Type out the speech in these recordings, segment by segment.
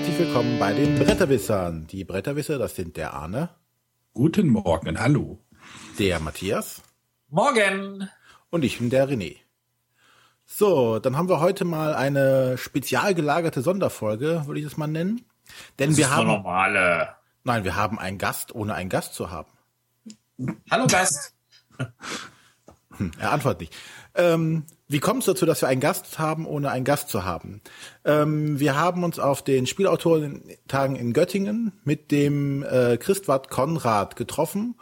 herzlich willkommen bei den Bretterwissern. Die Bretterwisser, das sind der Arne. Guten Morgen, hallo. Der Matthias. Morgen. Und ich bin der René. So, dann haben wir heute mal eine spezial gelagerte Sonderfolge, würde ich das mal nennen. Denn Das wir ist haben. doch normale. Nein, wir haben einen Gast, ohne einen Gast zu haben. Hallo Gast. Hm, er antwortet nicht. Ähm, wie kommt es dazu, dass wir einen Gast haben, ohne einen Gast zu haben? Ähm, wir haben uns auf den Spielautorentagen in Göttingen mit dem äh, Christwart Konrad getroffen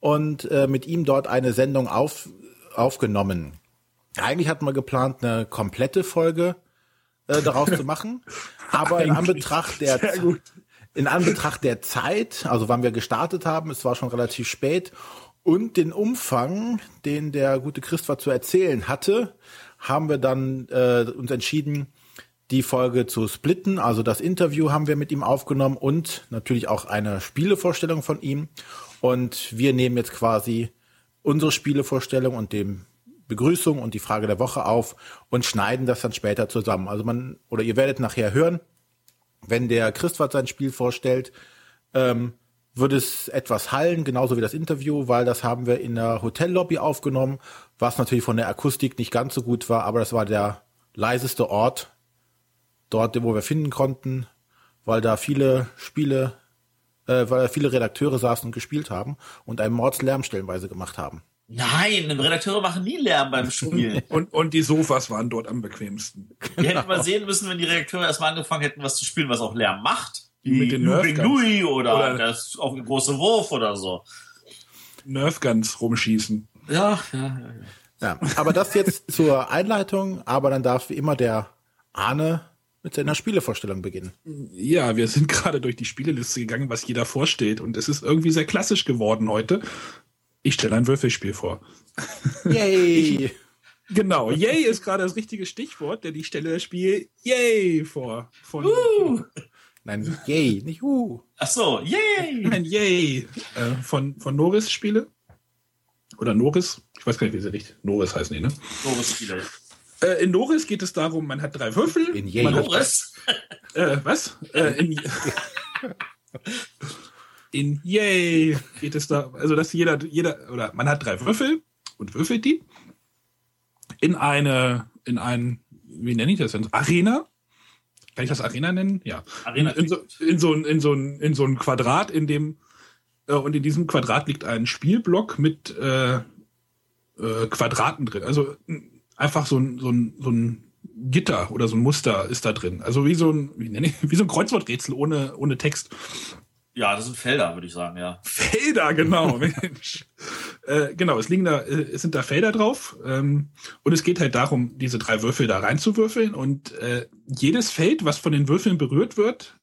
und äh, mit ihm dort eine Sendung auf, aufgenommen. Eigentlich hatten wir geplant, eine komplette Folge äh, daraus zu machen, aber in. Anbetracht der in Anbetracht der Zeit, also wann wir gestartet haben, es war schon relativ spät, und den Umfang, den der gute Christopher zu erzählen hatte, haben wir dann äh, uns entschieden, die Folge zu splitten. Also das Interview haben wir mit ihm aufgenommen und natürlich auch eine Spielevorstellung von ihm. Und wir nehmen jetzt quasi unsere Spielevorstellung und dem Begrüßung und die Frage der Woche auf und schneiden das dann später zusammen. Also man, oder ihr werdet nachher hören, wenn der Christwart sein Spiel vorstellt, ähm, wird es etwas hallen, genauso wie das Interview, weil das haben wir in der Hotellobby aufgenommen, was natürlich von der Akustik nicht ganz so gut war, aber das war der leiseste Ort dort, wo wir finden konnten, weil da viele Spiele, äh, weil da viele Redakteure saßen und gespielt haben und einen Mordslärm stellenweise gemacht haben. Nein, Redakteure machen nie Lärm beim Spielen. Und, und die Sofas waren dort am bequemsten. Wir hätten mal sehen müssen, wenn die Redakteure erstmal angefangen hätten, was zu spielen, was auch Lärm macht. Wie mit den Nerf Guns. Louis oder, Oder- das auf den große Wurf oder so. Nerfguns rumschießen. Ja, ja, ja. ja. Ja, aber das jetzt zur Einleitung, aber dann darf wie immer der Arne mit seiner Spielevorstellung beginnen. Ja, wir sind gerade durch die Spieleliste gegangen, was jeder vorstellt. Und es ist irgendwie sehr klassisch geworden heute. Ich stelle ein Würfelspiel vor. Yay! Genau, Yay ist gerade das richtige Stichwort, denn ich stelle das Spiel Yay vor. Von, Nein, yay, nicht uh. Ach so, yay! Nein, Yay. Äh, von, von Norris Spiele. Oder Norris. Ich weiß gar nicht, wie sie richtig. Norris heißen die, ne? Spiele. Äh, in Norris geht es darum, man hat drei Würfel. In Yay. Man hat, Doris? äh, was? Äh, in, in Yay geht es da, also dass jeder, jeder, oder man hat drei Würfel und würfelt die in eine, in ein, wie nenne ich das denn? Arena? Kann ich das Arena nennen? Ja. Arena in, so, in, so ein, in, so in so ein Quadrat, in dem, äh, und in diesem Quadrat liegt ein Spielblock mit äh, äh, Quadraten drin. Also einfach so ein, so, ein, so ein Gitter oder so ein Muster ist da drin. Also wie so ein, wie nenne ich, wie so ein Kreuzworträtsel ohne, ohne Text. Ja, das sind Felder, würde ich sagen, ja. Felder, genau. Mensch. äh, genau, es liegen da, äh, es sind da Felder drauf. Ähm, und es geht halt darum, diese drei Würfel da reinzuwürfeln. Und äh, jedes Feld, was von den Würfeln berührt wird,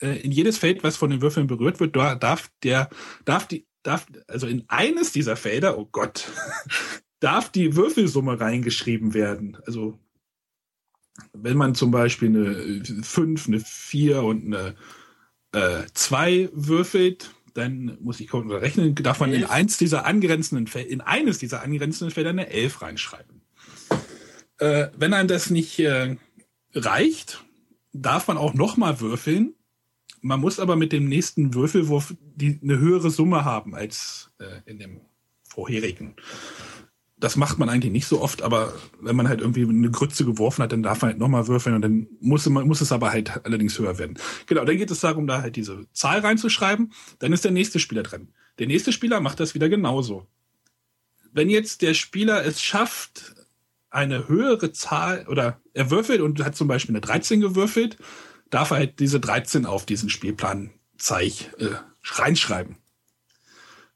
äh, in jedes Feld, was von den Würfeln berührt wird, da darf der, darf die, darf, also in eines dieser Felder, oh Gott, darf die Würfelsumme reingeschrieben werden. Also wenn man zum Beispiel eine 5, eine 4 und eine äh, 2 würfelt, dann muss ich gucken oder rechnen, darf man in Elf. eins dieser angrenzenden Fel- in eines dieser angrenzenden Felder eine 11 reinschreiben. Äh, wenn einem das nicht äh, reicht, darf man auch nochmal würfeln. Man muss aber mit dem nächsten Würfelwurf die, eine höhere Summe haben als äh, in dem vorherigen. Das macht man eigentlich nicht so oft, aber wenn man halt irgendwie eine Grütze geworfen hat, dann darf man halt nochmal würfeln und dann muss, man, muss es aber halt allerdings höher werden. Genau, dann geht es darum, da halt diese Zahl reinzuschreiben. Dann ist der nächste Spieler dran. Der nächste Spieler macht das wieder genauso. Wenn jetzt der Spieler es schafft, eine höhere Zahl oder er würfelt und hat zum Beispiel eine 13 gewürfelt, darf er halt diese 13 auf diesen Spielplan äh, reinschreiben.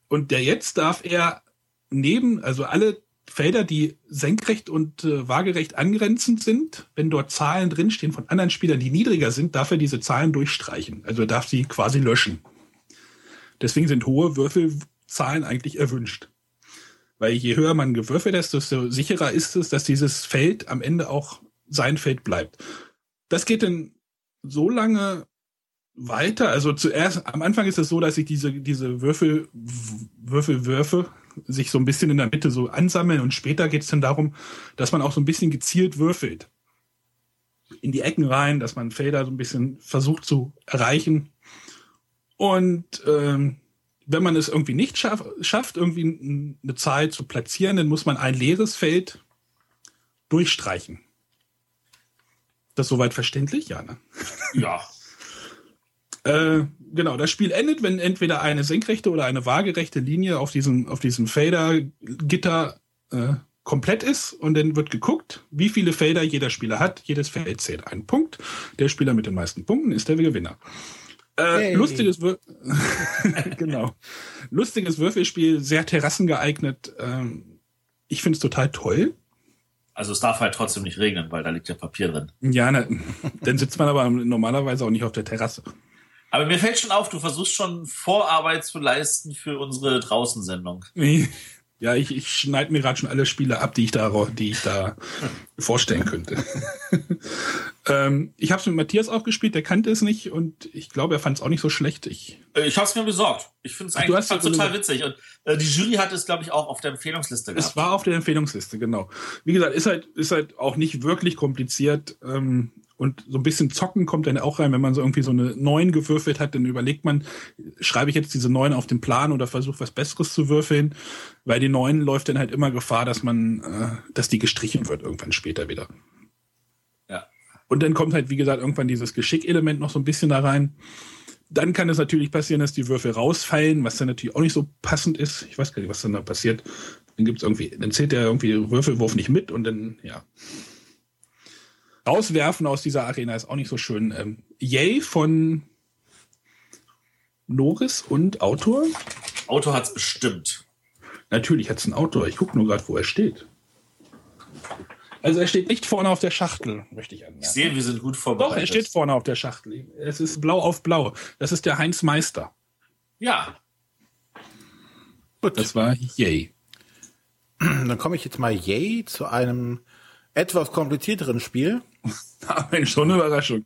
Und der jetzt darf er neben, also alle Felder, die senkrecht und äh, waagerecht angrenzend sind, wenn dort Zahlen drinstehen von anderen Spielern, die niedriger sind, darf er diese Zahlen durchstreichen. Also er darf sie quasi löschen. Deswegen sind hohe Würfelzahlen eigentlich erwünscht. Weil je höher man gewürfelt ist, desto sicherer ist es, dass dieses Feld am Ende auch sein Feld bleibt. Das geht dann so lange weiter. Also zuerst, am Anfang ist es so, dass sich diese, diese Würfel, Würfelwürfe sich so ein bisschen in der Mitte so ansammeln und später geht es dann darum, dass man auch so ein bisschen gezielt würfelt. in die Ecken rein, dass man Felder so ein bisschen versucht zu erreichen. Und ähm, wenn man es irgendwie nicht schaff, schafft, irgendwie eine Zahl zu platzieren, dann muss man ein leeres Feld durchstreichen. Das soweit verständlich? Ja, ne? Ja. Äh, genau, das Spiel endet, wenn entweder eine senkrechte oder eine waagerechte Linie auf diesem, auf diesem Feldergitter äh, komplett ist und dann wird geguckt, wie viele Felder jeder Spieler hat. Jedes Feld zählt einen Punkt. Der Spieler mit den meisten Punkten ist der Gewinner. Äh, hey. lustiges, Wür genau. lustiges Würfelspiel, sehr terrassengeeignet. Ähm, ich finde es total toll. Also es darf halt trotzdem nicht regnen, weil da liegt ja Papier drin. Ja, ne, dann sitzt man aber normalerweise auch nicht auf der Terrasse. Aber mir fällt schon auf, du versuchst schon Vorarbeit zu leisten für unsere Draußensendung. Ja, ich, ich schneide mir gerade schon alle Spiele ab, die ich da, die ich da vorstellen könnte. ähm, ich habe es mit Matthias auch gespielt, der kannte es nicht und ich glaube, er fand es auch nicht so schlecht. Ich, äh, ich habe es mir besorgt. Ich finde es eigentlich total witzig. Und äh, die Jury hat es, glaube ich, auch auf der Empfehlungsliste gehabt. Es war auf der Empfehlungsliste, genau. Wie gesagt, ist halt, ist halt auch nicht wirklich kompliziert. Ähm, und so ein bisschen Zocken kommt dann auch rein, wenn man so irgendwie so eine neun gewürfelt hat, dann überlegt man, schreibe ich jetzt diese neun auf den Plan oder versuche was Besseres zu würfeln, weil die neun läuft dann halt immer Gefahr, dass man, äh, dass die gestrichen wird irgendwann später wieder. Ja. Und dann kommt halt, wie gesagt, irgendwann dieses Geschickelement noch so ein bisschen da rein. Dann kann es natürlich passieren, dass die Würfel rausfallen, was dann natürlich auch nicht so passend ist. Ich weiß gar nicht, was dann da passiert. Dann gibt's irgendwie, dann zählt der irgendwie Würfelwurf nicht mit und dann, ja rauswerfen aus dieser Arena ist auch nicht so schön. Ähm, Yay von Norris und Autor? Autor hat es bestimmt. Natürlich hat es einen Autor. Ich gucke nur gerade, wo er steht. Also er steht nicht vorne auf der Schachtel, möchte ich anmerken. Ich sehe, wir sind gut vorbereitet. Doch, er steht vorne auf der Schachtel. Es ist blau auf blau. Das ist der Heinz Meister. Ja. Gut. Das war Yay. Dann komme ich jetzt mal Yay zu einem etwas komplizierteren Spiel. Mensch, schon eine Überraschung.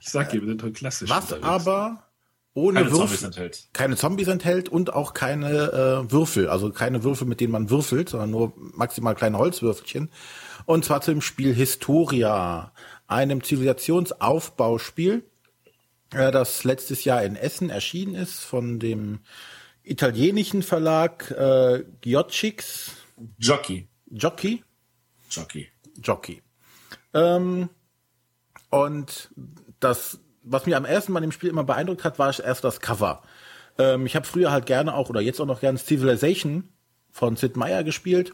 Ich sag dir, wir sind heute klassisch. Was unterwegs. aber ohne keine Würfel, Zombies enthält. keine Zombies enthält und auch keine äh, Würfel, also keine Würfel, mit denen man würfelt, sondern nur maximal kleine Holzwürfelchen. Und zwar zum Spiel Historia, einem Zivilisationsaufbauspiel, äh, das letztes Jahr in Essen erschienen ist von dem italienischen Verlag äh, Giocchix. Jockey. Jockey. Jockey. Jockey. Ähm, und das, was mir am ersten Mal im Spiel immer beeindruckt hat, war erst das Cover. Ähm, ich habe früher halt gerne auch oder jetzt auch noch gerne Civilization von Sid Meier gespielt.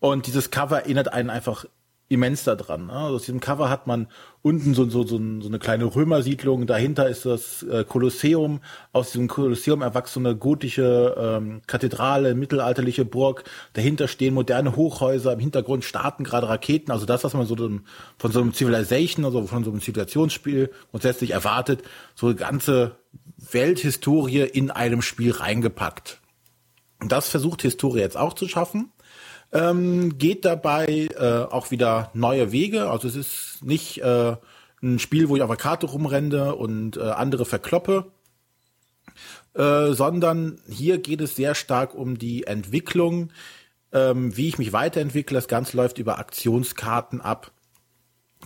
Und dieses Cover erinnert einen einfach immens daran. Ne? Also aus diesem Cover hat man unten so, so, so, so eine kleine Römersiedlung, dahinter ist das äh, Kolosseum, aus diesem Kolosseum eine gotische ähm, Kathedrale, mittelalterliche Burg, dahinter stehen moderne Hochhäuser, im Hintergrund starten gerade Raketen, also das, was man so von so einem Civilization, also von so einem Zivilisationsspiel grundsätzlich erwartet, so eine ganze Welthistorie in einem Spiel reingepackt. Und das versucht Historie jetzt auch zu schaffen ähm, geht dabei äh, auch wieder neue Wege. Also es ist nicht äh, ein Spiel, wo ich auf der Karte rumrenne und äh, andere verkloppe, äh, sondern hier geht es sehr stark um die Entwicklung, ähm, wie ich mich weiterentwickle. Das Ganze läuft über Aktionskarten ab.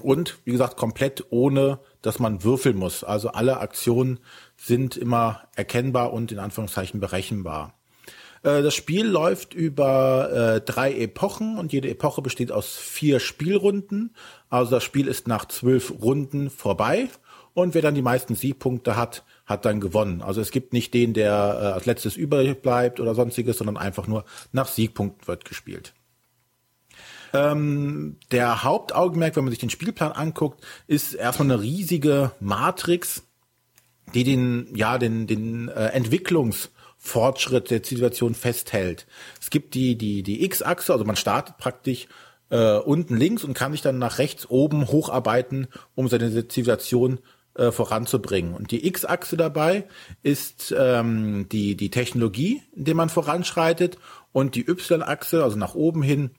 Und wie gesagt, komplett ohne, dass man würfeln muss. Also alle Aktionen sind immer erkennbar und in Anführungszeichen berechenbar. Äh, das Spiel läuft über äh, drei Epochen und jede Epoche besteht aus vier Spielrunden. Also das Spiel ist nach zwölf Runden vorbei und wer dann die meisten Siegpunkte hat, hat dann gewonnen. Also es gibt nicht den, der äh, als letztes übrig bleibt oder sonstiges, sondern einfach nur nach Siegpunkten wird gespielt. Ähm, der Hauptaugenmerk, wenn man sich den Spielplan anguckt, ist erstmal eine riesige Matrix, die den, ja, den, den äh, Entwicklungs- Fortschritt der Zivilisation festhält. Es gibt die, die, die X-Achse, also man startet praktisch äh, unten links und kann sich dann nach rechts oben hocharbeiten, um seine Zivilisation äh, voranzubringen. Und die X-Achse dabei ist ähm, die, die Technologie, in der man voranschreitet und die Y-Achse, also nach oben hin,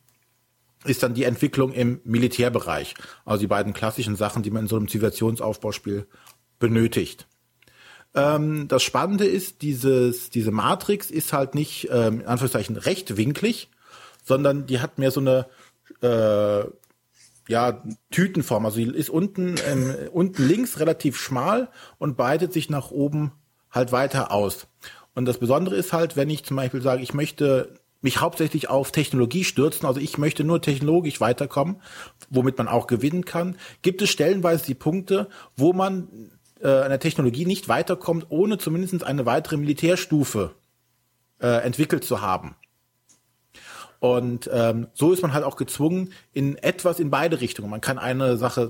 ist dann die Entwicklung im Militärbereich. Also die beiden klassischen Sachen, die man in so einem Zivilisationsaufbauspiel benötigt. Ähm, das Spannende ist, dieses, diese Matrix ist halt nicht, ähm, in Anführungszeichen, rechtwinklig, sondern die hat mehr so eine äh, ja, Tütenform. Also ist unten, ähm, unten links relativ schmal und breitet sich nach oben halt weiter aus. Und das Besondere ist halt, wenn ich zum Beispiel sage, ich möchte mich hauptsächlich auf Technologie stürzen, also ich möchte nur technologisch weiterkommen, womit man auch gewinnen kann, gibt es stellenweise die Punkte, wo man äh, an der Technologie nicht weiterkommt, ohne zumindest eine weitere Militärstufe äh, entwickelt zu haben. Und ähm, so ist man halt auch gezwungen, in etwas in beide Richtungen. Man kann eine Sache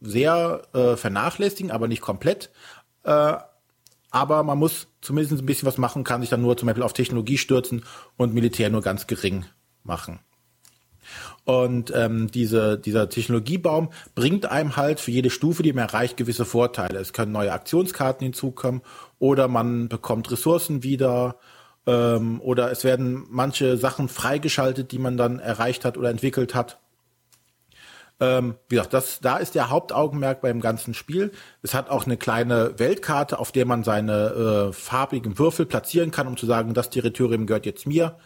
sehr äh, vernachlässigen, aber nicht komplett. Äh, aber man muss zumindest ein bisschen was machen, kann sich dann nur zum Beispiel auf Technologie stürzen und Militär nur ganz gering machen. Und ähm, diese, dieser Technologiebaum bringt einem halt für jede Stufe, die man erreicht, gewisse Vorteile. Es können neue Aktionskarten hinzukommen oder man bekommt Ressourcen wieder ähm, oder es werden manche Sachen freigeschaltet, die man dann erreicht hat oder entwickelt hat. Ähm, wie gesagt, das, da ist der Hauptaugenmerk beim ganzen Spiel. Es hat auch eine kleine Weltkarte, auf der man seine äh, farbigen Würfel platzieren kann, um zu sagen, das Territorium gehört jetzt mir.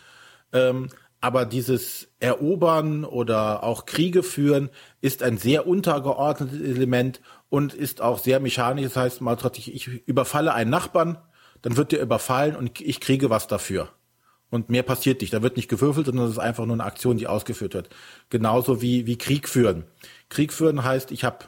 Ähm, aber dieses Erobern oder auch Kriege führen ist ein sehr untergeordnetes Element und ist auch sehr mechanisch. Das heißt, mal ich überfalle einen Nachbarn, dann wird der überfallen und ich kriege was dafür. Und mehr passiert nicht. Da wird nicht gewürfelt, sondern es ist einfach nur eine Aktion, die ausgeführt wird. Genauso wie, wie Krieg führen. Krieg führen heißt, ich habe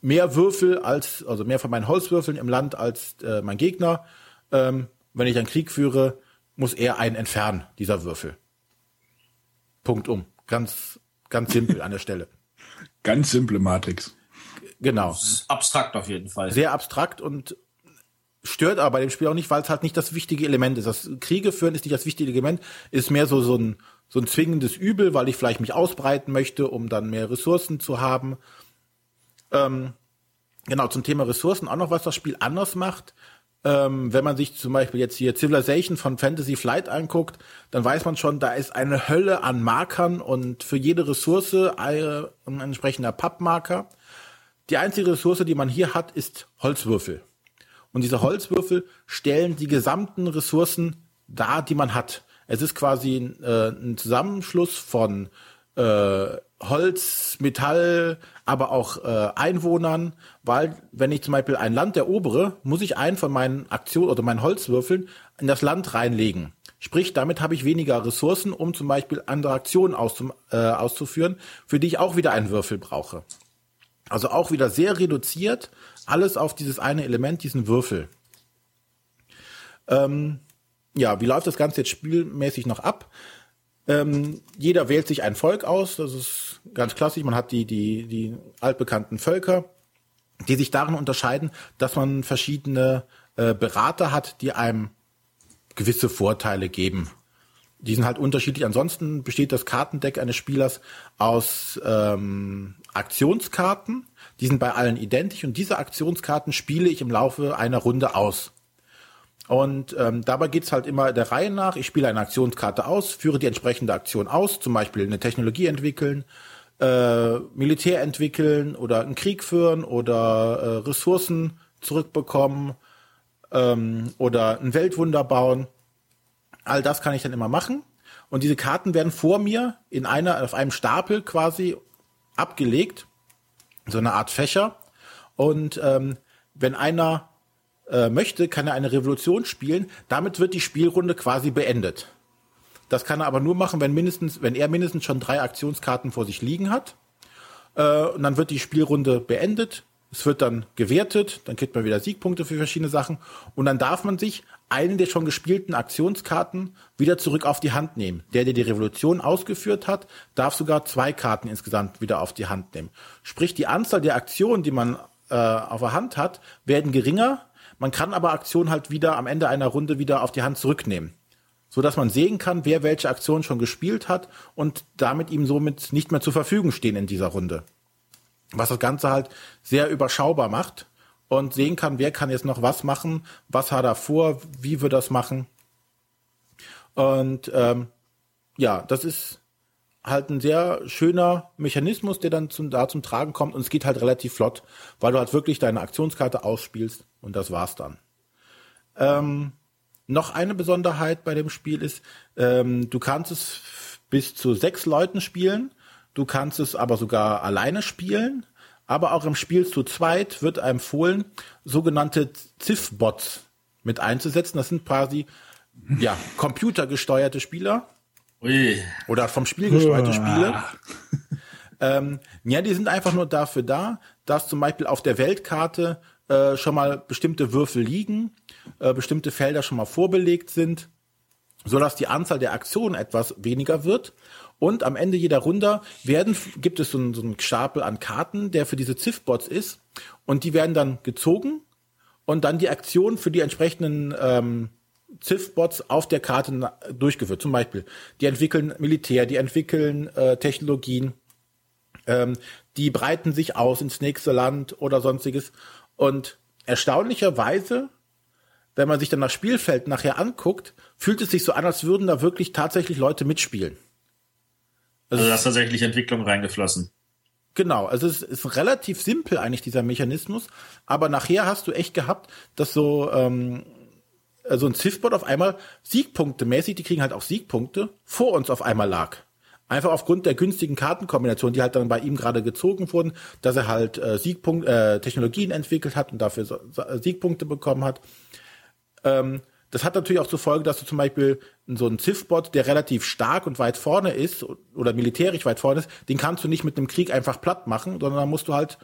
mehr Würfel als, also mehr von meinen Holzwürfeln im Land als äh, mein Gegner. Ähm, wenn ich einen Krieg führe, muss er einen entfernen, dieser Würfel. Punkt um. Ganz, ganz simpel an der Stelle. Ganz simple Matrix. Genau. Abstrakt auf jeden Fall. Sehr abstrakt und stört aber bei dem Spiel auch nicht, weil es halt nicht das wichtige Element ist. Das Kriege führen ist nicht das wichtige Element, ist mehr so so ein so ein zwingendes Übel, weil ich vielleicht mich ausbreiten möchte, um dann mehr Ressourcen zu haben. Ähm, genau zum Thema Ressourcen auch noch was das Spiel anders macht. Ähm, wenn man sich zum Beispiel jetzt hier Civilization von Fantasy Flight anguckt, dann weiß man schon, da ist eine Hölle an Markern und für jede Ressource ein, entsprechender Pappmarker. Die einzige Ressource, die man hier hat, ist Holzwürfel. Und diese Holzwürfel stellen die gesamten Ressourcen dar, die man hat. Es ist quasi äh, ein Zusammenschluss von äh, Holz, Metall, aber auch äh, Einwohnern, weil wenn ich zum Beispiel ein Land erobere, muss ich einen von meinen Aktionen oder meinen Holzwürfeln in das Land reinlegen. Sprich, damit habe ich weniger Ressourcen, um zum Beispiel andere Aktionen auszum, äh, auszuführen, für die ich auch wieder einen Würfel brauche. Also auch wieder sehr reduziert, alles auf dieses eine Element, diesen Würfel. Ähm, ja, wie läuft das Ganze jetzt spielmäßig noch ab? Ähm, jeder wählt sich ein Volk aus, das ist ganz klassisch. Man hat die, die, die altbekannten Völker, die sich darin unterscheiden, dass man verschiedene äh, Berater hat, die einem gewisse Vorteile geben. Die sind halt unterschiedlich. Ansonsten besteht das Kartendeck eines Spielers aus ähm, Aktionskarten. Die sind bei allen identisch und diese Aktionskarten spiele ich im Laufe einer Runde aus. Und ähm, dabei geht's halt immer der Reihe nach. Ich spiele eine Aktionskarte aus, führe die entsprechende Aktion aus, zum Beispiel eine Technologie entwickeln, äh, Militär entwickeln oder einen Krieg führen oder äh, Ressourcen zurückbekommen ähm, oder ein Weltwunder bauen. All das kann ich dann immer machen. Und diese Karten werden vor mir in einer, auf einem Stapel quasi abgelegt, so eine Art Fächer. Und ähm, wenn einer äh, möchte, kann er eine Revolution spielen. Damit wird die Spielrunde quasi beendet. Das kann er aber nur machen, wenn mindestens, wenn er mindestens schon drei Aktionskarten vor sich liegen hat. Äh, und dann wird die Spielrunde beendet. Es wird dann gewertet, dann kriegt man wieder Siegpunkte für verschiedene Sachen und dann darf man sich eine der schon gespielten Aktionskarten wieder zurück auf die Hand nehmen. Der, der die Revolution ausgeführt hat, darf sogar zwei Karten insgesamt wieder auf die Hand nehmen. Sprich, die Anzahl der Aktionen, die man äh, auf der Hand hat, werden geringer. Man kann aber Aktionen halt wieder am Ende einer Runde wieder auf die Hand zurücknehmen so dass man sehen kann, wer welche Aktion schon gespielt hat und damit ihm somit nicht mehr zur Verfügung stehen in dieser Runde was das Ganze halt sehr überschaubar macht und sehen kann, wer kann jetzt noch was machen, was hat er vor, wie wird das machen. Und ähm, ja, das ist halt ein sehr schöner Mechanismus, der dann zum, da zum Tragen kommt und es geht halt relativ flott, weil du halt wirklich deine Aktionskarte ausspielst und das war's dann. Ähm, noch eine Besonderheit bei dem Spiel ist, ähm, du kannst es bis zu sechs Leuten spielen Du kannst es aber sogar alleine spielen. Aber auch im Spiel zu zweit wird empfohlen, sogenannte Ziff-Bots mit einzusetzen. Das sind quasi ja, computergesteuerte Spieler. Ui. Oder vom Spiel gesteuerte Spiele. ähm, ja, die sind einfach nur dafür da, dass zum Beispiel auf der Weltkarte äh, schon mal bestimmte Würfel liegen, äh, bestimmte Felder schon mal vorbelegt sind, so dass die Anzahl der Aktionen etwas weniger wird. Und am Ende jeder Runde werden, gibt es so einen, so einen Stapel an Karten, der für diese Ziff-Bots ist. Und die werden dann gezogen und dann die Aktion für die entsprechenden ähm, Ziff-Bots auf der Karte durchgeführt. Zum Beispiel, die entwickeln Militär, die entwickeln äh, Technologien, ähm, die breiten sich aus ins nächste Land oder sonstiges. Und erstaunlicherweise, wenn man sich dann das Spielfeld nachher anguckt, fühlt es sich so an, als würden da wirklich tatsächlich Leute mitspielen. Also, also da ist tatsächlich Entwicklung reingeflossen. Genau, also es ist relativ simpel eigentlich dieser Mechanismus, aber nachher hast du echt gehabt, dass so ähm, so ein Ziffbot auf einmal Siegpunkte mäßig, die kriegen halt auch Siegpunkte, vor uns auf einmal lag. Einfach aufgrund der günstigen Kartenkombination, die halt dann bei ihm gerade gezogen wurden, dass er halt äh, Siegpunkt, äh, Technologien entwickelt hat und dafür so, so, Siegpunkte bekommen hat. Ähm, das hat natürlich auch zur Folge, dass du zum Beispiel so einen Ziffbot, der relativ stark und weit vorne ist oder militärisch weit vorne ist, den kannst du nicht mit einem Krieg einfach platt machen, sondern da musst du halt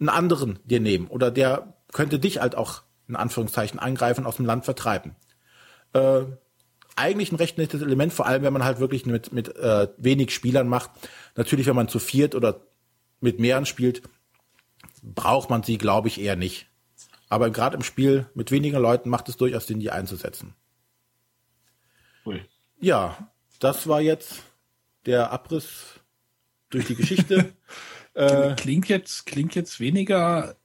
einen anderen dir nehmen oder der könnte dich halt auch in Anführungszeichen angreifen, aus dem Land vertreiben. Äh, eigentlich ein recht nettes Element, vor allem wenn man halt wirklich mit, mit äh, wenig Spielern macht. Natürlich, wenn man zu viert oder mit mehreren spielt, braucht man sie, glaube ich, eher nicht. Aber gerade im Spiel mit weniger Leuten macht es durchaus Sinn, die einzusetzen. Ui. Ja, das war jetzt der Abriss durch die Geschichte. äh, klingt jetzt klingt jetzt weniger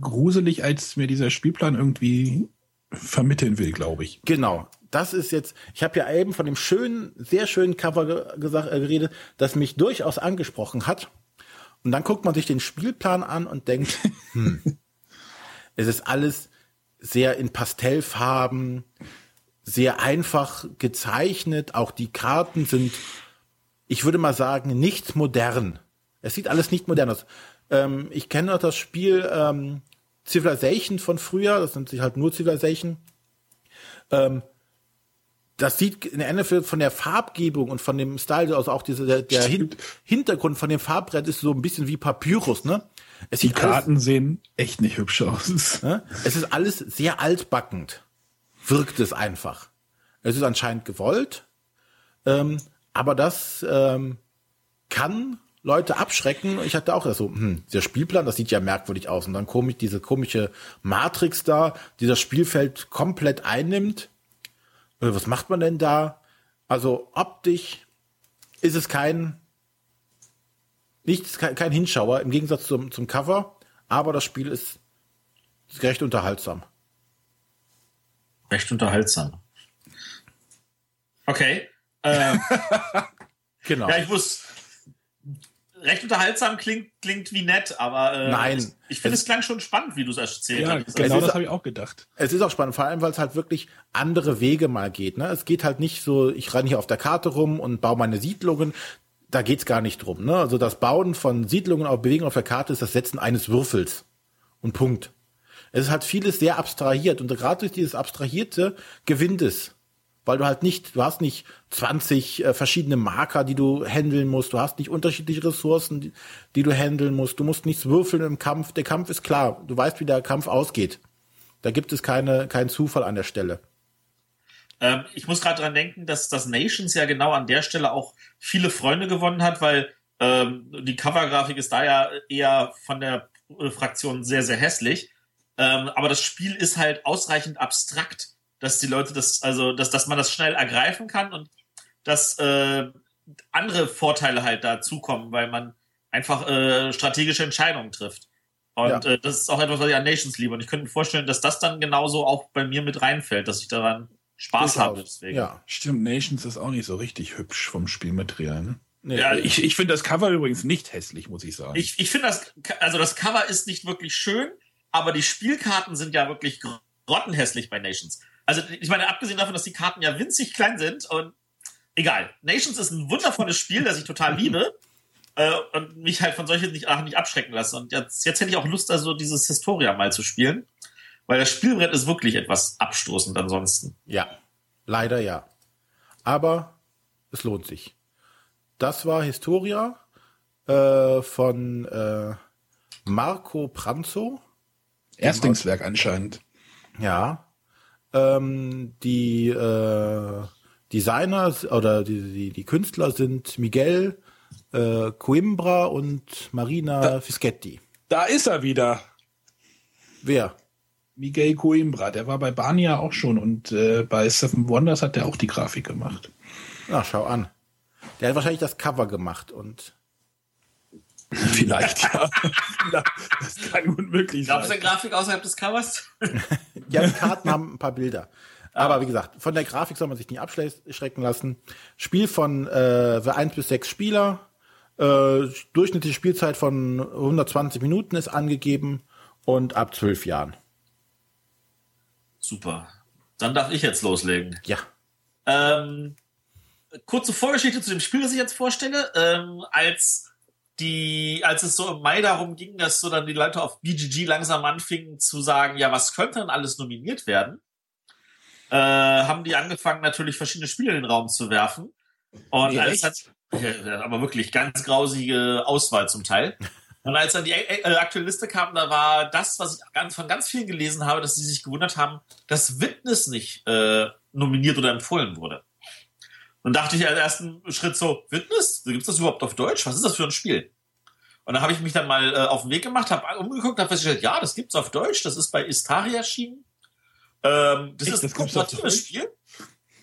gruselig, als mir dieser Spielplan irgendwie vermitteln will, glaube ich. Genau. Das ist jetzt, ich habe ja eben von dem schönen, sehr schönen Cover gesagt, äh, geredet, das mich durchaus angesprochen hat. Und dann guckt man sich den Spielplan an und denkt, hm, es ist alles sehr in Pastellfarben, sehr einfach gezeichnet. Auch die Karten sind, ich würde mal sagen, nicht modern. Es sieht alles nicht modern aus. Ähm, ich kenne noch das Spiel ähm, Civilization von früher, das nennt sich halt nur Civilization. Ähm, das sieht in der Endeffekt von der Farbgebung und von dem Style, also auch diese, der, der Hin Hintergrund von dem Farbbrett ist so ein bisschen wie Papyrus, ne? Es Die Karten alles, sehen echt nicht hübsch aus. Ne? Es ist alles sehr altbackend. Wirkt es einfach. Es ist anscheinend gewollt. Ähm, aber das ähm, kann Leute abschrecken. Ich hatte auch so, hm, dieser Spielplan, das sieht ja merkwürdig aus. Und dann komisch, diese komische Matrix da, die das Spielfeld komplett einnimmt. Äh, was macht man denn da? Also optisch ist es kein, nicht kein, kein Hinschauer im Gegensatz zum, zum Cover, aber das Spiel ist, ist recht unterhaltsam. Recht unterhaltsam. Okay. Äh, genau. Ja, ich muss, recht unterhaltsam klingt, klingt wie nett, aber äh, Nein, ich finde es, klang schon spannend, wie du es erzählt ja, hast. Genau, das habe ich auch gedacht. Es ist auch spannend, vor allem, weil es halt wirklich andere Wege mal geht. Ne? Es geht halt nicht so, ich renne hier auf der Karte rum und baue meine Siedlungen. Da geht's gar nicht drum. Ne? Also das Bauen von Siedlungen auf Bewegung auf der Karte ist das Setzen eines Würfels. Und Punkt. Es ist halt vieles sehr abstrahiert und gerade durch dieses Abstrahierte gewinnt es weil du halt nicht, du hast nicht 20 äh, verschiedene Marker, die du handeln musst, du hast nicht unterschiedliche Ressourcen, die, die du handeln musst, du musst nichts würfeln im Kampf, der Kampf ist klar, du weißt, wie der Kampf ausgeht. Da gibt es keine, keinen Zufall an der Stelle. Ähm, ich muss gerade dran denken, dass das Nations ja genau an der Stelle auch viele Freunde gewonnen hat, weil ähm, die Covergrafik ist da ja eher von der Fraktion sehr, sehr hässlich. Ähm, aber das Spiel ist halt ausreichend abstrakt, dass die Leute das, also dass, dass man das schnell ergreifen kann und dass äh, andere Vorteile halt dazukommen, weil man einfach äh, strategische Entscheidungen trifft. Und ja. äh, das ist auch etwas, was ich an Nations liebe. Und ich könnte mir vorstellen, dass das dann genauso auch bei mir mit reinfällt, dass ich daran Spaß Durchaus. habe. Deswegen. Ja, stimmt. Nations ist auch nicht so richtig hübsch vom Spielmaterial. Ne? Nee, ja, ich, ich finde das Cover übrigens nicht hässlich, muss ich sagen. Ich, ich finde das, also das Cover ist nicht wirklich schön, aber die Spielkarten sind ja wirklich grottenhässlich bei Nations. Also ich meine, abgesehen davon, dass die Karten ja winzig klein sind und egal. Nations ist ein wundervolles Spiel, das ich total liebe. äh, und mich halt von solchen Sachen nicht abschrecken lassen. Und jetzt, jetzt hätte ich auch Lust, also dieses Historia mal zu spielen, weil das Spielbrett ist wirklich etwas abstoßend ansonsten. Ja, leider ja. Aber es lohnt sich. Das war Historia äh, von äh, Marco Pranzo. Erstlingswerk anscheinend. Ja. Ähm, die äh, Designer oder die, die, die Künstler sind Miguel äh, Coimbra und Marina Da- Fischetti. Da ist er wieder. Wer? Miguel Coimbra, der war bei Bania auch schon und äh, bei Seven Wonders hat der auch die Grafik gemacht. Na, schau an. Der hat wahrscheinlich das Cover gemacht und Vielleicht, ja. das kann unmöglich Gab es sein. eine Grafik außerhalb des Covers? ja, die Karten haben ein paar Bilder. Aber wie gesagt, von der Grafik soll man sich nicht abschrecken lassen. Spiel von äh, für 1 bis 6 Spieler. Äh, durchschnittliche Spielzeit von 120 Minuten ist angegeben und ab 12 Jahren. Super. Dann darf ich jetzt loslegen. Ja. Ähm, kurze Vorgeschichte zu dem Spiel, das ich jetzt vorstelle. Ähm, als die, als es so im Mai darum ging, dass so dann die Leute auf BGG langsam anfingen zu sagen, ja, was könnte denn alles nominiert werden, äh, haben die angefangen, natürlich verschiedene Spiele in den Raum zu werfen. Und Wie als hat, ja, aber wirklich ganz grausige Auswahl zum Teil. Und als dann die äh, aktuelle Liste kam, da war das, was ich ganz, von ganz vielen gelesen habe, dass sie sich gewundert haben, dass Witness nicht äh, nominiert oder empfohlen wurde. Und dachte ich als ersten Schritt so, Witness? Gibt das überhaupt auf Deutsch? Was ist das für ein Spiel? Und dann habe ich mich dann mal äh, auf den Weg gemacht, habe umgeguckt, habe festgestellt, ja, das gibt's auf Deutsch, das ist bei Istari erschienen. Ähm, das Echt, ist das ein kooperatives? Spiel.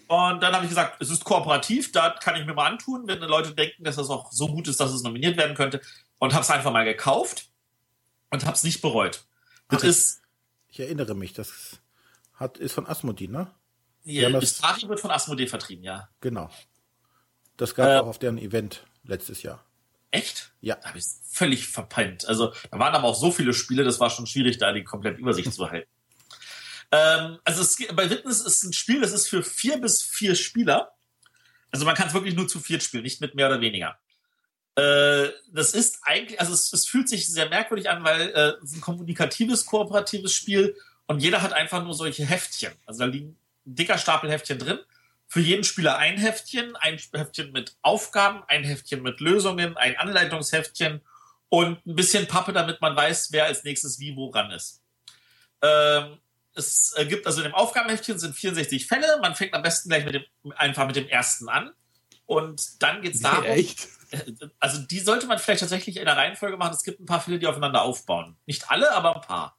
Und dann habe ich gesagt, es ist kooperativ, da kann ich mir mal antun, wenn die Leute denken, dass das auch so gut ist, dass es nominiert werden könnte. Und habe es einfach mal gekauft und habe es nicht bereut. Das Ach, ich- ist, Ich erinnere mich, das hat, ist von Asmodee, ne? Ja, das- Istari wird von Asmodee vertrieben, ja. Genau. Das gab Äh, auch auf deren Event letztes Jahr. Echt? Ja. Da habe ich völlig verpennt. Also da waren aber auch so viele Spiele, das war schon schwierig, da die komplette Übersicht zu halten. Ähm, also es, bei Witness ist ein Spiel, das ist für vier bis vier Spieler. Also man kann es wirklich nur zu viert spielen, nicht mit mehr oder weniger. Äh, das ist eigentlich, also es, es fühlt sich sehr merkwürdig an, weil äh, es ist ein kommunikatives, kooperatives Spiel und jeder hat einfach nur solche Heftchen. Also da liegen dicker Stapel Heftchen drin. Für jeden Spieler ein Heftchen, ein Heftchen mit Aufgaben, ein Heftchen mit Lösungen, ein Anleitungsheftchen und ein bisschen Pappe, damit man weiß, wer als nächstes wie woran ist. Ähm, es äh, gibt also in dem Aufgabenheftchen sind 64 Fälle. Man fängt am besten gleich mit dem, einfach mit dem ersten an. Und dann geht's darum, Echt? also die sollte man vielleicht tatsächlich in der Reihenfolge machen. Es gibt ein paar Fälle, die aufeinander aufbauen. Nicht alle, aber ein paar.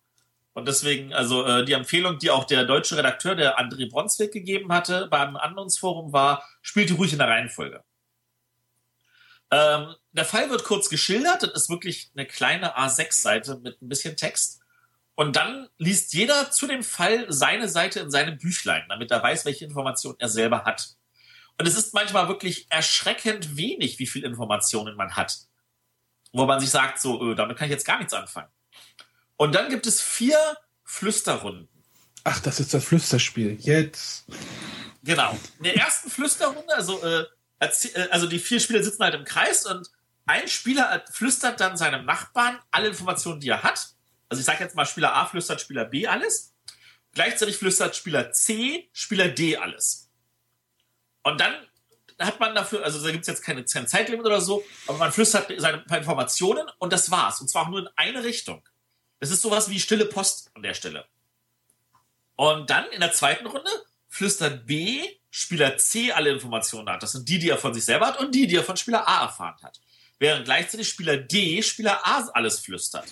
Und deswegen, also äh, die Empfehlung, die auch der deutsche Redakteur, der André Bronsweg gegeben hatte, beim Annonsforum war, spielt die ruhig in der Reihenfolge. Ähm, der Fall wird kurz geschildert. Das ist wirklich eine kleine A6-Seite mit ein bisschen Text. Und dann liest jeder zu dem Fall seine Seite in seinem Büchlein, damit er weiß, welche Informationen er selber hat. Und es ist manchmal wirklich erschreckend wenig, wie viel Informationen man hat. Wo man sich sagt, so, äh, damit kann ich jetzt gar nichts anfangen. Und dann gibt es vier Flüsterrunden. Ach, das ist das Flüsterspiel. Jetzt. Genau. In der ersten Flüsterrunde, also, äh, äh, also die vier Spieler sitzen halt im Kreis und ein Spieler flüstert dann seinem Nachbarn alle Informationen, die er hat. Also ich sage jetzt mal, Spieler A flüstert Spieler B alles. Gleichzeitig flüstert Spieler C Spieler D alles. Und dann hat man dafür, also da gibt es jetzt keine, kein Zeitlimit oder so, aber man flüstert seine paar Informationen und das war's. Und zwar auch nur in eine Richtung. Das ist sowas wie stille Post an der Stelle. Und dann in der zweiten Runde flüstert B Spieler C alle Informationen hat. Das sind die, die er von sich selber hat und die, die er von Spieler A erfahren hat. Während gleichzeitig Spieler D Spieler A alles flüstert.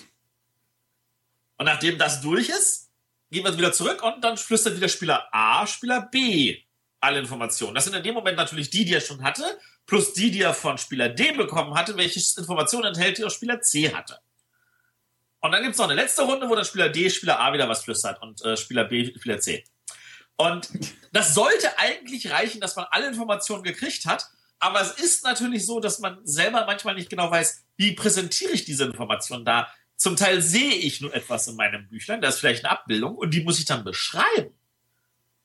Und nachdem das durch ist, gehen wir wieder zurück und dann flüstert wieder Spieler A Spieler B alle Informationen. Das sind in dem Moment natürlich die, die er schon hatte, plus die, die er von Spieler D bekommen hatte, welche Informationen enthält, die auch Spieler C hatte. Und dann gibt es noch eine letzte Runde, wo dann Spieler D Spieler A wieder was flüstert und äh, Spieler B Spieler C. Und das sollte eigentlich reichen, dass man alle Informationen gekriegt hat. Aber es ist natürlich so, dass man selber manchmal nicht genau weiß, wie präsentiere ich diese Informationen da. Zum Teil sehe ich nur etwas in meinem Büchlein, da ist vielleicht eine Abbildung und die muss ich dann beschreiben.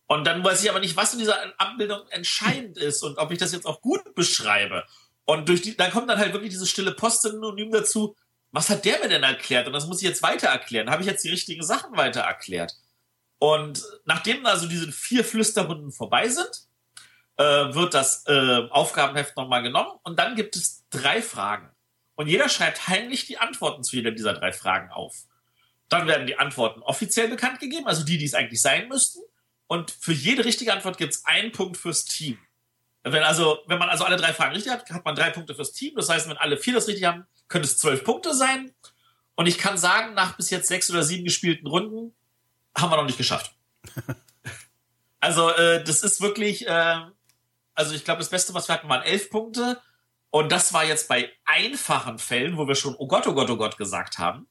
Und dann weiß ich aber nicht, was in dieser Abbildung entscheidend ist und ob ich das jetzt auch gut beschreibe. Und durch die, dann kommt dann halt wirklich dieses stille Post-Synonym dazu. Was hat der mir denn erklärt? Und das muss ich jetzt weiter erklären. Habe ich jetzt die richtigen Sachen weiter erklärt? Und nachdem also diese vier Flüsterrunden vorbei sind, äh, wird das äh, Aufgabenheft nochmal genommen und dann gibt es drei Fragen. Und jeder schreibt heimlich die Antworten zu jeder dieser drei Fragen auf. Dann werden die Antworten offiziell bekannt gegeben, also die, die es eigentlich sein müssten. Und für jede richtige Antwort gibt es einen Punkt fürs Team. Wenn, also, wenn man also alle drei Fragen richtig hat, hat man drei Punkte fürs Team. Das heißt, wenn alle vier das richtig haben, könnte es zwölf Punkte sein. Und ich kann sagen, nach bis jetzt sechs oder sieben gespielten Runden haben wir noch nicht geschafft. also, äh, das ist wirklich, äh, also ich glaube, das Beste, was wir hatten, waren elf Punkte. Und das war jetzt bei einfachen Fällen, wo wir schon, oh Gott, oh Gott, oh Gott gesagt haben.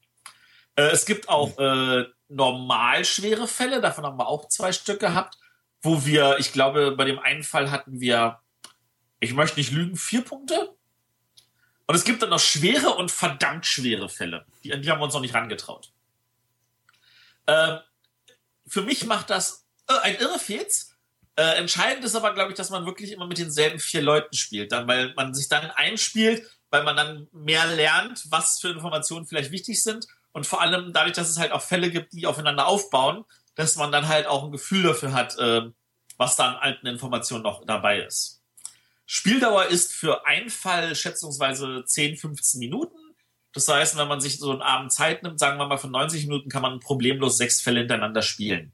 Äh, es gibt auch äh, normal schwere Fälle, davon haben wir auch zwei Stück gehabt, wo wir, ich glaube, bei dem einen Fall hatten wir, ich möchte nicht lügen, vier Punkte. Und es gibt dann noch schwere und verdammt schwere Fälle. Die, die haben wir uns noch nicht rangetraut. Ähm, für mich macht das äh, ein irre Fehls. Äh, entscheidend ist aber, glaube ich, dass man wirklich immer mit denselben vier Leuten spielt, dann, weil man sich dann einspielt, weil man dann mehr lernt, was für Informationen vielleicht wichtig sind und vor allem dadurch, dass es halt auch Fälle gibt, die aufeinander aufbauen, dass man dann halt auch ein Gefühl dafür hat, äh, was da an alten Informationen noch dabei ist. Spieldauer ist für einen Fall schätzungsweise 10, 15 Minuten. Das heißt, wenn man sich so einen Abend Zeit nimmt, sagen wir mal von 90 Minuten, kann man problemlos sechs Fälle hintereinander spielen.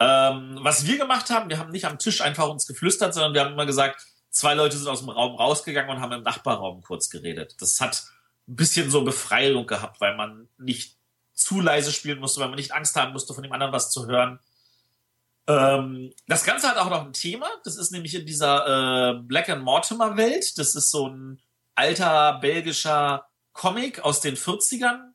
Ähm, was wir gemacht haben, wir haben nicht am Tisch einfach uns geflüstert, sondern wir haben immer gesagt, zwei Leute sind aus dem Raum rausgegangen und haben im Nachbarraum kurz geredet. Das hat ein bisschen so Befreiung gehabt, weil man nicht zu leise spielen musste, weil man nicht Angst haben musste, von dem anderen was zu hören. Ähm, das Ganze hat auch noch ein Thema. Das ist nämlich in dieser äh, Black and Mortimer Welt. Das ist so ein alter belgischer Comic aus den 40ern.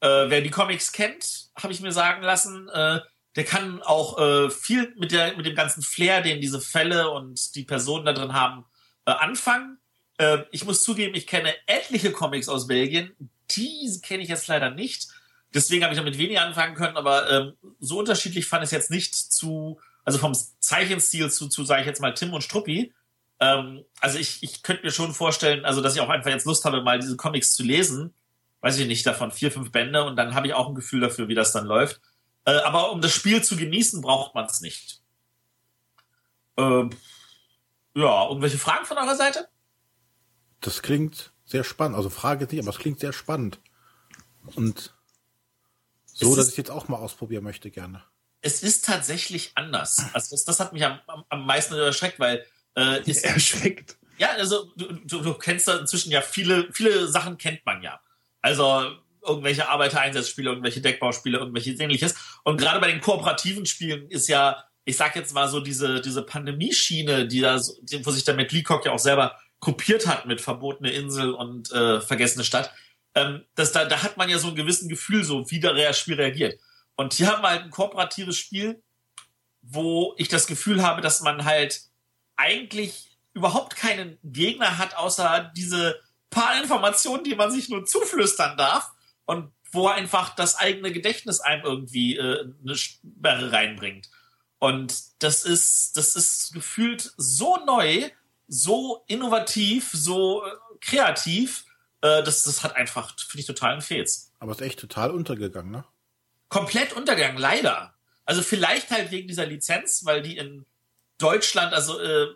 Äh, wer die Comics kennt, habe ich mir sagen lassen, äh, der kann auch äh, viel mit, der, mit dem ganzen Flair, den diese Fälle und die Personen da drin haben, äh, anfangen. Äh, ich muss zugeben, ich kenne etliche Comics aus Belgien. Die kenne ich jetzt leider nicht. Deswegen habe ich damit weniger anfangen können, aber ähm, so unterschiedlich fand es jetzt nicht zu, also vom Zeichenstil zu, zu sage ich jetzt mal, Tim und Struppi. Ähm, also ich, ich könnte mir schon vorstellen, also dass ich auch einfach jetzt Lust habe, mal diese Comics zu lesen. Weiß ich nicht, davon vier, fünf Bände und dann habe ich auch ein Gefühl dafür, wie das dann läuft. Äh, aber um das Spiel zu genießen, braucht man es nicht. Ähm, ja, irgendwelche Fragen von eurer Seite? Das klingt sehr spannend. Also Frage nicht, aber es klingt sehr spannend. Und so, dass ich jetzt auch mal ausprobieren möchte, gerne. Es ist tatsächlich anders. Also das, das hat mich am, am, meisten erschreckt, weil äh, ist, erschreckt. Ja, also du, du, du kennst da inzwischen ja viele, viele Sachen kennt man ja. Also irgendwelche Arbeitereinsatzspiele, irgendwelche Deckbauspiele, irgendwelche ähnliches. Und gerade bei den kooperativen Spielen ist ja, ich sag jetzt mal so diese, diese Pandemieschiene, die da, wo sich der Matt Leacock ja auch selber kopiert hat mit Verbotene Insel und äh, Vergessene Stadt, ähm, das, da, da hat man ja so ein gewissen Gefühl, so wie das Spiel reagiert. Und hier haben wir halt ein kooperatives Spiel, wo ich das Gefühl habe, dass man halt eigentlich überhaupt keinen Gegner hat, außer diese paar Informationen, die man sich nur zuflüstern darf und wo einfach das eigene Gedächtnis einem irgendwie äh, eine Sperre reinbringt. Und das ist, das ist gefühlt so neu, so innovativ, so äh, kreativ, äh, das, das hat einfach, finde ich, total einen Fehls. Aber ist echt total untergegangen, ne? Komplett untergegangen, leider. Also vielleicht halt wegen dieser Lizenz, weil die in Deutschland, also äh,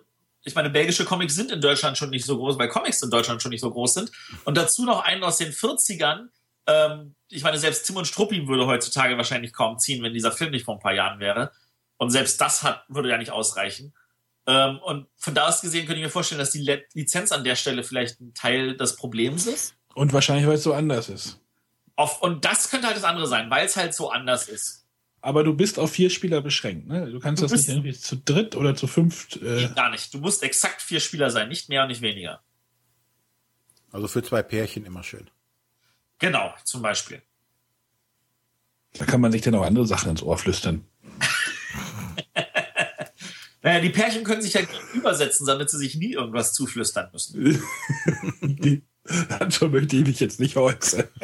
ich meine, belgische Comics sind in Deutschland schon nicht so groß, weil Comics in Deutschland schon nicht so groß sind. Und dazu noch einen aus den 40ern. Ähm, ich meine, selbst Tim und Struppi würde heutzutage wahrscheinlich kaum ziehen, wenn dieser Film nicht vor ein paar Jahren wäre. Und selbst das hat, würde ja nicht ausreichen. Ähm, und von da aus gesehen könnte ich mir vorstellen, dass die Lizenz an der Stelle vielleicht ein Teil des Problems ist. Und wahrscheinlich, weil es so anders ist. Auf, und das könnte halt das andere sein, weil es halt so anders ist. Aber du bist auf vier Spieler beschränkt, ne? Du kannst du das nicht irgendwie zu dritt oder zu fünft. Äh gar nicht. Du musst exakt vier Spieler sein, nicht mehr und nicht weniger. Also für zwei Pärchen immer schön. Genau, zum Beispiel. Da kann man sich dann auch andere Sachen ins Ohr flüstern. Naja, die Pärchen können sich ja übersetzen, damit sie sich nie irgendwas zuflüstern müssen. Dazu möchte ich mich jetzt nicht äußern.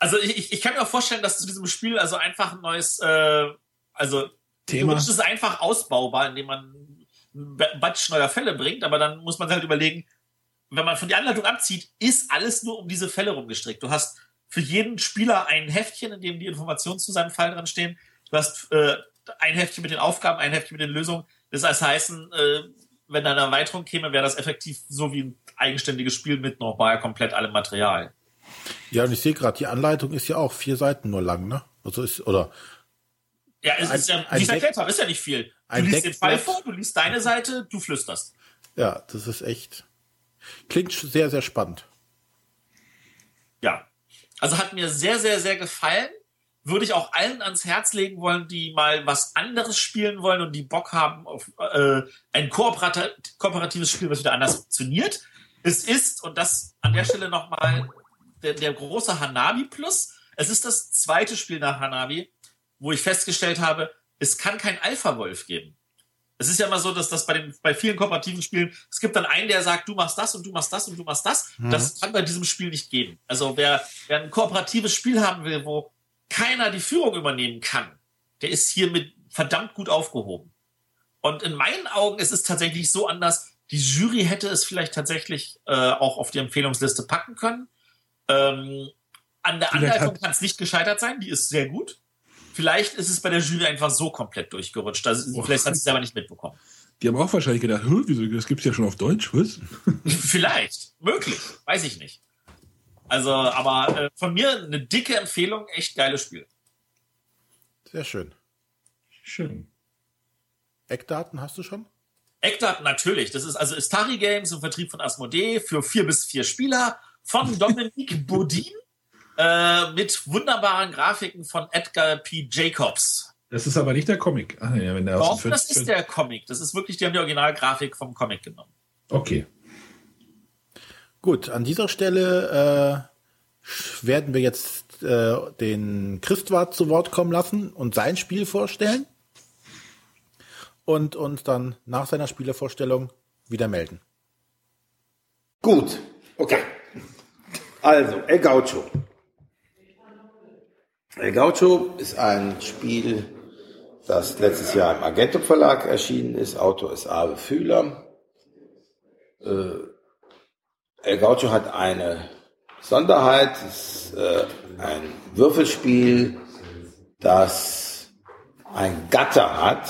Also ich, ich kann mir auch vorstellen, dass zu diesem Spiel also einfach ein neues, äh, also Thema. ist einfach ausbaubar, indem man Batsch neuer Fälle bringt, aber dann muss man halt überlegen, wenn man von der Anleitung abzieht, ist alles nur um diese Fälle rumgestrickt. Du hast für jeden Spieler ein Heftchen, in dem die Informationen zu seinem Fall dran stehen. Du hast äh, ein Heftchen mit den Aufgaben, ein Heftchen mit den Lösungen. Das heißt, heißen, äh, wenn da eine Erweiterung käme, wäre das effektiv so wie ein eigenständiges Spiel mit nochmal komplett allem Material. Ja, und ich sehe gerade, die Anleitung ist ja auch vier Seiten nur lang, ne? Also ist, oder? Ja, es Ein- ist ja, wie ich Deck- erklärt habe, ist ja nicht viel. Du liest den Fall vor, du liest deine Seite, du flüsterst. Ja, das ist echt. Klingt sehr, sehr spannend. Ja. Also hat mir sehr, sehr, sehr gefallen. Würde ich auch allen ans Herz legen wollen, die mal was anderes spielen wollen und die Bock haben auf äh, ein kooperati kooperatives Spiel, was wieder anders funktioniert. Es ist, und das an der Stelle nochmal der, der große Hanabi Plus. Es ist das zweite Spiel nach Hanabi, wo ich festgestellt habe, es kann kein Alpha-Wolf geben. Es ist ja immer so, dass das bei den bei vielen kooperativen Spielen, es gibt dann einen, der sagt, du machst das und du machst das und du machst das. Das kann bei diesem Spiel nicht geben. Also wer, wer ein kooperatives Spiel haben will, wo keiner die Führung übernehmen kann, der ist hiermit verdammt gut aufgehoben. Und in meinen Augen ist es tatsächlich so anders. Die Jury hätte es vielleicht tatsächlich äh, auch auf die Empfehlungsliste packen können. Ähm, an der Anleitung kann es nicht gescheitert sein, die ist sehr gut. Vielleicht ist es bei der Jury einfach so komplett durchgerutscht. Also, Boah. vielleicht hat sie es selber nicht mitbekommen. Die haben auch wahrscheinlich gedacht, "Hä, wieso, das gibt's ja schon auf Deutsch, was? Vielleicht, möglich, weiß ich nicht. Also, aber äh, von mir eine dicke Empfehlung, echt geiles Spiel. Sehr schön. Schön. Eckdaten hast du schon? Eckdaten natürlich. Das ist also Istari Games im Vertrieb von Asmodee für vier bis vier Spieler von Dominique Bodin äh, mit wunderbaren Grafiken von Edgar P. Jacobs. Das ist aber nicht der Comic. Ah, ja, wenn der Doch, das 14 ist der Comic. Das ist wirklich, die haben die Originalgrafik vom Comic genommen. Okay. Gut, an dieser Stelle äh, werden wir jetzt äh, den Christwart zu Wort kommen lassen und sein Spiel vorstellen und uns dann nach seiner Spielevorstellung wieder melden. Gut, okay. Also, El Gaucho. El Gaucho ist ein Spiel, das letztes Jahr im Argento Verlag erschienen ist. Autor ist Abe Fühler. Äh, El Gaucho hat eine Sonderheit, es ist äh, ein Würfelspiel, das ein Gatter hat.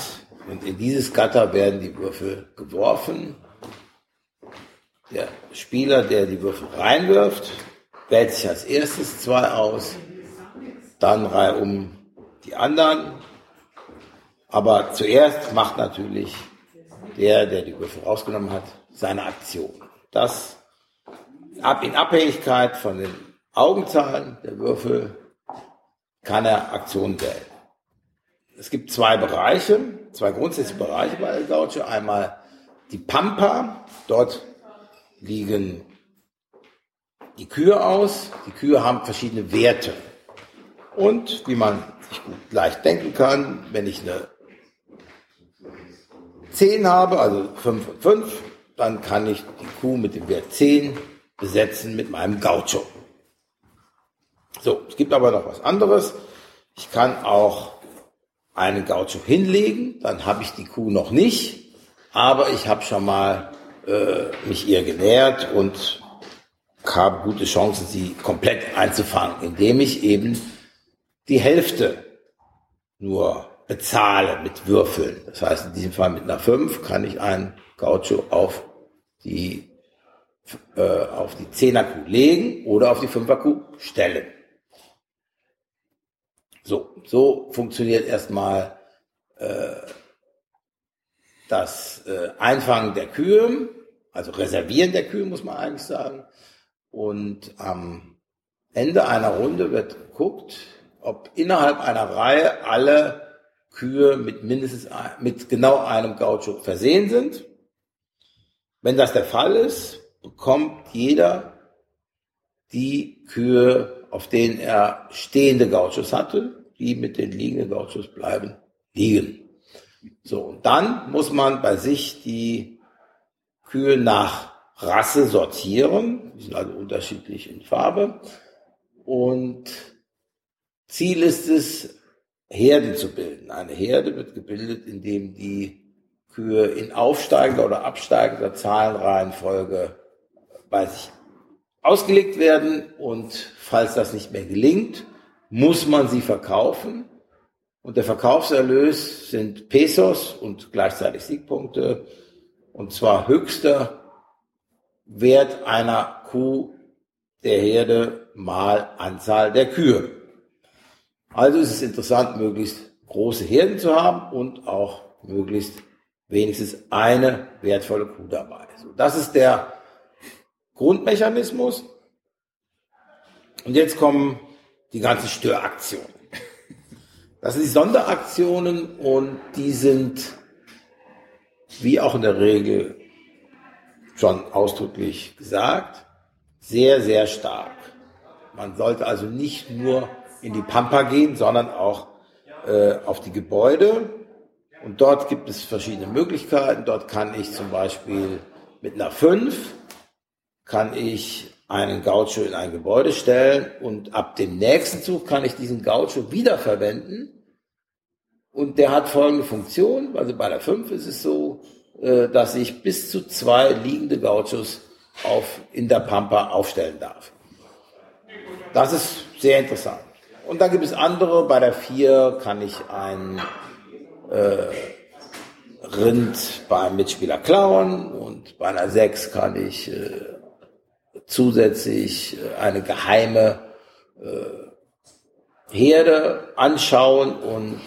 Und in dieses Gatter werden die Würfel geworfen. Der Spieler, der die Würfel reinwirft, wählt sich als erstes zwei aus, dann reihum die anderen. Aber zuerst macht natürlich der, der die Würfel rausgenommen hat, seine Aktion. Das in Abhängigkeit von den Augenzahlen der Würfel kann er Aktionen wählen. Es gibt zwei Bereiche, zwei grundsätzliche Bereiche bei El Gaucho. Einmal die Pampa, dort liegen die Kühe aus. Die Kühe haben verschiedene Werte. Und wie man sich gut leicht denken kann, wenn ich eine 10 habe, also 5 und 5, dann kann ich die Kuh mit dem Wert 10 besetzen mit meinem Gaucho. So, es gibt aber noch was anderes. Ich kann auch einen Gaucho hinlegen, dann habe ich die Kuh noch nicht, aber ich habe schon mal äh, mich ihr genähert und habe gute Chancen, sie komplett einzufangen, indem ich eben die Hälfte nur bezahle mit Würfeln. Das heißt, in diesem Fall mit einer 5 kann ich einen Gaucho auf die, äh, auf die 10er Kuh legen oder auf die 5er Kuh stellen. So, so funktioniert erstmal äh, das äh, Einfangen der Kühe, also Reservieren der Kühe, muss man eigentlich sagen. Und am Ende einer Runde wird geguckt, ob innerhalb einer Reihe alle Kühe mit mindestens ein, mit genau einem Gaucho versehen sind. Wenn das der Fall ist, bekommt jeder die Kühe, auf denen er stehende Gauchos hatte, die mit den liegenden Gauchos bleiben liegen. So, und dann muss man bei sich die Kühe nach Rasse sortieren. Die sind also unterschiedlich in Farbe. Und Ziel ist es, Herden zu bilden. Eine Herde wird gebildet, indem die Kühe in aufsteigender oder absteigender Zahlenreihenfolge bei sich ausgelegt werden und falls das nicht mehr gelingt, muss man sie verkaufen. Und der Verkaufserlös sind Pesos und gleichzeitig Siegpunkte. Und zwar höchster Wert einer Kuh der Herde mal Anzahl der Kühe. Also ist es interessant, möglichst große Herden zu haben und auch möglichst wenigstens eine wertvolle Kuh dabei. So, das ist der Grundmechanismus. Und jetzt kommen die ganzen Störaktionen. Das sind die Sonderaktionen und die sind, wie auch in der Regel schon ausdrücklich gesagt, sehr, sehr stark. Man sollte also nicht nur in die Pampa gehen, sondern auch äh, auf die Gebäude. Und dort gibt es verschiedene Möglichkeiten. Dort kann ich zum Beispiel mit einer 5 kann ich einen Gaucho in ein Gebäude stellen und ab dem nächsten Zug kann ich diesen Gaucho wiederverwenden. Und der hat folgende Funktion. Also bei der 5 ist es so, äh, dass ich bis zu zwei liegende Gauchos auf, in der Pampa aufstellen darf. Das ist sehr interessant. Und dann gibt es andere. Bei der 4 kann ich ein äh, Rind beim Mitspieler klauen und bei einer 6 kann ich äh, zusätzlich äh, eine geheime äh, Herde anschauen und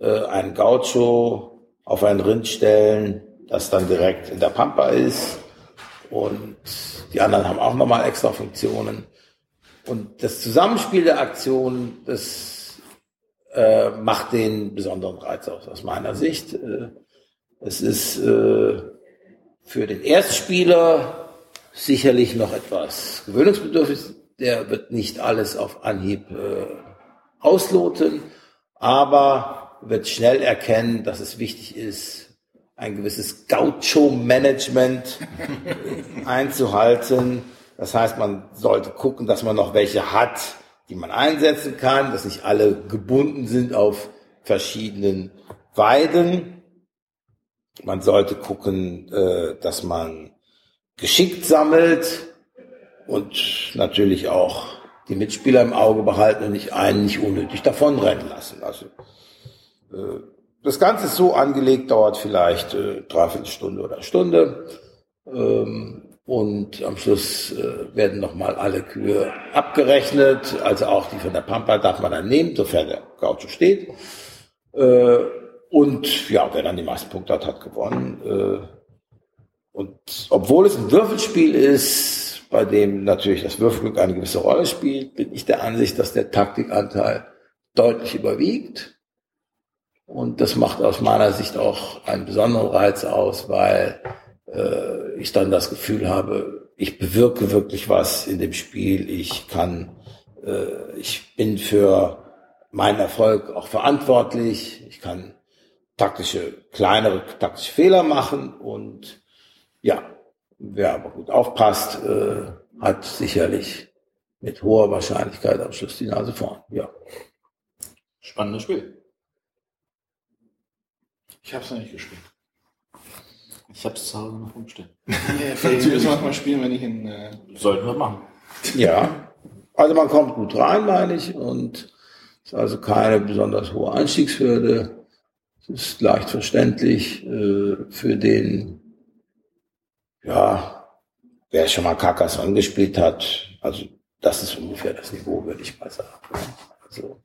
äh, einen Gaucho auf ein Rind stellen, das dann direkt in der Pampa ist. Und die anderen haben auch nochmal extra Funktionen. Und das Zusammenspiel der Aktionen, das äh, macht den besonderen Reiz aus, aus meiner Sicht. Äh, es ist äh, für den Erstspieler sicherlich noch etwas gewöhnungsbedürftig. Der wird nicht alles auf Anhieb äh, ausloten, aber wird schnell erkennen, dass es wichtig ist, ein gewisses Gaucho-Management einzuhalten. Das heißt, man sollte gucken, dass man noch welche hat, die man einsetzen kann, dass nicht alle gebunden sind auf verschiedenen Weiden. Man sollte gucken, äh, dass man geschickt sammelt und natürlich auch die Mitspieler im Auge behalten und nicht einen nicht unnötig davonrennen lassen. Also äh, das Ganze ist so angelegt, dauert vielleicht äh, dreiviertel Stunde oder Stunde. Ähm, und am Schluss äh, werden nochmal alle Kühe abgerechnet. Also auch die von der Pampa darf man dann nehmen, sofern der Gaucho steht. Äh, und ja, wer dann die meisten Punkte hat, hat gewonnen. Äh, und obwohl es ein Würfelspiel ist, bei dem natürlich das Würfelglück eine gewisse Rolle spielt, bin ich der Ansicht, dass der Taktikanteil deutlich überwiegt. Und das macht aus meiner Sicht auch einen besonderen Reiz aus, weil äh, ich dann das Gefühl habe, ich bewirke wirklich was in dem Spiel. Ich kann, äh, ich bin für meinen Erfolg auch verantwortlich. Ich kann taktische, kleinere taktische Fehler machen und ja, wer aber gut aufpasst, äh, hat sicherlich mit hoher Wahrscheinlichkeit am Schluss die Nase vorn. Ja. Spannendes Spiel. Ich habe es noch nicht gespielt. Ich habe es zu Hause noch rumstehen. Ja, vielleicht müssen wir mal spielen, wenn ich in. Äh Sollten wir machen. Ja, also man kommt gut rein, meine ich, und ist also keine besonders hohe Einstiegshürde. Es ist leicht verständlich äh, für den ja, wer schon mal Carcassonne gespielt hat, also das ist ungefähr das Niveau, würde ich mal sagen. Also,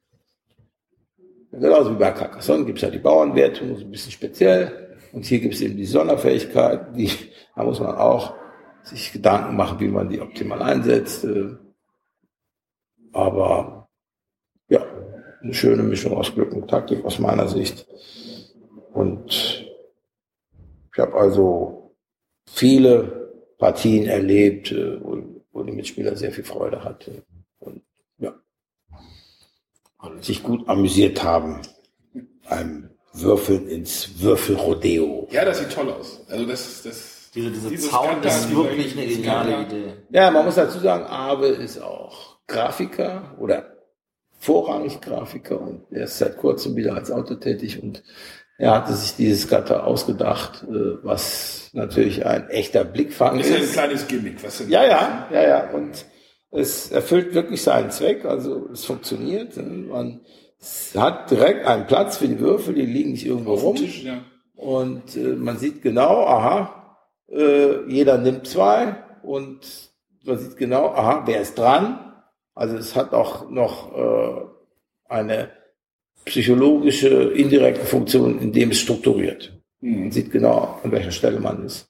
genauso wie bei Carcassonne gibt es ja die Bauernwertung, so ein bisschen speziell. Und hier gibt es eben die Sonderfähigkeit, die, da muss man auch sich Gedanken machen, wie man die optimal einsetzt. Aber ja, eine schöne Mischung aus Glück und Taktik aus meiner Sicht. Und ich habe also viele Partien erlebt, äh, wo, wo die Mitspieler sehr viel Freude hatten und ja, sich gut amüsiert haben beim Würfeln ins Würfelrodeo. Ja, das sieht toll aus. Also das, das diese, diese Zaun ist wirklich eine geniale Idee. Ja, man muss dazu sagen, Abe ist auch Grafiker oder vorrangig Grafiker und er ist seit kurzem wieder als Autor tätig und Er hatte sich dieses Gatter ausgedacht, äh, was natürlich ein echter Blickfang Das ist. ist ja ein kleines Gimmick, was Ja, ja, ja, ja. Und es erfüllt wirklich seinen Zweck. Also es funktioniert. Man hat direkt einen Platz für die Würfel, die liegen nicht irgendwo rum. Tisch, ja. Und äh, man sieht genau, aha, äh, jeder nimmt zwei und man sieht genau, aha, wer ist dran. Also es hat auch noch eine psychologische indirekte Funktion, indem es strukturiert. Man sieht genau, an welcher Stelle man ist.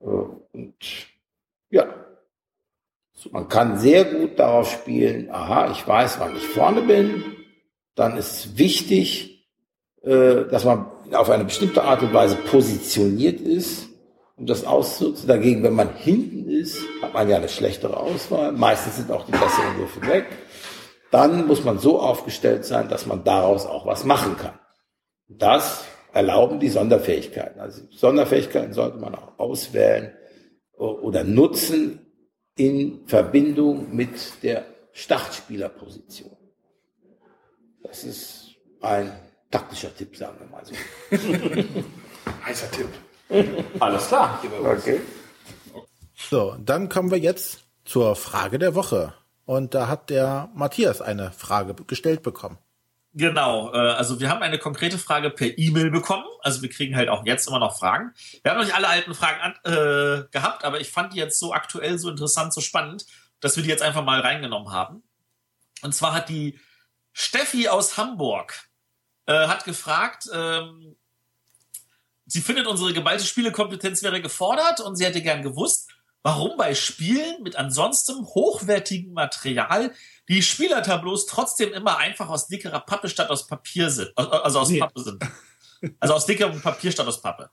Äh, Und ja, man kann sehr gut darauf spielen, aha, ich weiß, wann ich vorne bin. Dann ist es wichtig, äh, dass man auf eine bestimmte Art und Weise positioniert ist, um das auszunutzen. Dagegen, wenn man hinten ist, hat man ja eine schlechtere Auswahl. Meistens sind auch die besseren Würfel weg. Dann muss man so aufgestellt sein, dass man daraus auch was machen kann. Das erlauben die Sonderfähigkeiten. Also Sonderfähigkeiten sollte man auch auswählen oder nutzen in Verbindung mit der Startspielerposition. Das ist ein taktischer Tipp, sagen wir mal so. Heißer Tipp. Alles klar. Okay. So, dann kommen wir jetzt zur Frage der Woche. Und da hat der Matthias eine Frage gestellt bekommen. Genau, äh, also wir haben eine konkrete Frage per E-Mail bekommen. Also wir kriegen halt auch jetzt immer noch Fragen. Wir haben noch nicht alle alten Fragen an, äh, gehabt, aber ich fand die jetzt so aktuell, so interessant, so spannend, dass wir die jetzt einfach mal reingenommen haben. Und zwar hat die Steffi aus Hamburg äh, hat gefragt, ähm, sie findet unsere geballte Spielekompetenz wäre gefordert und sie hätte gern gewusst, warum bei Spielen mit ansonsten hochwertigem Material die Spielertableaus trotzdem immer einfach aus dickerer Pappe statt aus Papier sind. Also aus Nee. Pappe sind. Also aus dickerem Papier statt aus Pappe.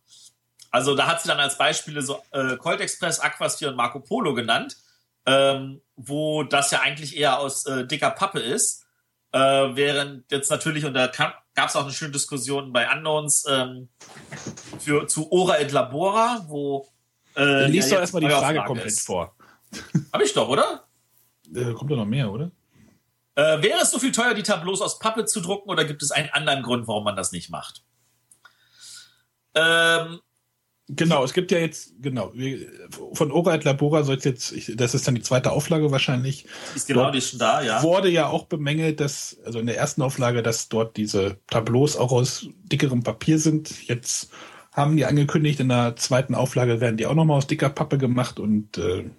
Also da hat sie dann als Beispiele so äh, Colt Express, Aquasphere und Marco Polo genannt, ähm, wo das ja eigentlich eher aus äh, dicker Pappe ist. Äh, während jetzt natürlich, und da gab es auch eine schöne Diskussion bei Unknowns ähm, für, zu Ora et Labora, wo äh, Lies ja doch erstmal die Frage komplett ist. vor. Hab ich doch, oder? Äh, kommt da noch mehr, oder? Äh, wäre es so viel teuer, die Tableaus aus Pappe zu drucken, oder gibt es einen anderen Grund, warum man das nicht macht? Ähm, Genau, es gibt ja jetzt, genau, von Ora et Labora soll es jetzt, ich, das ist dann die zweite Auflage wahrscheinlich, ist genau, Dort die schon da, ja. wurde ja auch bemängelt, dass, also in der ersten Auflage, dass dort diese Tableaus auch aus dickerem Papier sind. Jetzt haben die angekündigt, in der zweiten Auflage werden die auch nochmal aus dicker Pappe gemacht und äh,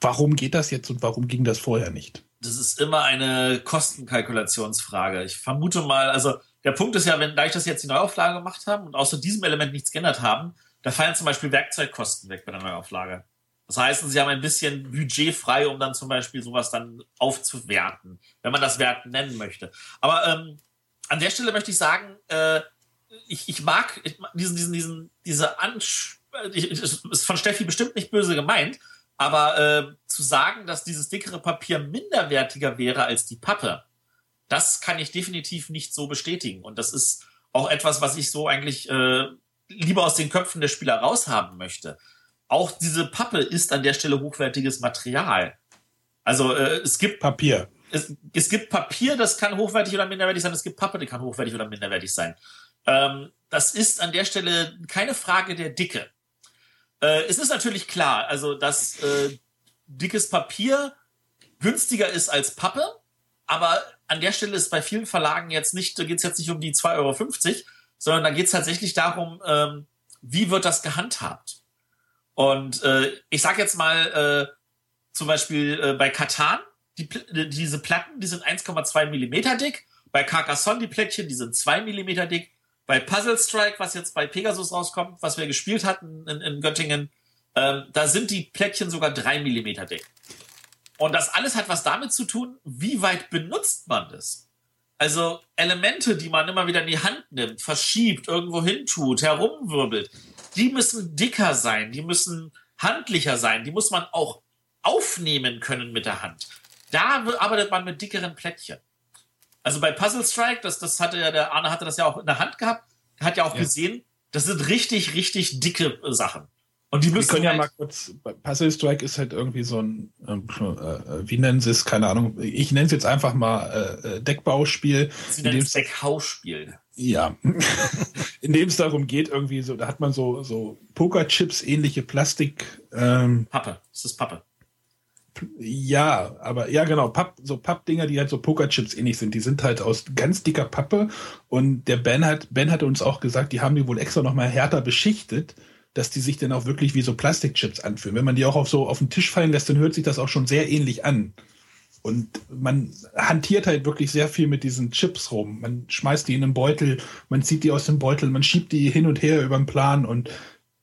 warum geht das jetzt und warum ging das vorher nicht? Das ist immer eine Kostenkalkulationsfrage. Ich vermute mal, also der Punkt ist ja, wenn, da ich das jetzt die Neuauflage gemacht haben und außer diesem Element nichts geändert haben, da fallen zum Beispiel Werkzeugkosten weg bei der Neuauflage. Das heißt, sie haben ein bisschen Budget frei, um dann zum Beispiel sowas dann aufzuwerten, wenn man das Werten nennen möchte. Aber ähm, an der Stelle möchte ich sagen, äh, ich, ich mag diesen, diesen, diesen, diese es ist von Steffi bestimmt nicht böse gemeint, aber äh, zu sagen, dass dieses dickere Papier minderwertiger wäre als die Pappe, das kann ich definitiv nicht so bestätigen. Und das ist auch etwas, was ich so eigentlich äh, lieber aus den Köpfen der Spieler raushaben möchte. Auch diese Pappe ist an der Stelle hochwertiges Material. Also äh, es gibt Papier. es, es gibt Papier, das kann hochwertig oder minderwertig sein. Es gibt Pappe, die kann hochwertig oder minderwertig sein. Ähm, das ist an der Stelle keine Frage der Dicke. Äh, es ist natürlich klar, also dass äh, dickes Papier günstiger ist als Pappe, aber an der Stelle ist bei vielen Verlagen jetzt nicht, da geht es jetzt nicht um die 2,50 Euro, sondern da geht es tatsächlich darum, ähm, wie wird das gehandhabt. Und äh, ich sage jetzt mal, äh, zum Beispiel äh, bei Katan, die, Pl- diese Platten, die sind 1,2 Millimeter dick. Bei Carcassonne die Plättchen, die sind 2 Millimeter dick. Bei Puzzle Strike, was jetzt bei Pegasus rauskommt, was wir gespielt hatten in, in Göttingen, ähm, da sind die Plättchen sogar 3 Millimeter dick. Und das alles hat was damit zu tun, wie weit benutzt man das. Also Elemente, die man immer wieder in die Hand nimmt, verschiebt, irgendwo hin tut, herumwirbelt, die müssen dicker sein, die müssen handlicher sein, die muss man auch aufnehmen können mit der Hand. Da arbeitet man mit dickeren Plättchen. Also bei Puzzle Strike, das, das hatte ja, der Arne hatte das ja auch in der Hand gehabt, hat ja auch Ja. gesehen, das sind richtig, richtig dicke äh, Sachen. Und die müssen wir können halt ja mal kurz, Puzzle Strike ist halt irgendwie so ein, ähm, äh, wie nennen sie es, keine Ahnung, ich nenne es jetzt einfach mal äh, Deckbauspiel. Sie nennen es Deckhausspiel. Ja, in dem es darum geht, irgendwie so, da hat man so, so Pokerchips, ähnliche Plastik. Ähm, Pappe, das ist Pappe. Ja, aber ja, genau, Papp, so Pappdinger, die halt so Pokerchips ähnlich sind, die sind halt aus ganz dicker Pappe. Und der Ben hat, Ben hatte uns auch gesagt, die haben die wohl extra nochmal härter beschichtet, dass die sich dann auch wirklich wie so Plastikchips anfühlen. Wenn man die auch auf so auf den Tisch fallen lässt, dann hört sich das auch schon sehr ähnlich an. Und man hantiert halt wirklich sehr viel mit diesen Chips rum. Man schmeißt die in einen Beutel, man zieht die aus dem Beutel, man schiebt die hin und her über den Plan und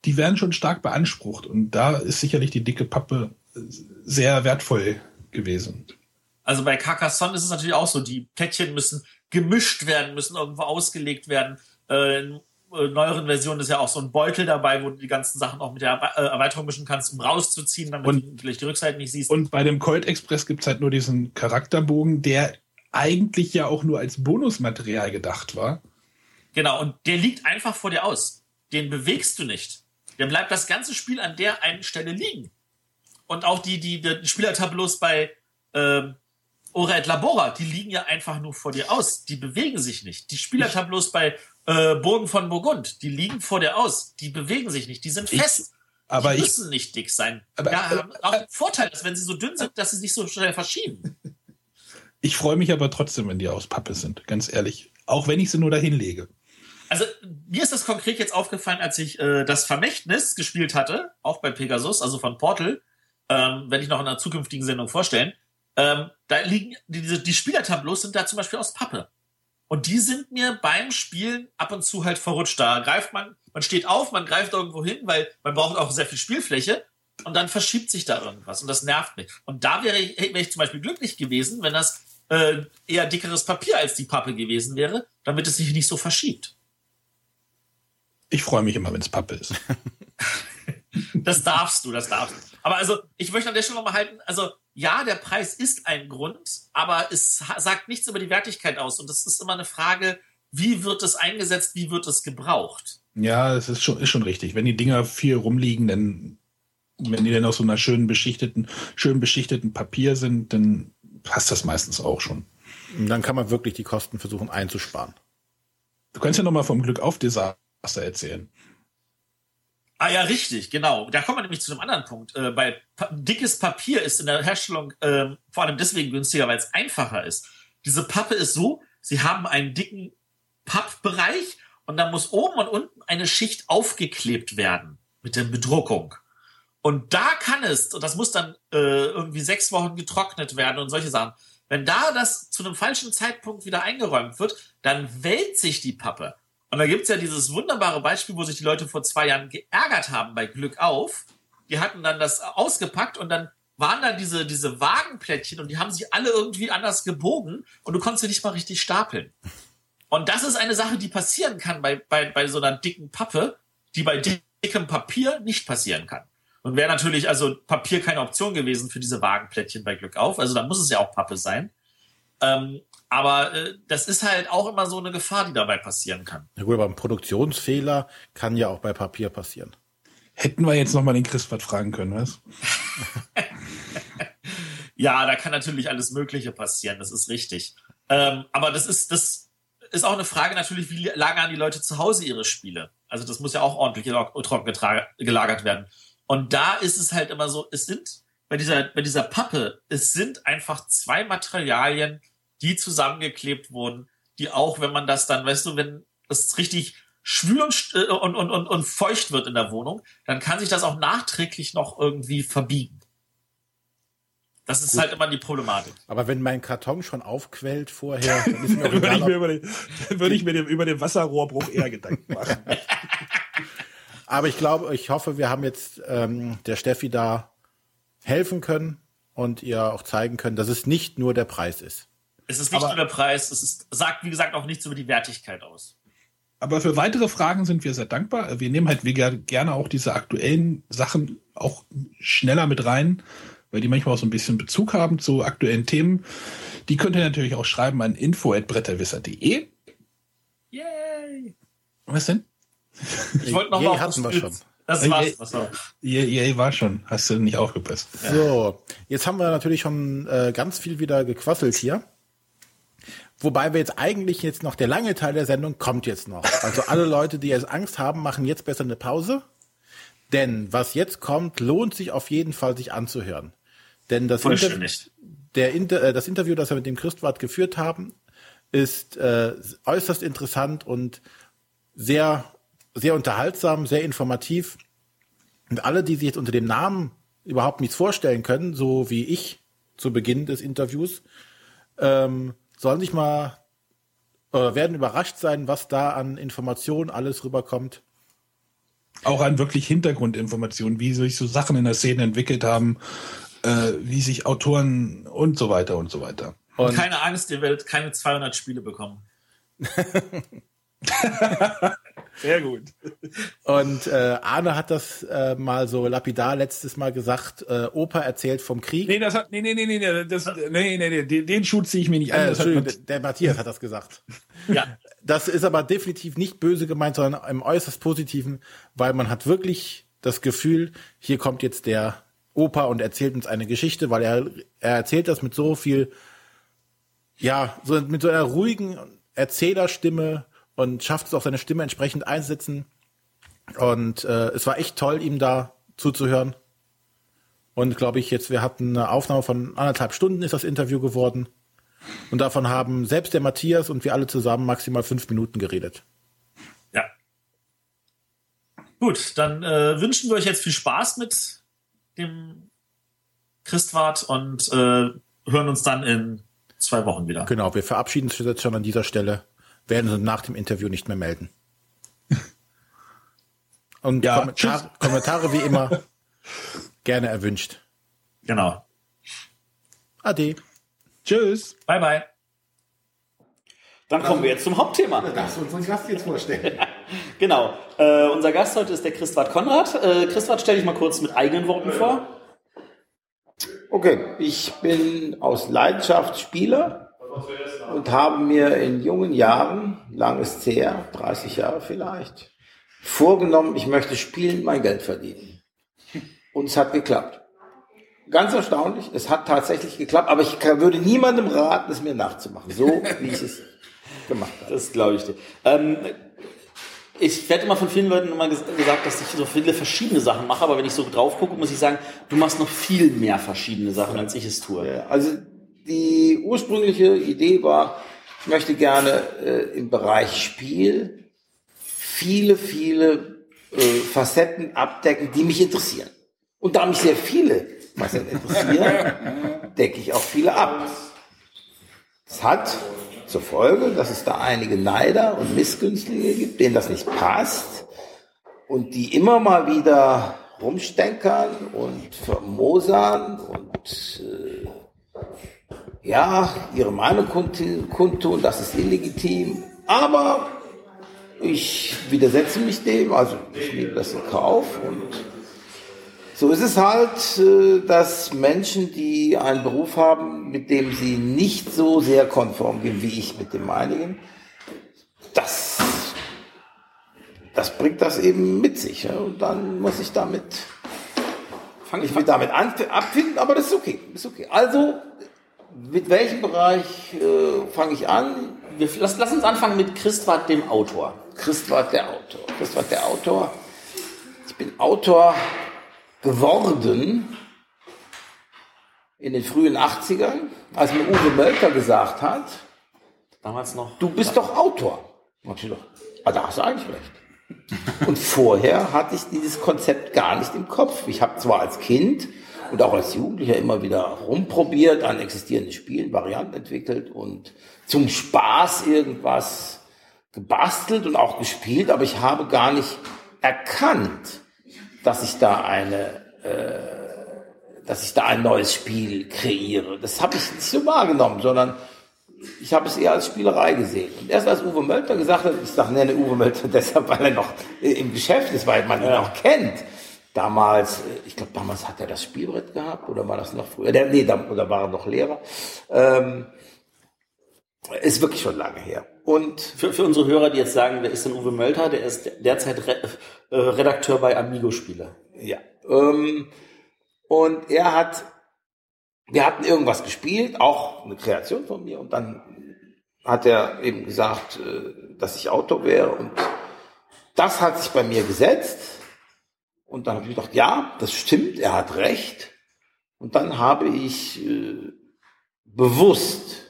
die werden schon stark beansprucht. Und da ist sicherlich die dicke Pappe sehr wertvoll gewesen. Also bei Carcassonne ist es natürlich auch so, die Plättchen müssen gemischt werden, müssen irgendwo ausgelegt werden. Äh, äh, neueren Versionen ist ja auch so ein Beutel dabei, wo du die ganzen Sachen auch mit der äh, Erweiterung mischen kannst, um rauszuziehen, damit und, du vielleicht die Rückseite nicht siehst. Und bei dem Colt Express gibt es halt nur diesen Charakterbogen, der eigentlich ja auch nur als Bonusmaterial gedacht war. Genau, und der liegt einfach vor dir aus. Den bewegst du nicht. Der bleibt das ganze Spiel an der einen Stelle liegen. Und auch die, die, die Spielertableaus bei ähm, Ora et Labora, die liegen ja einfach nur vor dir aus. Die bewegen sich nicht. Die Spielertableaus bei äh, Burgen von Burgund, die liegen vor dir aus, die bewegen sich nicht, die sind fest. Ich, aber die müssen nicht dick sein. Aber, ja, haben auch einen Vorteil, dass wenn sie so dünn sind, dass sie sich so schnell verschieben. Ich freue mich aber trotzdem, wenn die aus Pappe sind, ganz ehrlich. Auch wenn ich sie nur dahin lege. Also mir ist das konkret jetzt aufgefallen, als ich äh, das Vermächtnis gespielt hatte, auch bei Pegasus, also von Portal, ähm, werde ich noch in einer zukünftigen Sendung vorstellen. Ähm, da liegen die, die Spielertableaus sind da zum Beispiel aus Pappe. Und die sind mir beim Spielen ab und zu halt verrutscht. Da greift man, man steht auf, man greift irgendwo hin, weil man braucht auch sehr viel Spielfläche. Und dann verschiebt sich da irgendwas. Und das nervt mich. Und da wäre ich, wäre ich zum Beispiel glücklich gewesen, wenn das äh, eher dickeres Papier als die Pappe gewesen wäre, damit es sich nicht so verschiebt. Ich freue mich immer, wenn es Pappe ist. das darfst du, das darfst du. Aber also, ich möchte an der Stelle nochmal halten, also ja, der Preis ist ein Grund, aber es sagt nichts über die Wertigkeit aus. Und es ist immer eine Frage, wie wird es eingesetzt, wie wird es gebraucht? Ja, es ist schon, ist schon richtig. Wenn die Dinger viel rumliegen, dann, wenn die dann aus so einer schönen beschichteten, schön beschichteten Papier sind, dann passt das meistens auch schon. Und dann kann man wirklich die Kosten versuchen einzusparen. Du kannst ja nochmal vom Glück auf Desaster erzählen. Ah ja, richtig, genau. Da kommen wir nämlich zu einem anderen Punkt. Äh, bei pa dickes Papier ist in der Herstellung äh, vor allem deswegen günstiger, weil es einfacher ist. Diese Pappe ist so, sie haben einen dicken Pappbereich und dann muss oben und unten eine Schicht aufgeklebt werden mit der Bedruckung. Und da kann es, und das muss dann äh, irgendwie sechs Wochen getrocknet werden und solche Sachen. Wenn da das zu einem falschen Zeitpunkt wieder eingeräumt wird, dann wälzt sich die Pappe. Und da gibt's ja dieses wunderbare Beispiel, wo sich die Leute vor zwei Jahren geärgert haben bei Glück auf. Die hatten dann das ausgepackt und dann waren da diese, diese Wagenplättchen und die haben sich alle irgendwie anders gebogen und du konntest sie nicht mal richtig stapeln. Und das ist eine Sache, die passieren kann bei, bei, bei so einer dicken Pappe, die bei dickem Papier nicht passieren kann. Und wäre natürlich also Papier keine Option gewesen für diese Wagenplättchen bei Glück auf. Also da muss es ja auch Pappe sein. Ähm, aber äh, das ist halt auch immer so eine Gefahr, die dabei passieren kann. Ja gut, aber ein Produktionsfehler kann ja auch bei Papier passieren. Hätten wir jetzt noch mal den Christoph fragen können, was? ja, da kann natürlich alles Mögliche passieren, das ist richtig. Ähm, aber das ist, das ist auch eine Frage natürlich, wie lagern die Leute zu Hause ihre Spiele? Also das muss ja auch ordentlich trocken gelagert werden. Und da ist es halt immer so, es sind bei dieser, bei dieser Pappe, es sind einfach zwei Materialien, die zusammengeklebt wurden, die auch, wenn man das dann, weißt du, wenn es richtig schwül und, äh, und, und, und, und feucht wird in der Wohnung, dann kann sich das auch nachträglich noch irgendwie verbiegen. Das ist Gut. halt immer die Problematik. Aber wenn mein Karton schon aufquellt vorher, dann ist mir würde, ich mir den, würde ich mir den, über den Wasserrohrbruch eher Gedanken machen. Aber ich glaube, ich hoffe, wir haben jetzt ähm, der Steffi da helfen können und ihr auch zeigen können, dass es nicht nur der Preis ist. Es ist nicht aber, nur der Preis, es ist, sagt, wie gesagt, auch nichts über die Wertigkeit aus. Aber für weitere Fragen sind wir sehr dankbar. Wir nehmen halt gerne auch diese aktuellen Sachen auch schneller mit rein, weil die manchmal auch so ein bisschen Bezug haben zu aktuellen Themen. Die könnt ihr natürlich auch schreiben an info.bretterwisser.de. Yay! Was denn? Ich wollte noch mal auf das, Das war's. Was noch. EA, EA war schon. Hast du nicht aufgepasst? So, jetzt haben wir natürlich schon äh, ganz viel wieder gequasselt hier. Wobei wir jetzt eigentlich jetzt noch der lange Teil der Sendung kommt jetzt noch. Also alle Leute, die jetzt Angst haben, machen jetzt besser eine Pause. Denn was jetzt kommt, lohnt sich auf jeden Fall, sich anzuhören. Denn das, Inter Vollständig. der Inter äh, das Interview, das wir mit dem Christwart geführt haben, ist äh, äußerst interessant und sehr, sehr unterhaltsam, sehr informativ. Und alle, die sich jetzt unter dem Namen überhaupt nichts vorstellen können, so wie ich zu Beginn des Interviews, ähm, sollen sich mal oder werden überrascht sein, was da an Informationen alles rüberkommt. Auch an wirklich Hintergrundinformationen, wie sich so Sachen in der Szene entwickelt haben, äh, wie sich Autoren und so weiter und so weiter. Und Keine Angst, ihr werdet keine 200 Spiele bekommen. Sehr gut. Und äh, Arne hat das äh, mal so lapidar letztes Mal gesagt, äh, Opa erzählt vom Krieg. Nee, das hat, nee, nee, nee, nee, das, nee, nee, nee, den, den Schuh ziehe ich mir nicht an. äh, mit, der Matthias hat das gesagt. Ja. Das ist aber definitiv nicht böse gemeint, sondern im äußerst positiven, weil man hat wirklich das Gefühl, hier kommt jetzt der Opa und erzählt uns eine Geschichte, weil er, er erzählt das mit so viel, ja, so mit so einer ruhigen Erzählerstimme und schafft es auch seine Stimme entsprechend einzusetzen. Und äh, es war echt toll, ihm da zuzuhören. Und glaube ich, jetzt, wir hatten eine Aufnahme von anderthalb Stunden, ist das Interview geworden. Und davon haben selbst der Matthias und wir alle zusammen maximal fünf Minuten geredet. Ja. Gut, dann äh, wünschen wir euch jetzt viel Spaß mit dem Christwart und äh, hören uns dann in zwei Wochen wieder. Genau, wir verabschieden uns jetzt schon an dieser Stelle, werden uns nach dem Interview nicht mehr melden. Und Ja, Kommentare, Kommentare wie immer gerne erwünscht. Genau. Ade. Tschüss. Bye, bye. Dann kommen wir jetzt zum Hauptthema. Darfst du unseren Gast jetzt vorstellen? Genau. Äh, unser Gast heute ist der Christwart Konrad. Äh, Christwart, stell dich mal kurz mit eigenen Worten vor. Okay, ich bin aus Leidenschaft Spieler und habe mir in jungen Jahren, lang ist her, 30 Jahre vielleicht, vorgenommen, ich möchte spielen, mein Geld verdienen. Und es hat geklappt. Ganz erstaunlich, es hat tatsächlich geklappt, aber ich kann, würde niemandem raten, es mir nachzumachen, so wie ich es gemacht habe. Das glaube ich dir. Ähm, ich werde immer von vielen Leuten immer ges gesagt, dass ich so viele verschiedene Sachen mache, aber wenn ich so drauf gucke, muss ich sagen, du machst noch viel mehr verschiedene Sachen, als ich es tue. Ja, Also die ursprüngliche Idee war, ich möchte gerne äh, im Bereich Spiel viele, viele äh, Facetten abdecken, die mich interessieren. Und da mich sehr viele Facetten interessieren, decke ich auch viele ab. Das hat zur Folge, dass es da einige Neider und Missgünstige gibt, denen das nicht passt und die immer mal wieder rumstenkern und vermosern und äh, ja, ihre Meinung kund- kundtun, das ist illegitim. Aber ich widersetze mich dem, also ich nehme das in Kauf und so ist es halt, äh, dass Menschen, die einen Beruf haben, mit dem sie nicht so sehr konform gehen wie ich mit dem meinigen, das, das bringt das eben mit sich. Und dann muss ich damit, fange ich mich damit an, abfinden, aber das ist okay, ist okay. Also, mit welchem Bereich äh, fange ich an? Wir, lass, lass uns anfangen mit Christwart, dem Autor. Christwart der Autor. Christwart der Autor. Ich bin Autor geworden in den frühen 80ern, als mir Uwe Mölker gesagt hat, Damals noch. du bist doch Autor. Und ich doch, ah, da hast du eigentlich recht. Und vorher hatte ich dieses Konzept gar nicht im Kopf. Ich habe zwar als Kind und auch als Jugendlicher immer wieder rumprobiert, an existierenden Spielen Varianten entwickelt und zum Spaß irgendwas gebastelt und auch gespielt, aber ich habe gar nicht erkannt, dass ich da eine, äh, dass ich da ein neues Spiel kreiere. Das habe ich nicht so wahrgenommen, sondern ich habe es eher als Spielerei gesehen. Und erst als Uwe Mölter gesagt hat, ich sage, nenne Uwe Mölter deshalb, weil er noch im Geschäft ist, weil man ihn auch kennt. Damals, ich glaube, damals hat er das Spielbrett gehabt, oder war das noch früher? Der, nee, da, oder war er noch Lehrer? Ähm, ist wirklich schon lange her. Und Für, für unsere Hörer, die jetzt sagen, wer ist denn Uwe Mölter? Der ist derzeit Re äh, Redakteur bei Amigo-Spiele. Ja. Ähm, und er hat, wir hatten irgendwas gespielt, auch eine Kreation von mir, und dann hat er eben gesagt, äh, dass ich Autor wäre und das hat sich bei mir gesetzt. Und dann habe ich gedacht, ja, das stimmt, er hat recht. Und dann habe ich äh, bewusst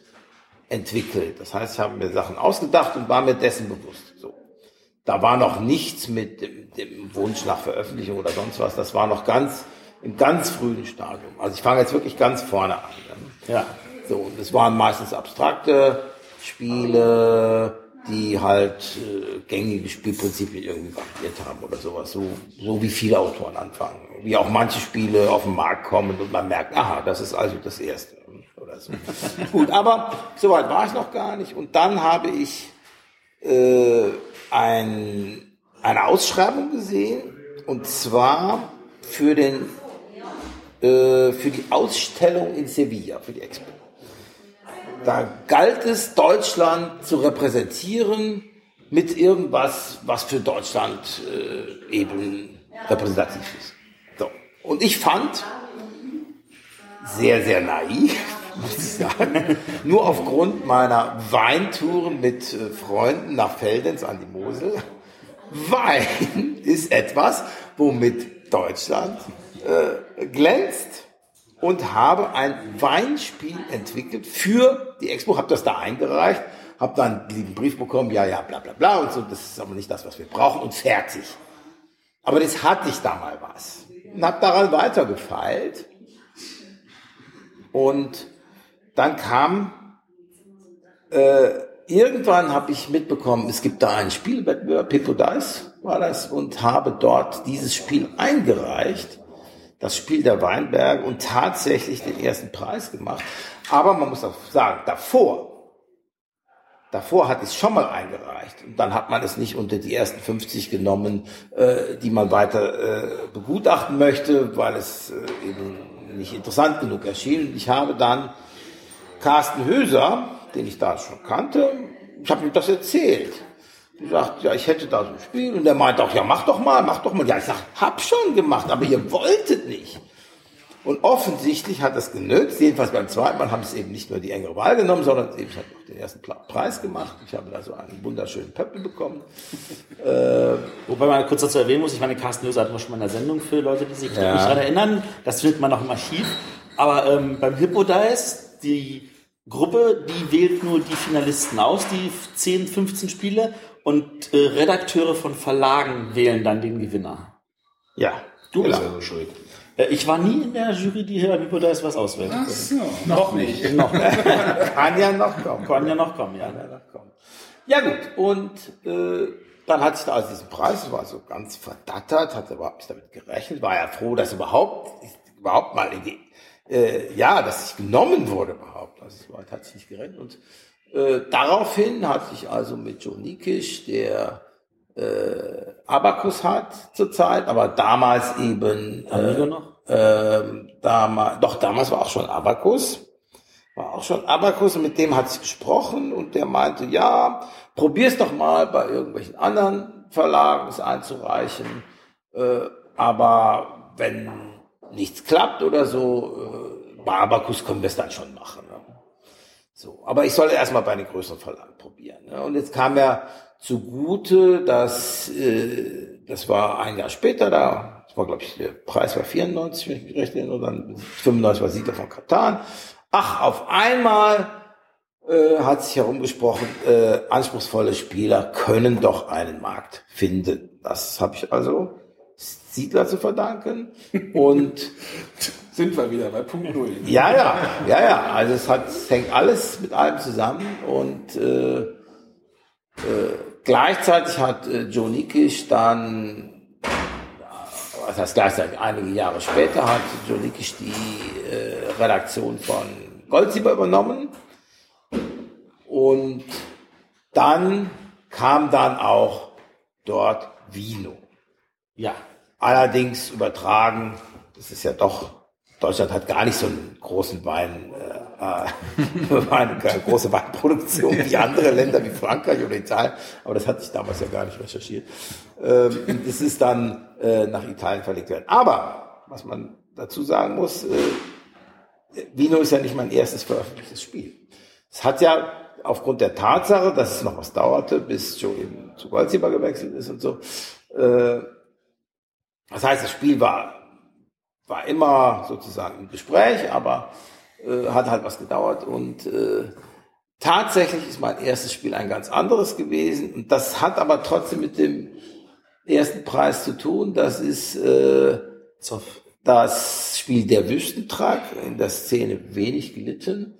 entwickelt. Das heißt, ich habe mir Sachen ausgedacht und war mir dessen bewusst. So. Da war noch nichts mit dem, dem Wunsch nach Veröffentlichung oder sonst was. Das war noch ganz im ganz frühen Stadium. Also ich fange jetzt wirklich ganz vorne an. Ne? Ja. So, und es waren meistens abstrakte Spiele, die halt äh, gängige Spielprinzipien irgendwie variiert haben oder sowas. So, so wie viele Autoren anfangen. Wie auch manche Spiele auf den Markt kommen und man merkt, aha, das ist also das erste oder so. Gut, aber soweit war ich noch gar nicht. Und dann habe ich äh, ein, eine Ausschreibung gesehen und zwar für den äh, für die Ausstellung in Sevilla, für die Expo. Da galt es, Deutschland zu repräsentieren mit irgendwas, was für Deutschland äh, eben repräsentativ ist. So. Und ich fand, sehr, sehr naiv, muss ich sagen, nur aufgrund meiner Weintouren mit äh, Freunden nach Feldens an die Mosel, Wein ist etwas, womit Deutschland äh, glänzt und habe ein Weinspiel entwickelt für die Expo, habe das da eingereicht, habe dann einen lieben Brief bekommen, ja, ja, bla bla bla und so, das ist aber nicht das, was wir brauchen und fertig. Aber das hatte ich da mal was und habe daran weitergefeilt. Und dann kam äh, irgendwann habe ich mitbekommen, es gibt da einen Spielwettbewerb, Pippo Dice war das, und habe dort dieses Spiel eingereicht das Spiel der Weinberge und tatsächlich den ersten Preis gemacht. Aber man muss auch sagen, davor, davor hat es schon mal eingereicht und dann hat man es nicht unter die ersten 50 genommen, äh, die man weiter äh, begutachten möchte, weil es äh, eben nicht interessant genug erschien. Ich habe dann Carsten Höser, den ich da schon kannte, ich habe ihm das erzählt. Die sagt, ja, ich hätte da so ein Spiel. Und der meint auch, ja, mach doch mal, mach doch mal. Ja, ich sag, hab schon gemacht, aber ihr wolltet nicht. Und offensichtlich hat das genützt. Jedenfalls beim zweiten Mal haben es eben nicht nur die engere Wahl genommen, sondern eben hat noch den ersten Preis gemacht. Ich habe da so einen wunderschönen Pöppel bekommen. äh, Wobei man kurz dazu erwähnen muss, ich meine, Carsten Löser hatten wir schon mal in der Sendung für Leute, die sich ja. nicht daran erinnern. Das findet man noch im Archiv. Aber ähm, beim Hippo Dice, die Gruppe, die wählt nur die Finalisten aus, die 10, 15 Spiele und äh, Redakteure von Verlagen wählen dann den Gewinner. Ja. Du bist also schuld. Äh, ich war nie in der Jury, die Herr Hypothese was auswählt. Ach so, noch nicht. noch. Kann ja noch kommen. Kann ja noch kommen, ja. Kann ja noch kommen. Ja gut, und äh, dann hatte ich da also diesen Preis, war so ganz verdattert, hatte überhaupt nicht damit gerechnet, war ja froh, dass überhaupt, überhaupt mal, äh, ja, dass ich genommen wurde überhaupt. Also es hat sich nicht gerechnet und äh, daraufhin hatte ich also mit Joe Nikisch, der äh, Abacus hat zurzeit, aber damals eben äh, noch? Äh, damals, doch damals war auch schon Abacus, war auch schon Abacus und mit dem hat ich gesprochen und der meinte, ja, probier's doch mal bei irgendwelchen anderen Verlagen es einzureichen, äh, aber wenn nichts klappt oder so, äh, bei Abacus können wir es dann schon machen. So, aber ich soll erstmal bei den größeren Verlagen probieren. Ne? Und jetzt kam ja zugute, dass äh, das war ein Jahr später da, das war glaube ich, der Preis war 94, wenn ich mich recht erinnere, dann 95 war Siedler von Katan. Ach, auf einmal äh, hat sich herumgesprochen, äh, anspruchsvolle Spieler können doch einen Markt finden. Das habe ich also Siedler zu verdanken. Und sind wir wieder bei Punkt Null. Ja, ja, ja, ja. Also es hat, es hängt alles mit allem zusammen und äh, äh, gleichzeitig hat äh, Joe Nikisch dann, was heißt gleichzeitig, einige Jahre später hat Joe Nikisch die äh, Redaktion von Goldsieber übernommen und dann kam dann auch dort Vino. Ja, allerdings übertragen, das ist ja doch Deutschland hat gar nicht so einen großen Wein äh, war eine große Weinproduktion wie andere Länder wie Frankreich oder Italien, aber das hatte ich damals ja gar nicht recherchiert. Ähm, das ist dann äh, nach Italien verlegt werden. Aber, was man dazu sagen muss, äh, Vino ist ja nicht mein erstes veröffentlichtes Spiel. Es hat ja aufgrund der Tatsache, dass es noch was dauerte, bis Joe eben zu Goldsieber gewechselt ist und so, äh, das heißt, das Spiel war, war immer sozusagen im Gespräch, aber äh, hat halt was gedauert und äh, tatsächlich ist mein erstes Spiel ein ganz anderes gewesen und das hat aber trotzdem mit dem ersten Preis zu tun. Das ist äh, das Spiel Der Wüstentrag, in der Szene wenig gelitten.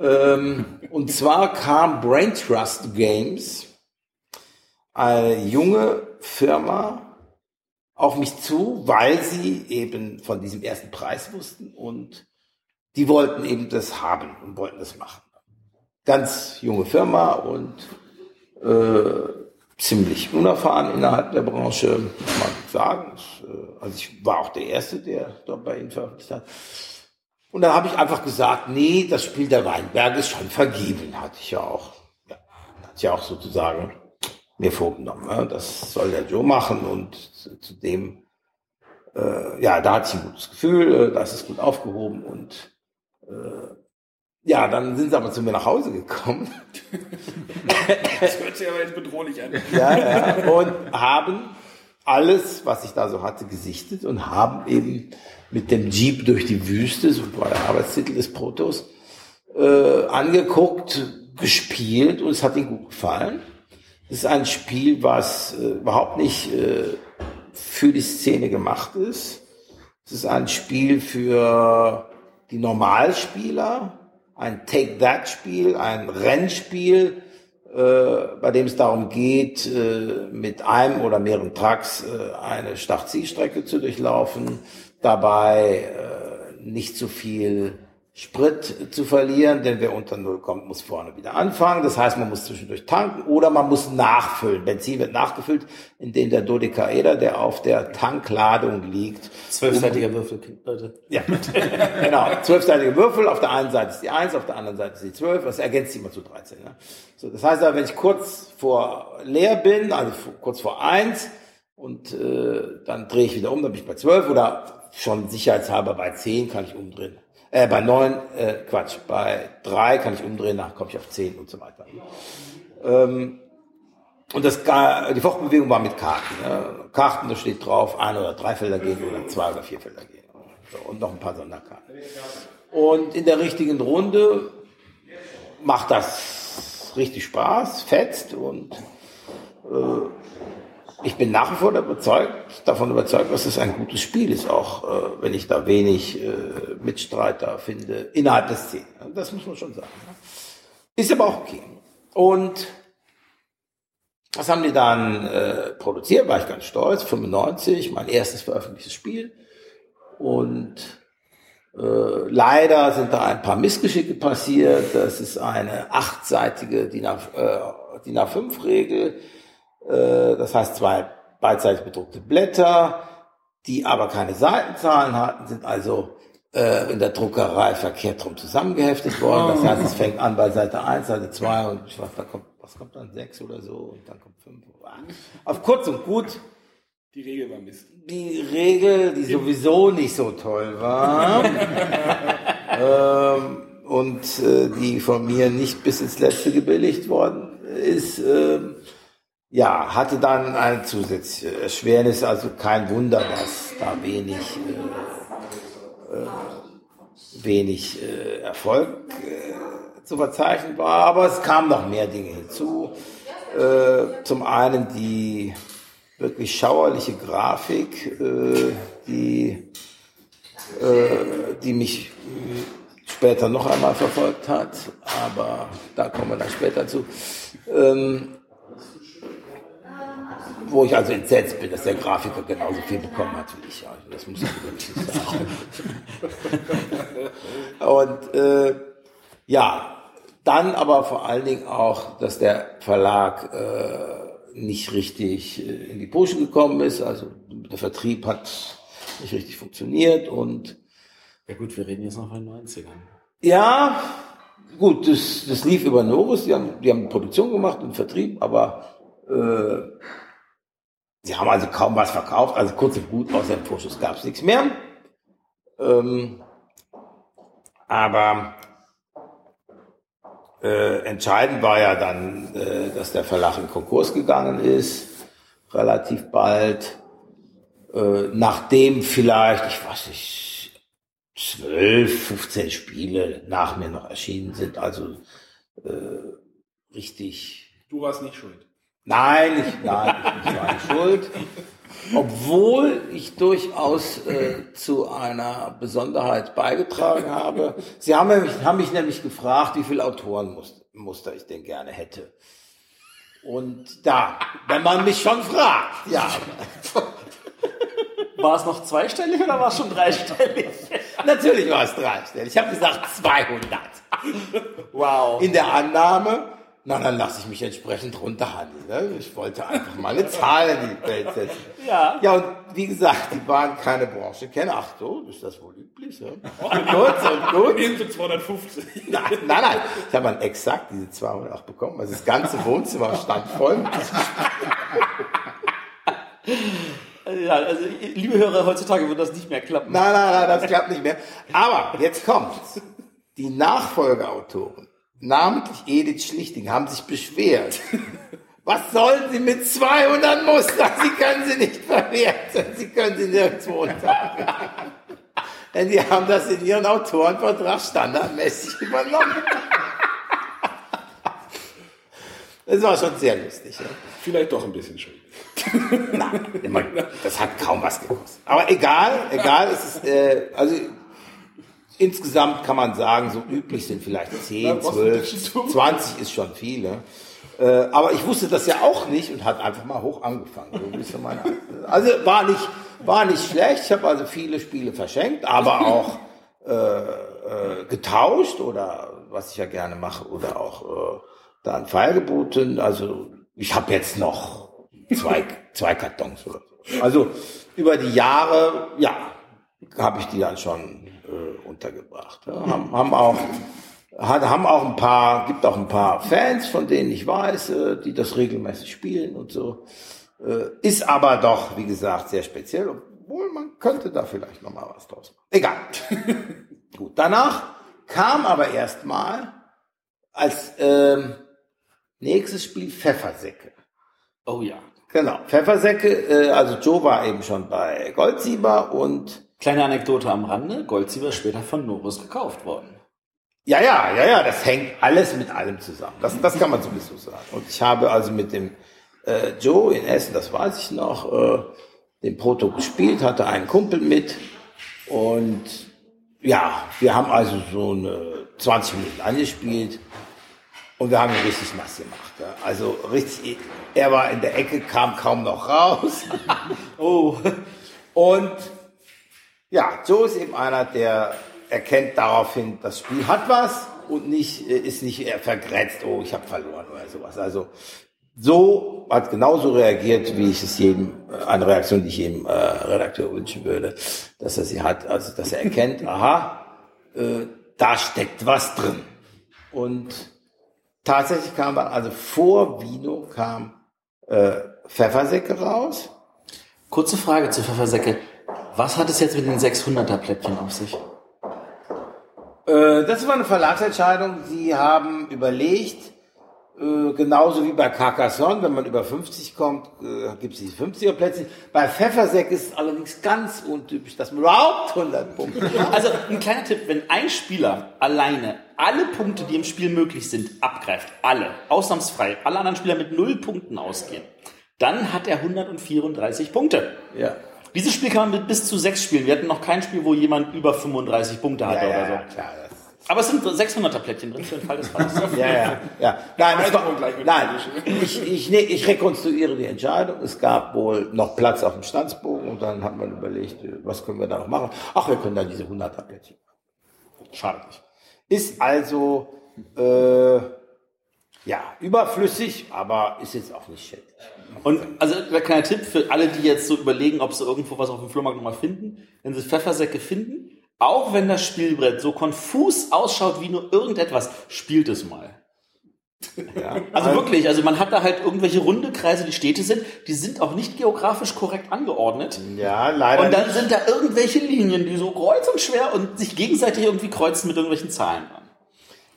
Ähm, und zwar kam Brain Trust Games, eine junge Firma, auf mich zu, weil sie eben von diesem ersten Preis wussten und die wollten eben das haben und wollten das machen. Ganz junge Firma und äh, ziemlich unerfahren innerhalb der Branche, muss man sagen. Äh, also ich war auch der Erste, der dort bei ihnen veröffentlicht hat. Und dann habe ich einfach gesagt, nee, das Spiel der Weinberg ist schon vergeben, hatte ich ja auch. Ja, ich ja auch sozusagen mir vorgenommen. Ne? Das soll der Joe machen und zu dem, äh, ja, da hatte ich ein gutes Gefühl, äh, da ist es gut aufgehoben und äh, ja, dann sind sie aber zu mir nach Hause gekommen. das hört sich aber jetzt bedrohlich an. Ja, ja, und haben alles, was ich da so hatte, gesichtet und haben eben mit dem Jeep durch die Wüste, so war der Arbeitstitel des Protos, äh, angeguckt, gespielt und es hat ihnen gut gefallen. Ist ein Spiel, was äh, überhaupt nicht äh, für die Szene gemacht ist. Es ist ein Spiel für die Normalspieler, ein Take-That-Spiel, ein Rennspiel, äh, bei dem es darum geht, äh, mit einem oder mehreren Trucks äh, eine Start-Zielstrecke zu durchlaufen, dabei äh, nicht zu viel Sprit zu verlieren, denn wer unter Null kommt, muss vorne wieder anfangen. Das heißt, man muss zwischendurch tanken oder man muss nachfüllen. Benzin wird nachgefüllt, indem der Dodekaeder, der auf der Tankladung liegt. Zwölfseitiger um, Würfel, Leute. Ja, genau. Zwölfseitige Würfel. Auf der einen Seite ist die Eins, auf der anderen Seite ist die Zwölf. Das ergänzt sich immer zu 13. Ne? So, das heißt aber, wenn ich kurz vor leer bin, also kurz vor Eins, und äh, dann drehe ich wieder um, dann bin ich bei zwölf oder schon sicherheitshalber bei zehn kann ich umdrehen. Äh, bei neun, äh, Quatsch, bei drei kann ich umdrehen, dann komme ich auf zehn und so weiter. Ähm, und das, die Fortbewegung war mit Karten. Ne? Karten, da steht drauf, ein oder drei Felder gehen oder zwei oder vier Felder gehen. So, und noch ein paar Sonderkarten. Und in der richtigen Runde macht das richtig Spaß, fetzt und äh, ich bin nach wie vor überzeugt, davon überzeugt, dass es ein gutes Spiel ist, auch äh, wenn ich da wenig äh, Mitstreiter finde innerhalb der Szene. Das muss man schon sagen. Ist aber auch okay. Und was haben die dann äh, produziert? War ich ganz stolz. 95, mein erstes veröffentlichtes Spiel. Und äh, leider sind da ein paar Missgeschicke passiert. Das ist eine achtseitige DIN A5-Regel. Äh, das heißt zwei beidseitig bedruckte Blätter, die aber keine Seitenzahlen hatten, sind also äh, in der Druckerei verkehrt drum zusammengeheftet worden. Das heißt, es fängt an bei Seite 1, Seite 2 und ich weiß, da kommt, was kommt dann 6 oder so und dann kommt 5. Auf kurz und gut. Die Regel war Mist. Die Regel, die sowieso nicht so toll war. ähm, und äh, die von mir nicht bis ins Letzte gebilligt worden ist. Äh, ja, hatte dann eine zusätzliche Erschwernis, also kein Wunder, dass da wenig, äh, äh, wenig äh, Erfolg äh, zu verzeichnen war, aber es kamen noch mehr Dinge hinzu. Äh, zum einen die wirklich schauerliche Grafik, äh, die, äh, die mich später noch einmal verfolgt hat, aber da kommen wir dann später zu. Ähm, wo ich also entsetzt bin, dass der Grafiker genauso viel bekommen hat wie ich. Also das muss ich wirklich sagen. Und äh, ja, dann aber vor allen Dingen auch, dass der Verlag äh, nicht richtig äh, in die Pusche gekommen ist. Also der Vertrieb hat nicht richtig funktioniert und ja gut, wir reden jetzt noch von den 90ern. Ja, gut, das, das lief über Norris, die haben, die haben Produktion gemacht und Vertrieb, aber äh, sie haben also kaum was verkauft, also kurz und gut, außer dem Vorschuss gab es nichts mehr. Ähm, aber äh, entscheidend war ja dann, äh, dass der Verlag in Konkurs gegangen ist, relativ bald, äh, nachdem vielleicht, ich weiß nicht, zwölf, 15 Spiele nach mir noch erschienen sind, also äh, richtig. Du warst nicht schuld. Nein, ich, nein, ich war nicht schuld. Obwohl ich durchaus äh, zu einer Besonderheit beigetragen habe. Sie haben mich, haben mich nämlich gefragt, wie viele Autorenmuster ich denn gerne hätte. Und da, wenn man mich schon fragt, ja. War es noch zweistellig oder war es schon dreistellig? Natürlich war es dreistellig. Ich habe gesagt 200. Wow. In der Annahme, na, dann lasse ich mich entsprechend runterhandeln. Ne? Ich wollte einfach mal eine Zahl in die Welt setzen. Ja. Ja, und wie gesagt, die waren keine Branchenkenner. Ach so, ist das wohl üblich? Ja? Und gut, und gut. Nehmen Sie 250. Nein, nein, nein. Ich habe dann exakt diese 200 auch bekommen. Also das ganze Wohnzimmer stand voll. mit diesen Ja, also, liebe Hörer, heutzutage wird das nicht mehr klappen. Nein, nein, nein, das klappt nicht mehr. Aber jetzt kommt's. Die Nachfolgeautoren, namentlich Edith Schlichting, haben sich beschwert. Was sollen sie mit 200 Mustern? Sie können sie nicht verwerten. Sie können sie nirgendwo unterbringen. Denn die haben das in ihren Autorenvertrag standardmäßig übernommen. Das war schon sehr lustig. Ja. Vielleicht doch ein bisschen schuld. Nein, das hat kaum was gekostet. Aber egal, egal, es ist, äh, also insgesamt kann man sagen, so üblich sind vielleicht 10, 12, 20 ist schon viel. Ne? Äh, aber ich wusste das ja auch nicht und hat einfach mal hoch angefangen. So also war nicht, war nicht schlecht. Ich habe also viele Spiele verschenkt, aber auch äh, äh, getauscht oder was ich ja gerne mache oder auch äh, dann Feiergeboten. Also ich habe jetzt noch zwei, zwei Kartons oder so. Also über die Jahre, ja, habe ich die dann schon untergebracht. Ja. Haben, haben auch hat, haben auch ein paar, gibt auch ein paar Fans, von denen ich weiß, äh, die das regelmäßig spielen und so. Äh, ist aber doch, wie gesagt, sehr speziell, obwohl man könnte da vielleicht noch mal was draus machen. Egal. Gut, danach kam aber erstmal als ähm, nächstes Spiel Pfeffersäcke. Oh ja. Genau, Pfeffersäcke, äh, also Joe war eben schon bei Goldsieber und Kleine Anekdote am Rande. Goldsieber ist später von Norris gekauft worden. Ja, ja, ja, ja, das hängt alles mit allem zusammen. Das, das kann man sowieso sagen. Und ich habe also mit dem äh, Joe in Essen, das weiß ich noch, äh, den Proto gespielt, hatte einen Kumpel mit und ja, wir haben also so eine 20 Minuten angespielt und wir haben ihn richtig nass gemacht. Ja. Also richtig, er war in der Ecke, kam kaum noch raus. Oh. Und ja, Joe ist eben einer, der erkennt daraufhin, das Spiel hat was und nicht, äh, ist nicht vergrätzt, oh, ich habe verloren oder sowas. Also so hat genauso reagiert, wie ich es jedem, äh, eine Reaktion, die ich jedem äh, Redakteur wünschen würde, dass er sie hat, also dass er erkennt, aha, äh, da steckt was drin. Und tatsächlich kam dann, also vor Vino kam äh, Pfeffersäcke raus. Kurze Frage zu Pfeffersäcke. Was hat es jetzt mit den 600er Plättchen auf sich? Äh, das war eine Verlagsentscheidung. Sie haben überlegt, äh, genauso wie bei Carcassonne, wenn man über 50 kommt, äh, gibt es diese 50er Plätze. Bei Pfeffersäck ist es allerdings ganz untypisch, dass man überhaupt 100 Punkte hat. Also ein kleiner Tipp, wenn ein Spieler alleine alle Punkte, die im Spiel möglich sind, abgreift, alle, ausnahmsfrei, alle anderen Spieler mit null Punkten ausgehen, dann hat er 134 Punkte. Ja. Dieses Spiel kann man mit bis zu sechs spielen. Wir hatten noch kein Spiel, wo jemand über 35 Punkte hatte Ja, oder so. ja, klar. Aber es sind 600er Plättchen drin für den Fall des Falles. ja, ja, ja. Nein, mit nein ich, ich, nee, ich rekonstruiere die Entscheidung. Es gab wohl noch Platz auf dem Standsbogen und dann hat man überlegt, äh, was können wir da noch machen? Ach, wir können dann diese 100er Plättchen. Schade nicht. Ist also, äh, ja, überflüssig, aber ist jetzt auch nicht schädlich. Und also ein kleiner Tipp für alle, die jetzt so überlegen, ob sie irgendwo was auf dem Flohmarkt nochmal finden. Wenn sie Pfeffersäcke finden, auch wenn das Spielbrett so konfus ausschaut wie nur irgendetwas, spielt es mal. Ja. Also wirklich, also man hat da halt irgendwelche runde Kreise, die Städte sind, die sind auch nicht geografisch korrekt angeordnet. Ja, leider. Und dann sind da irgendwelche Linien, die so kreuz und schwer und sich gegenseitig irgendwie kreuzen mit irgendwelchen Zahlen dran.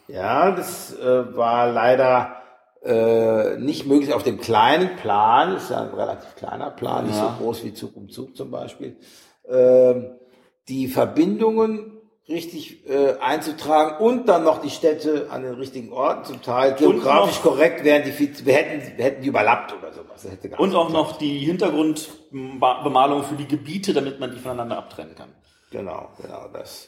Ja, das äh, war leider äh, nicht möglich auf dem kleinen Plan, ist ja ein relativ kleiner Plan, nicht Ja. so groß wie Zug um Zug zum Beispiel, ähm, die Verbindungen richtig äh, einzutragen und dann noch die Städte an den richtigen Orten zum Teil geografisch noch- korrekt wären die viel- wir hätten wir hätten die überlappt oder sowas. Und auch noch die Hintergrundbemalung für die Gebiete, damit man die voneinander abtrennen kann. Genau, genau das.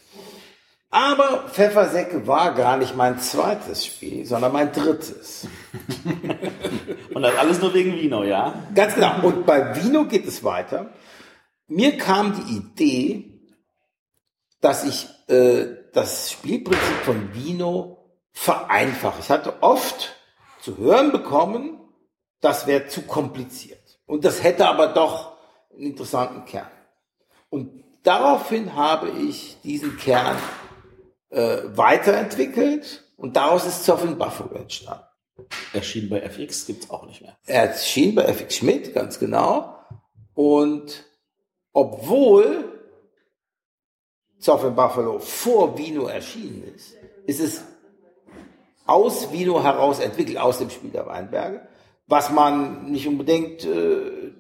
Aber Pfeffersäcke war gar nicht mein zweites Spiel, sondern mein drittes. Und das alles nur wegen Vino, ja? Ganz genau. Und bei Vino geht es weiter. Mir kam die Idee, dass ich äh, das Spielprinzip von Vino vereinfache. Ich hatte oft zu hören bekommen, das wäre zu kompliziert. Und das hätte aber doch einen interessanten Kern. Und daraufhin habe ich diesen Kern äh, weiterentwickelt und daraus ist Zoffin Buffalo entstanden. Erschien bei FX, gibt's auch nicht mehr. Er erschien bei FX Schmidt, ganz genau. Und obwohl Zoff in Buffalo vor Vino erschienen ist, ist es aus Vino heraus entwickelt, aus dem Spiel der Weinberge, was man nicht unbedingt äh,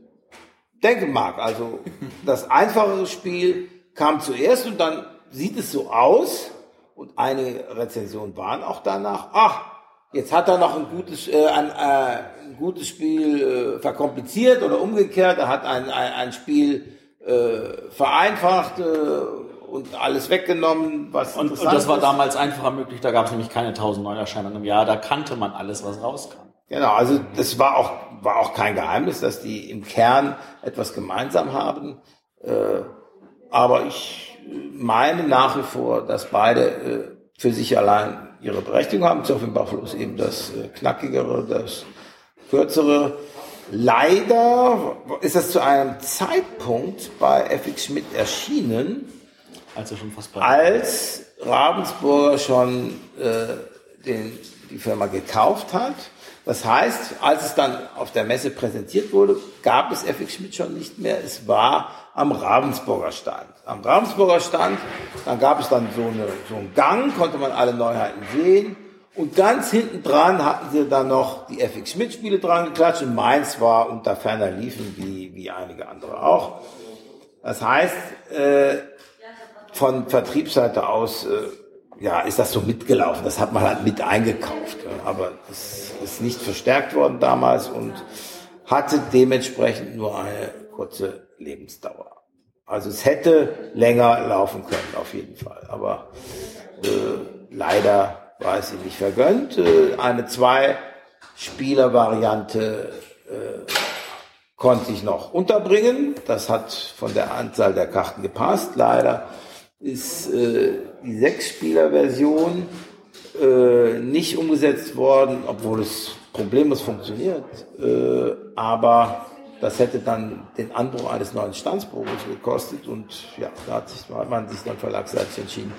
denken mag. Also das einfachere Spiel kam zuerst und dann sieht es so aus und einige Rezensionen waren auch danach, ach, jetzt hat er noch ein gutes, äh, ein, äh, ein gutes Spiel äh, verkompliziert oder umgekehrt, er hat ein, ein, ein Spiel äh, vereinfacht äh, und alles weggenommen, was Und, und das war ist. damals einfacher möglich, da gab es nämlich keine 1000 Neuerscheinungen im Jahr, da kannte man alles, was rauskam. Genau, also das war auch, war auch kein Geheimnis, dass die im Kern etwas gemeinsam haben. Äh, aber ich meine nach wie vor, dass beide äh, für sich allein ihre Berechtigung haben. Zoffin Buffalo ist eben das äh, knackigere, das kürzere. Leider ist das zu einem Zeitpunkt bei FX Schmidt erschienen, Also schon fast als Ravensburger schon äh, den, die Firma gekauft hat. Das heißt, als es dann auf der Messe präsentiert wurde, gab es FX Schmidt schon nicht mehr. Es war am Ravensburger Stand. Am Ravensburger Stand, dann gab es dann so, eine, so einen Gang, konnte man alle Neuheiten sehen. Und ganz hinten dran hatten sie dann noch die FX Schmidt Spiele dran geklatscht und meins war unter ferner liefen, wie, wie einige andere auch. Das heißt, äh, von Vertriebsseite aus, äh, ja, ist das so mitgelaufen. Das hat man halt mit eingekauft. Aber es ist nicht verstärkt worden damals und hatte dementsprechend nur eine kurze Lebensdauer. Also es hätte länger laufen können, auf jeden Fall. Aber äh, leider war es ihm nicht vergönnt. Äh, eine Zwei-Spieler-Variante äh, konnte ich noch unterbringen. Das hat von der Anzahl der Karten gepasst. Leider ist äh, die Sechs-Spieler-Version äh, nicht umgesetzt worden, obwohl es problemlos funktioniert. Äh, aber das hätte dann den Anbruch eines neuen Standsbuches gekostet und ja, da hat, sich, man sich dann verlagsseitig entschieden,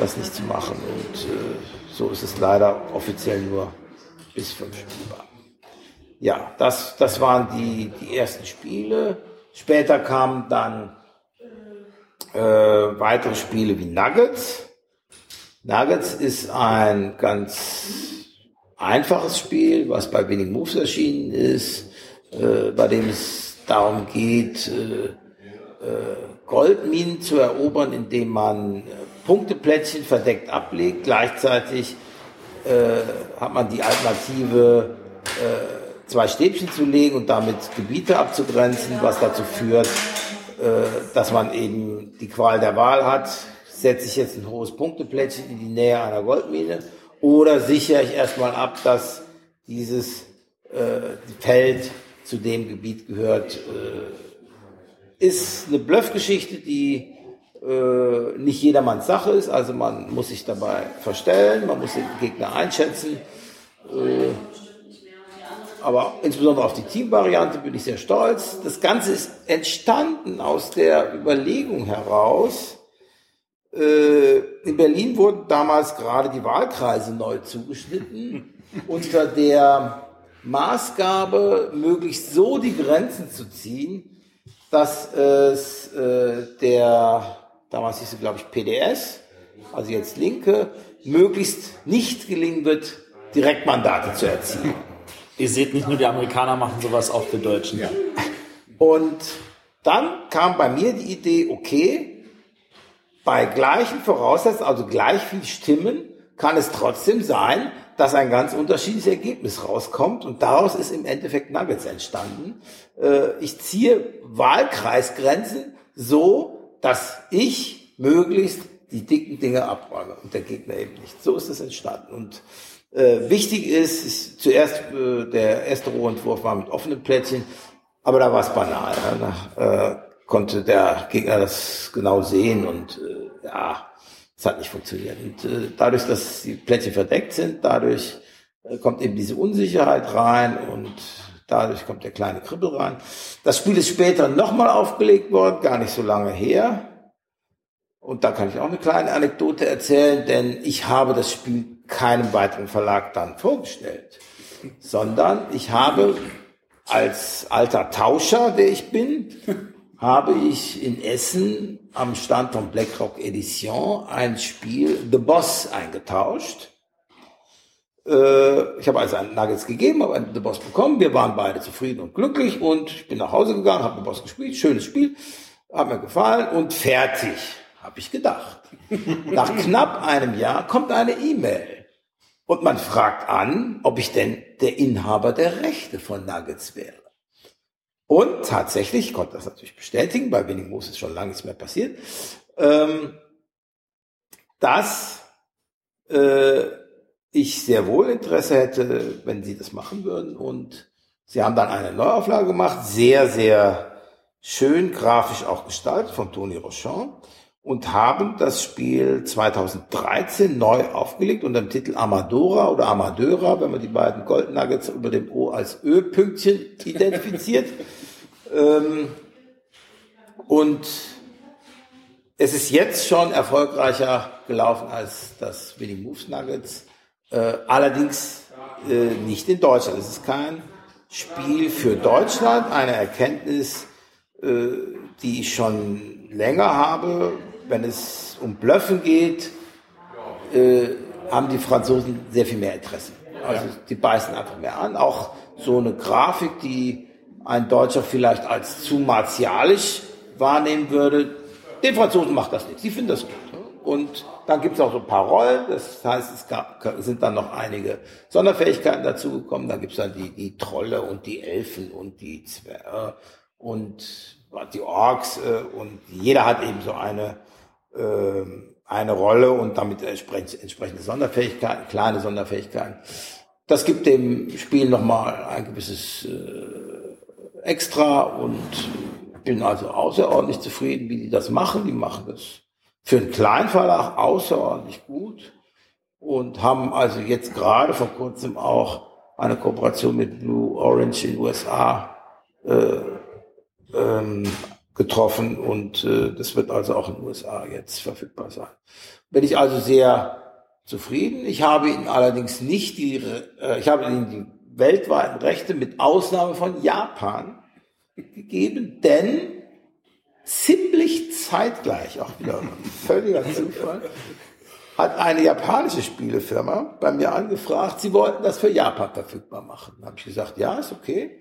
das nicht zu machen. Und äh, so ist es leider offiziell nur bis fünf spielbar. Ja, das, das waren die, die ersten Spiele. Später kamen dann äh, weitere Spiele wie Nuggets. Nuggets ist ein ganz einfaches Spiel, was bei Winning Moves erschienen ist, äh, bei dem es darum geht, äh, äh, Goldminen zu erobern, indem man äh, Punkteplättchen verdeckt ablegt. Gleichzeitig äh, hat man die Alternative, zwei Stäbchen zu legen und damit Gebiete abzugrenzen, was dazu führt, dass man eben die Qual der Wahl hat. Setze ich jetzt ein hohes Punkteplättchen in die Nähe einer Goldmine oder sichere ich erstmal ab, dass dieses äh, Feld zu dem Gebiet gehört, äh, ist eine Bluffgeschichte, die äh, nicht jedermanns Sache ist. Also man muss sich dabei verstellen, man muss den Gegner einschätzen. Äh, aber insbesondere auf die Teamvariante bin ich sehr stolz. Das Ganze ist entstanden aus der Überlegung heraus, Äh, in Berlin wurden damals gerade die Wahlkreise neu zugeschnitten unter der Maßgabe, möglichst so die Grenzen zu ziehen, dass es äh, der, damals hieß es glaube ich PDS, also jetzt Linke, möglichst nicht gelingen wird, Direktmandate zu erzielen. Ihr seht, nicht nur die Amerikaner machen sowas, auch die Deutschen. Ja. Und dann kam bei mir die Idee, okay, bei gleichen Voraussetzungen, also gleich viel Stimmen, kann es trotzdem sein, dass ein ganz unterschiedliches Ergebnis rauskommt. Und daraus ist im Endeffekt Nuggets entstanden. Äh, ich ziehe Wahlkreisgrenzen so, dass ich möglichst die dicken Dinge abräume und der Gegner eben nicht. So ist es entstanden. Und äh, wichtig ist, ist zuerst äh, der erste Rohentwurf war mit offenen Plättchen, aber da war es banal. Da konnte der Gegner das genau sehen und ja, es hat nicht funktioniert. Und äh, dadurch, dass die Plättchen verdeckt sind, dadurch äh, kommt eben diese Unsicherheit rein und dadurch kommt der kleine Kribbel rein. Das Spiel ist später nochmal aufgelegt worden, gar nicht so lange her. Und da kann ich auch eine kleine Anekdote erzählen, denn ich habe das Spiel keinem weiteren Verlag dann vorgestellt, sondern ich habe als alter Tauscher, der ich bin, habe ich in Essen am Stand von BlackRock Edition ein Spiel The Boss eingetauscht. Äh, ich habe also einen Nuggets gegeben, habe einen The Boss bekommen. Wir waren beide zufrieden und glücklich und ich bin nach Hause gegangen, habe The Boss gespielt. Schönes Spiel, hat mir gefallen und fertig habe ich gedacht. Nach knapp einem Jahr kommt eine E-Mail und man fragt an, ob ich denn der Inhaber der Rechte von Nuggets wäre. Und tatsächlich, ich konnte das natürlich bestätigen, bei Winning Moves ist schon lange nichts mehr passiert, ähm, dass äh, ich sehr wohl Interesse hätte, wenn Sie das machen würden. Und Sie haben dann eine Neuauflage gemacht, sehr, sehr schön grafisch auch gestaltet von Tony Rochon und haben das Spiel 2013 neu aufgelegt unter dem Titel Amadora oder Amadora, wenn man die beiden Gold Nuggets über dem O als Ö-Pünktchen identifiziert. ähm, und es ist jetzt schon erfolgreicher gelaufen als das Winning Moves Nuggets. Äh, allerdings äh, nicht in Deutschland. Es ist kein Spiel für Deutschland. Eine Erkenntnis, äh, die ich schon länger habe, wenn es um Blöffen geht, äh, haben die Franzosen sehr viel mehr Interesse. Also die beißen einfach mehr an. Auch so eine Grafik, die ein Deutscher vielleicht als zu martialisch wahrnehmen würde, den Franzosen macht das nicht. Sie finden das gut. Und dann gibt es auch so ein paar Rollen. Das heißt, es gab, sind dann noch einige Sonderfähigkeiten dazugekommen. Dann gibt es dann die, die Trolle und die Elfen und die Zwerge und die Orks. Äh, und jeder hat eben so eine äh, eine Rolle und damit entsprechende, entsprechende Sonderfähigkeiten, kleine Sonderfähigkeiten. Das gibt dem Spiel nochmal ein gewisses äh, Extra und bin also außerordentlich zufrieden, wie die das machen. Die machen das für einen Kleinverlag außerordentlich gut und haben also jetzt gerade vor kurzem auch eine Kooperation mit Blue Orange in den USA äh, ähm, getroffen und äh, das wird also auch in den USA jetzt verfügbar sein. Bin ich also sehr zufrieden. Ich habe Ihnen allerdings nicht die, äh, ich habe Ihnen die weltweiten Rechte mit Ausnahme von Japan gegeben, denn ziemlich zeitgleich, auch wieder völliger Zufall, hat eine japanische Spielefirma bei mir angefragt, sie wollten das für Japan verfügbar machen. Da habe ich gesagt, ja, ist okay.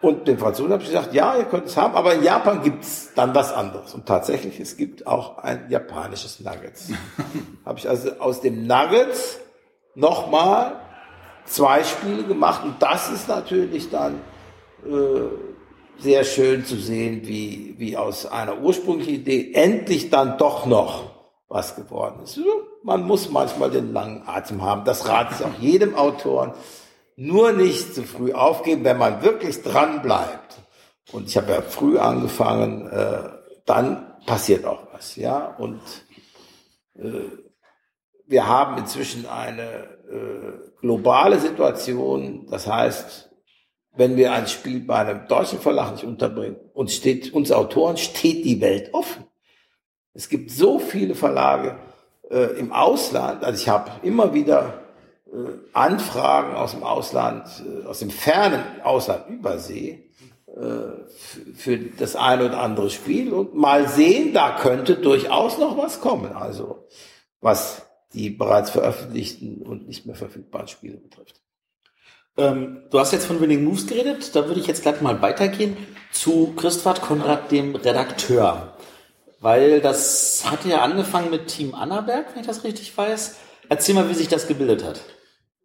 Und den Franzosen habe ich gesagt, ja, ihr könnt es haben, aber in Japan gibt's dann was anderes. Und tatsächlich, es gibt auch ein japanisches Nuggets. habe ich also aus dem Nuggets nochmal zwei Spiele gemacht. Und das ist natürlich dann äh, sehr schön zu sehen, wie, wie aus einer ursprünglichen Idee endlich dann doch noch was geworden ist. Man muss manchmal den langen Atem haben. Das rate ich auch jedem Autoren nur nicht zu früh aufgeben, wenn man wirklich dran bleibt. Und ich habe ja früh angefangen, äh, dann passiert auch was, ja. Und äh, wir haben inzwischen eine äh, globale Situation. Das heißt, wenn wir ein Spiel bei einem deutschen Verlag nicht unterbringen, uns steht, uns Autoren steht die Welt offen. Es gibt so viele Verlage äh, im Ausland. Also ich habe immer wieder äh, Anfragen aus dem Ausland, äh, aus dem fernen Ausland Übersee äh, für das eine oder andere Spiel und mal sehen, da könnte durchaus noch was kommen. Also was die bereits veröffentlichten und nicht mehr verfügbaren Spiele betrifft. Ähm, du hast jetzt von Winning Moves geredet, da würde ich jetzt gleich mal weitergehen zu Christoph Konrad, dem Redakteur. Weil das hatte ja angefangen mit Team Annaberg, wenn ich das richtig weiß. Erzähl mal, wie sich das gebildet hat.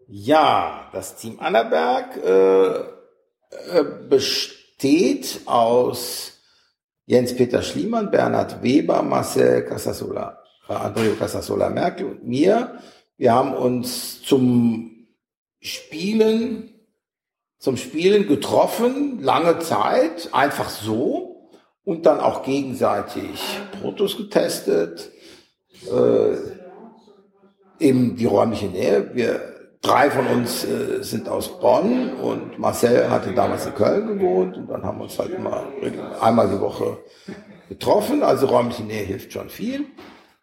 Ja, das Team Annaberg äh, besteht aus Jens-Peter Schliemann, Bernhard Weber, Marcel Casasola, Antonio Casasola Merkel und mir. Wir haben uns zum Spielen, zum Spielen getroffen, lange Zeit, einfach so und dann auch gegenseitig Protos getestet. Äh, eben die räumliche Nähe. Wir drei von uns äh, sind aus Bonn und Marcel hatte damals in Köln gewohnt und dann haben wir uns halt immer einmal die Woche getroffen. Also räumliche Nähe hilft schon viel.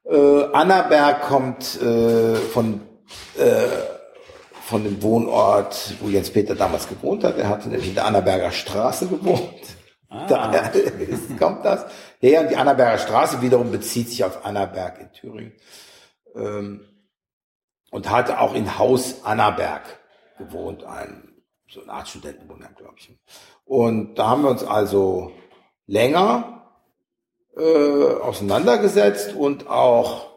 Äh, Annaberg kommt äh, von äh, von dem Wohnort, wo Jens Peter damals gewohnt hat. Er hatte nämlich in der Annaberger Straße gewohnt. Ah. Daher kommt das her. Und die Annaberger Straße wiederum bezieht sich auf Annaberg in Thüringen. Ähm, und hatte auch in Haus Annaberg gewohnt, ein, so eine Art Studentenwohnheim, glaube ich. Und da haben wir uns also länger äh, auseinandergesetzt und auch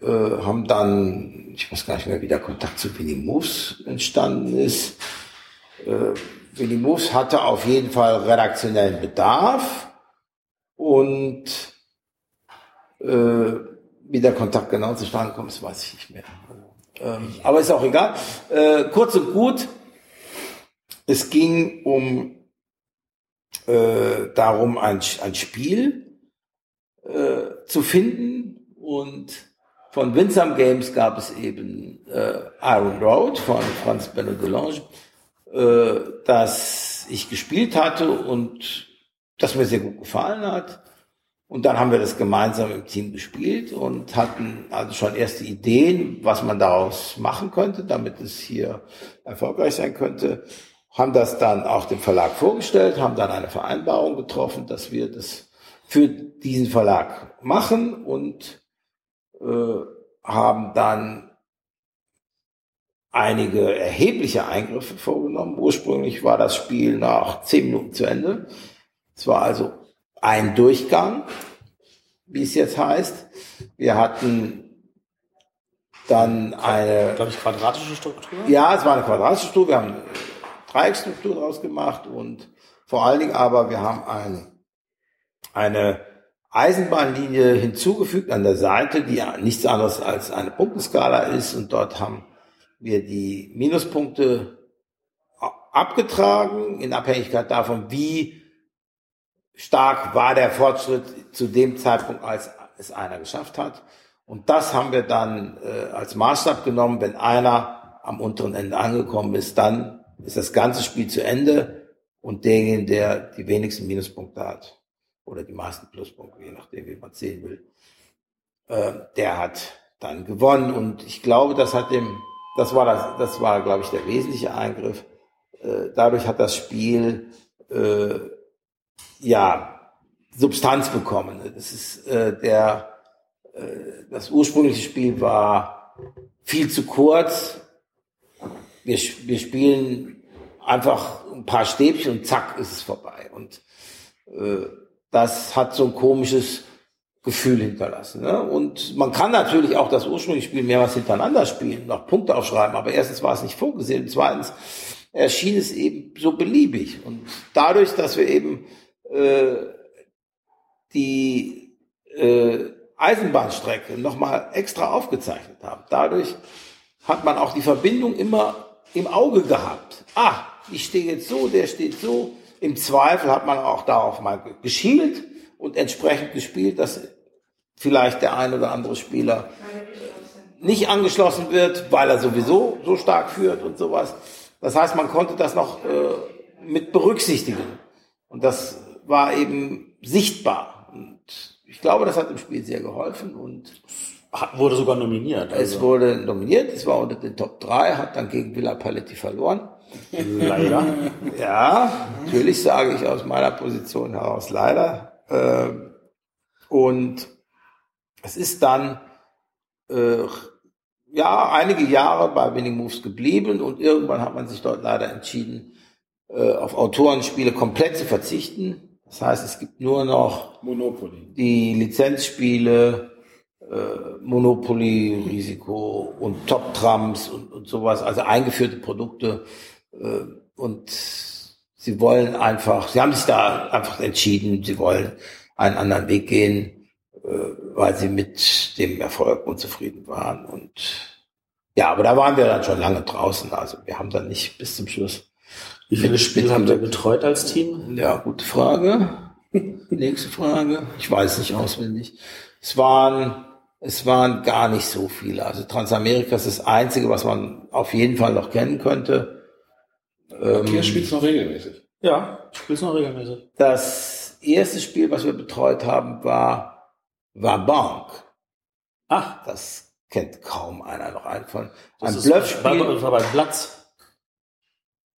äh, haben dann, ich weiß gar nicht mehr, wie der Kontakt zu Winnie Moves entstanden ist. Äh, Willy Moves hatte auf jeden Fall redaktionellen Bedarf und äh, wie der Kontakt genau zustande kommt, das weiß ich nicht mehr. Ähm, aber ist auch egal. Äh, kurz und gut, es ging um äh, darum, ein, ein Spiel äh, zu finden und von Winsam Games gab es eben äh, Iron Road von Franz Benno Delange äh, das ich gespielt hatte und das mir sehr gut gefallen hat. Und dann haben wir das gemeinsam im Team gespielt und hatten also schon erste Ideen, was man daraus machen könnte, damit es hier erfolgreich sein könnte. Haben das dann auch dem Verlag vorgestellt, haben dann eine Vereinbarung getroffen, dass wir das für diesen Verlag machen und äh, haben dann einige erhebliche Eingriffe vorgenommen. Ursprünglich war das Spiel nach zehn Minuten zu Ende. Es war also ein Durchgang, wie es jetzt heißt. Wir hatten dann eine, glaube ich, quadratische Struktur. Ja, es war eine quadratische Struktur. Wir haben eine Dreiecksstruktur daraus gemacht und vor allen Dingen aber wir haben ein, eine Eisenbahnlinie hinzugefügt an der Seite, die nichts anderes als eine Punkteskala ist und dort haben wir die Minuspunkte abgetragen in Abhängigkeit davon, wie stark war der Fortschritt zu dem Zeitpunkt, als es einer geschafft hat. Und das haben wir dann äh, als Maßstab genommen. Wenn einer am unteren Ende angekommen ist, dann ist das ganze Spiel zu Ende und derjenige, der die wenigsten Minuspunkte hat oder die meisten Pluspunkte, je nachdem, wie man sehen will, äh, der hat dann gewonnen. Und ich glaube, das hat dem das war, das, das war glaube ich, der wesentliche Eingriff. Äh, dadurch hat das Spiel äh, ja Substanz bekommen. Das ist äh, der äh, das ursprüngliche Spiel war viel zu kurz. Wir, wir spielen einfach ein paar Stäbchen und zack ist es vorbei. Und äh, das hat so ein komisches Gefühl hinterlassen. Ne? Und man kann natürlich auch das ursprüngliche Spiel mehrmals hintereinander spielen, noch Punkte aufschreiben, aber erstens war es nicht vorgesehen, zweitens erschien es eben so beliebig. Und dadurch, dass wir eben äh, die äh, Eisenbahnstrecke nochmal extra aufgezeichnet haben, dadurch hat man auch die Verbindung immer im Auge gehabt. Ah, ich stehe jetzt so, der steht so. Im Zweifel hat man auch darauf mal geschielt und entsprechend gespielt, dass vielleicht der ein oder andere Spieler nicht angeschlossen wird, weil er sowieso so stark führt und sowas. Das heißt, man konnte das noch äh, mit berücksichtigen. Und das war eben sichtbar. Und ich glaube, das hat dem Spiel sehr geholfen und Hat, wurde sogar nominiert. es Also. wurde nominiert, es war unter den Top 3, hat dann gegen Villa Paletti verloren. Leider. Ja, natürlich sage ich aus meiner Position heraus leider. Ähm, Und es ist dann äh, ja einige Jahre bei Winning Moves geblieben und irgendwann hat man sich dort leider entschieden, äh, auf Autorenspiele komplett zu verzichten. Das heißt, es gibt nur noch Monopoly. die Lizenzspiele, äh, Monopoly, Risiko und Top Trumps und, und sowas, also eingeführte Produkte. Äh, und sie wollen einfach, sie haben sich da einfach entschieden, sie wollen einen anderen Weg gehen, äh, weil sie mit dem Erfolg unzufrieden waren. Und ja, aber da waren wir dann schon lange draußen. Also wir haben dann nicht bis zum Schluss. Wie viele Spiele habt ihr betreut als Team? ja, gute Frage. Nächste Frage. Ich weiß nicht auswendig. Es waren, es waren gar nicht so viele. Also Transamerika ist das einzige, was man auf jeden Fall noch kennen könnte. Ähm, Hier spielt's noch regelmäßig. Ja, ich spiel's noch regelmäßig. das erste Spiel, was wir betreut haben, war, war Bank. Ach, Das kennt kaum einer noch ein von. das Ein ist war, Bluffspiel. war bei Platz.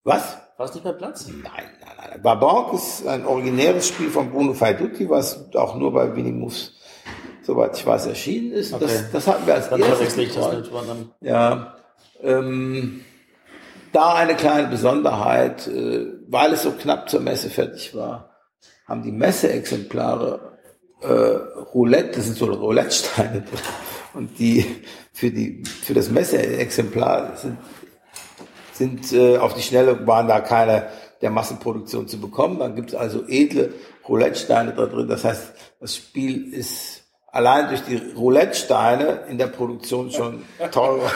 Was? War es nicht bei Platz? Nein, nein, nein. Babank ist ein originäres Spiel von Bruno Faiduti, was auch nur bei Winnie Moves, soweit ich weiß, erschienen ist. Okay. Das, das hatten wir als Dann erstes verwechsel ich das betreut. mit. war Dann, Ja, ähm, da eine kleine Besonderheit, äh, weil es so knapp zur Messe fertig war, haben die Messeexemplare äh, Roulette, das sind so Roulette-Steine drin. und die für die für das Messeexemplar sind sind äh, auf die Schnelle waren da keine der Massenproduktion zu bekommen. Dann gibt es also edle Roulette-Steine da drin. Das heißt, das Spiel ist allein durch die Roulette-Steine in der Produktion schon teurer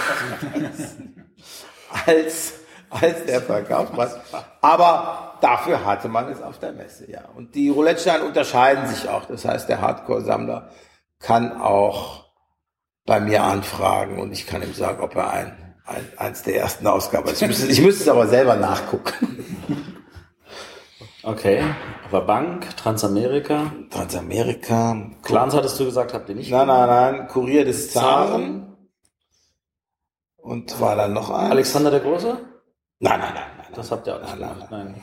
als, als der Verkaufspreis. Aber dafür hatte man es auf der Messe, ja. Und die Roulette-Steine unterscheiden sich auch. Das heißt, der Hardcore-Sammler kann auch bei mir anfragen und ich kann ihm sagen, ob er ein, ein eins der ersten Ausgaben ist. Ich müsste, ich müsste es aber selber nachgucken. okay. Aber Bank, Transamerika. Transamerika. Clans hattest du gesagt, habt ihr nicht? Nein, nein, nein. Kurier des Zaren. Und war dann noch ein. Alexander der Große? Nein, nein, nein, nein. Das habt ihr auch nicht Nein, nein, gemacht. Nein.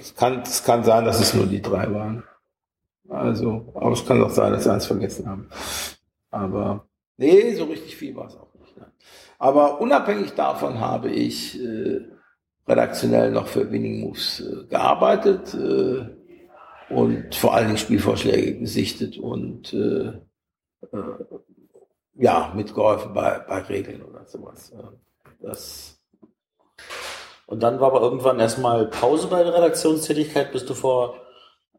Es kann, es kann sein, dass es nur die drei waren. Also, aber es kann auch sein, dass wir eins vergessen haben. Aber, nee, so richtig viel war es auch nicht. Nein. Aber unabhängig davon habe ich äh, redaktionell noch für Winning Moves äh, gearbeitet äh, und vor allen Dingen Spielvorschläge gesichtet und äh, äh, ja, mitgeholfen bei, bei Regeln oder sowas. Ja. Das Und dann war aber irgendwann erstmal Pause bei der Redaktionstätigkeit, bis du vor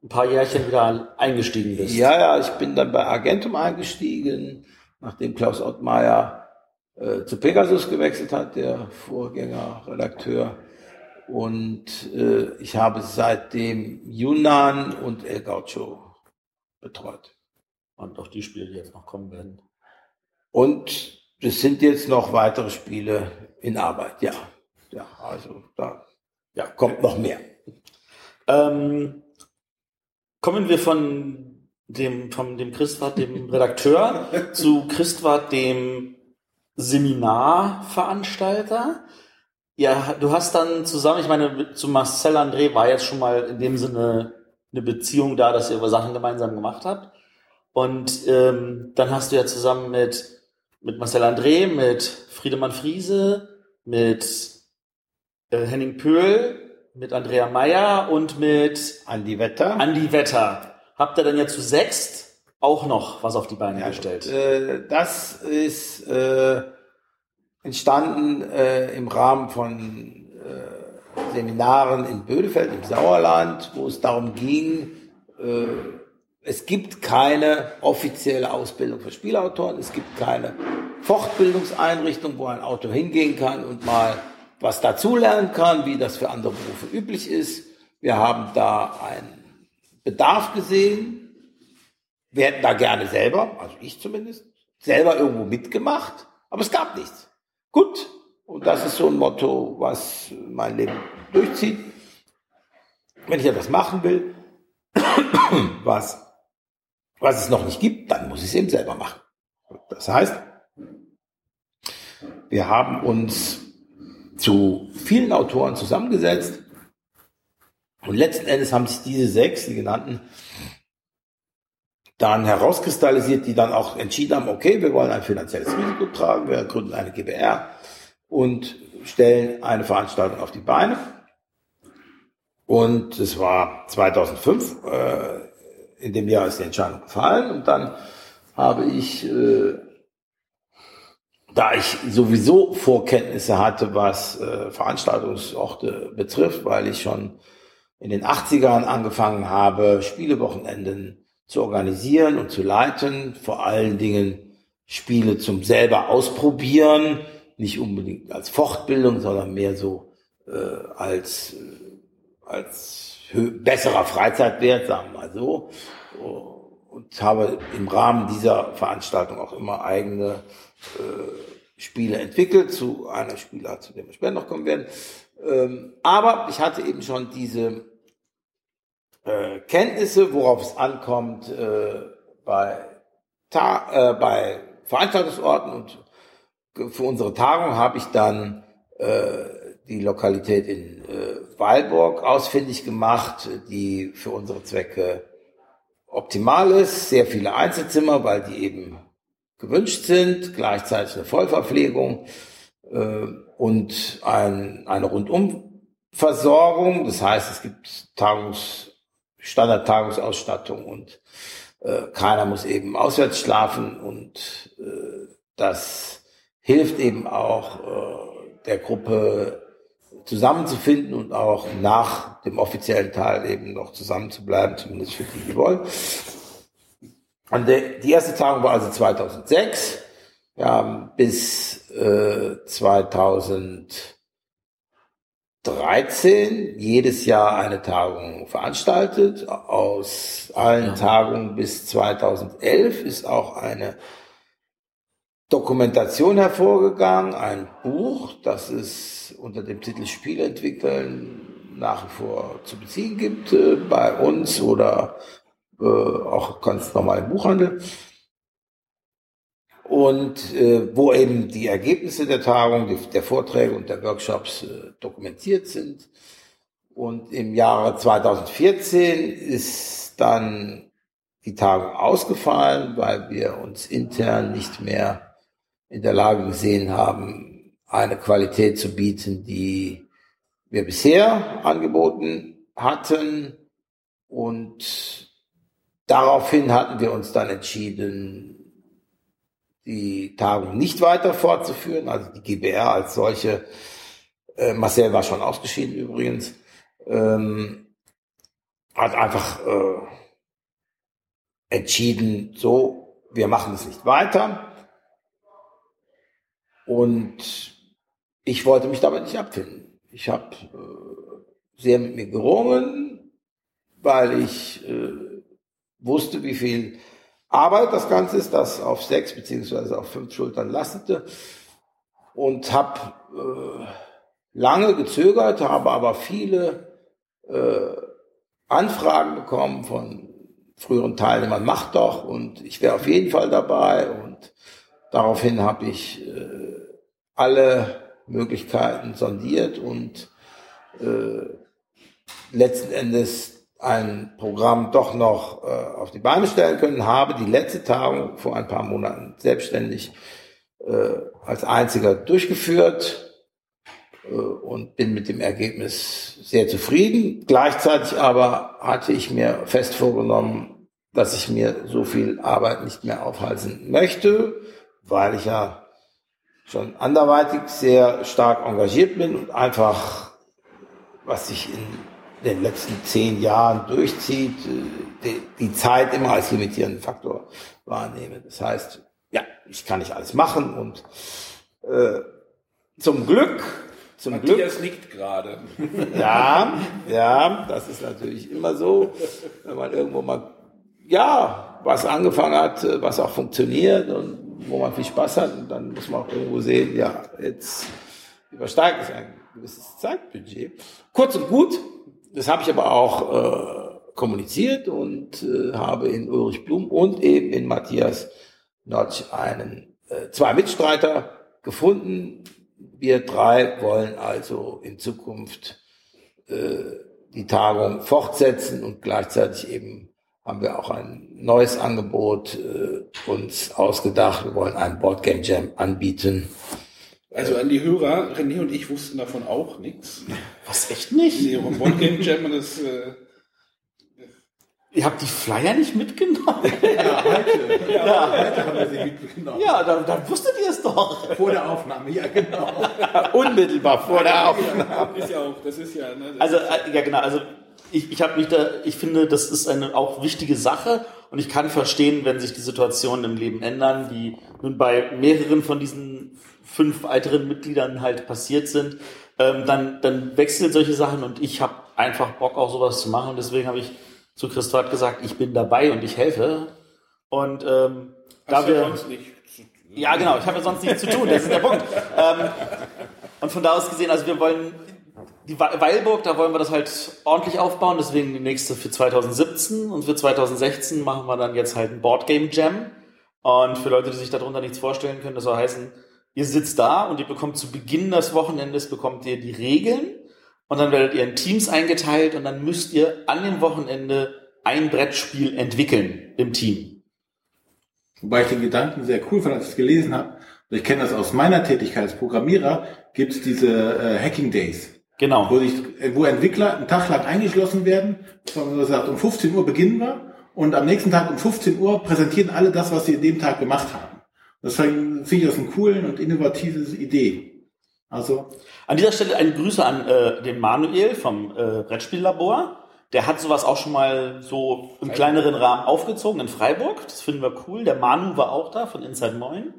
ein paar Jährchen wieder eingestiegen bist. Ja, ja, ich bin dann bei Argentum eingestiegen, nachdem Klaus Ottmeier äh, zu Pegasus gewechselt hat, der Vorgängerredakteur. Und äh, ich habe seitdem Yunnan und El Gaucho betreut. Und auch die Spiele, die jetzt noch kommen werden. Und es sind jetzt noch weitere Spiele in Arbeit, ja. Ja, also da ja, kommt noch mehr. Ähm, kommen wir von dem, von dem Christwart, dem Redakteur, zu Christwart, dem Seminarveranstalter. Ja, du hast dann zusammen, ich meine, zu Marcel André war jetzt schon mal in dem Sinne eine Beziehung da, dass ihr über Sachen gemeinsam gemacht habt. Und ähm, dann hast du ja zusammen mit, mit Marcel André, mit Friedemann Friese, mit äh, Henning Pöhl, mit Andrea Meyer und mit Andi Wetter. Andi Wetter. Habt ihr dann ja zu sechst auch noch was auf die Beine gestellt? Äh, das ist äh, entstanden äh, im Rahmen von äh, Seminaren in Bödefeld im Sauerland, wo es darum ging, äh, es gibt keine offizielle Ausbildung für Spielautoren, es gibt keine Fortbildungseinrichtung, wo ein Autor hingehen kann und mal was dazulernen kann, wie das für andere Berufe üblich ist. Wir haben da einen Bedarf gesehen, wir hätten da gerne selber, also ich zumindest, selber irgendwo mitgemacht, aber es gab nichts. Gut, und das ist so ein Motto, was mein Leben durchzieht. Wenn ich etwas machen will, was was es noch nicht gibt, dann muss ich es eben selber machen. Das heißt, wir haben uns zu vielen Autoren zusammengesetzt und letzten Endes haben sich diese sechs, die genannten, dann herauskristallisiert, die dann auch entschieden haben, okay, wir wollen ein finanzielles Risiko tragen, wir gründen eine GBR und stellen eine Veranstaltung auf die Beine. Und es war 2005, äh, in dem Jahr ist die Entscheidung gefallen und dann habe ich, äh, da ich sowieso Vorkenntnisse hatte, was äh, Veranstaltungsorte betrifft, weil ich schon in den 80ern angefangen habe, Spielewochenenden zu organisieren und zu leiten, vor allen Dingen Spiele zum selber ausprobieren, nicht unbedingt als Fortbildung, sondern mehr so äh, als, äh, als besserer Freizeitwert, sagen wir mal so. Und habe im Rahmen dieser Veranstaltung auch immer eigene äh, Spiele entwickelt, zu einer Spielart, zu der wir später noch kommen werden. Ähm, aber ich hatte eben schon diese äh, Kenntnisse, worauf es ankommt äh, bei, Ta äh, bei Veranstaltungsorten und für unsere Tagung habe ich dann äh, die Lokalität in äh, Weilburg ausfindig gemacht, die für unsere Zwecke optimal ist. Sehr viele Einzelzimmer, weil die eben gewünscht sind, gleichzeitig eine Vollverpflegung äh, und ein, eine Rundumversorgung. Das heißt, es gibt Tagungs Standard-Tagungsausstattung und äh, keiner muss eben auswärts schlafen und äh, das hilft eben auch äh, der Gruppe zusammenzufinden und auch nach dem offiziellen Teil eben noch zusammenzubleiben, zumindest für die, die wollen. Und die erste Tagung war also 2006. Wir haben bis äh, 2000 13 jedes Jahr eine Tagung veranstaltet. Aus allen ja. Tagungen bis 2011 ist auch eine Dokumentation hervorgegangen, ein Buch, das es unter dem Titel Spiel entwickeln nach wie vor zu beziehen gibt äh, bei uns oder äh, auch ganz normal im Buchhandel und äh, wo eben die Ergebnisse der Tagung, die, der Vorträge und der Workshops äh, dokumentiert sind. Und im Jahre 2014 ist dann die Tagung ausgefallen, weil wir uns intern nicht mehr in der Lage gesehen haben, eine Qualität zu bieten, die wir bisher angeboten hatten. Und daraufhin hatten wir uns dann entschieden, die Tagung nicht weiter fortzuführen, also die GBR als solche. Äh, Marcel war schon ausgeschieden übrigens. Ähm, hat einfach äh, entschieden, so, wir machen es nicht weiter. Und ich wollte mich damit nicht abfinden. Ich habe äh, sehr mit mir gerungen, weil ich äh, wusste, wie viel Arbeit das Ganze ist, das auf sechs beziehungsweise auf fünf Schultern lastete. Und habe äh, lange gezögert, habe aber viele äh, Anfragen bekommen von früheren Teilnehmern, macht doch. Und ich wäre auf jeden Fall dabei. Und daraufhin habe ich äh, alle Möglichkeiten sondiert. Und äh, letzten Endes ein Programm doch noch äh, auf die Beine stellen können, habe die letzte Tagung vor ein paar Monaten selbstständig äh, als einziger durchgeführt äh, und bin mit dem Ergebnis sehr zufrieden. Gleichzeitig aber hatte ich mir fest vorgenommen, dass ich mir so viel Arbeit nicht mehr aufhalten möchte, weil ich ja schon anderweitig sehr stark engagiert bin und einfach, was sich in den letzten zehn Jahren durchzieht, äh, die, die Zeit immer als limitierenden Faktor wahrnehme. Das heißt, ja, ich kann nicht alles machen und äh, zum Glück, zum Matthias Glück. nickt gerade. Ja, ja, das ist natürlich immer so, wenn man irgendwo mal, ja, was angefangen hat, äh, was auch funktioniert und wo man viel Spaß hat, und dann muss man auch irgendwo sehen, ja, jetzt übersteigt es ein gewisses Zeitbudget. Kurz und gut, das habe ich aber auch äh, kommuniziert und äh, habe in Ulrich Blum und eben in Matthias Notch einen, äh, zwei Mitstreiter gefunden. Wir drei wollen also in Zukunft äh, die Tagung fortsetzen und gleichzeitig eben haben wir auch ein neues Angebot äh, uns ausgedacht. Wir wollen einen Boardgame Jam anbieten. Also an die Hörer, René und ich wussten davon auch nichts. Was, echt nicht? Nee, Boardgame Jam, das... Äh, Ihr habt die Flyer nicht mitgenommen? Ja, heute. Ja, heute haben wir sie mitgenommen. Ja, dann, dann wusstet ihr es doch. Vor der Aufnahme, ja genau. Unmittelbar vor der Aufnahme. ist ja auch, das ist ja... Ne, das Also, äh, ja genau, also ich, ich habe mich da, ich finde, das ist eine auch wichtige Sache und ich kann verstehen, wenn sich die Situationen im Leben ändern, die nun bei mehreren von diesen fünf weiteren Mitgliedern halt passiert sind, ähm, dann, dann wechseln solche Sachen und ich habe einfach Bock auch sowas zu machen und deswegen habe ich zu Christoph gesagt, ich bin dabei und ich helfe und ähm, da hast du wir sonst nicht ja, genau. Ich habe ja sonst nichts zu tun. Das ist der Punkt. Ähm, und von da aus gesehen, also wir wollen die Weilburg, da wollen wir das halt ordentlich aufbauen. Deswegen die nächste für 2017 und für 2016 machen wir dann jetzt halt ein Boardgame Jam. Und für Leute, die sich darunter nichts vorstellen können, das soll heißen, ihr sitzt da und ihr bekommt zu Beginn des Wochenendes bekommt ihr die Regeln und dann werdet ihr in Teams eingeteilt und dann müsst ihr an dem Wochenende ein Brettspiel entwickeln im Team. Wobei ich den Gedanken sehr cool fand, als ich es gelesen habe. Ich kenne das aus meiner Tätigkeit als Programmierer, gibt es diese äh, Hacking Days, Genau. wo, sich, wo Entwickler einen Tag lang eingeschlossen werden. So sagt, um 15 Uhr beginnen wir und am nächsten Tag um 15 Uhr präsentieren alle das, was sie in dem Tag gemacht haben. Deswegen finde ich das eine coole und innovative Idee. Also, An dieser Stelle eine Grüße an äh, den Manuel vom äh, Brettspiellabor. Der hat sowas auch schon mal so im kleineren Rahmen aufgezogen in Freiburg. Das finden wir cool. Der Manu war auch da von Inside Moin.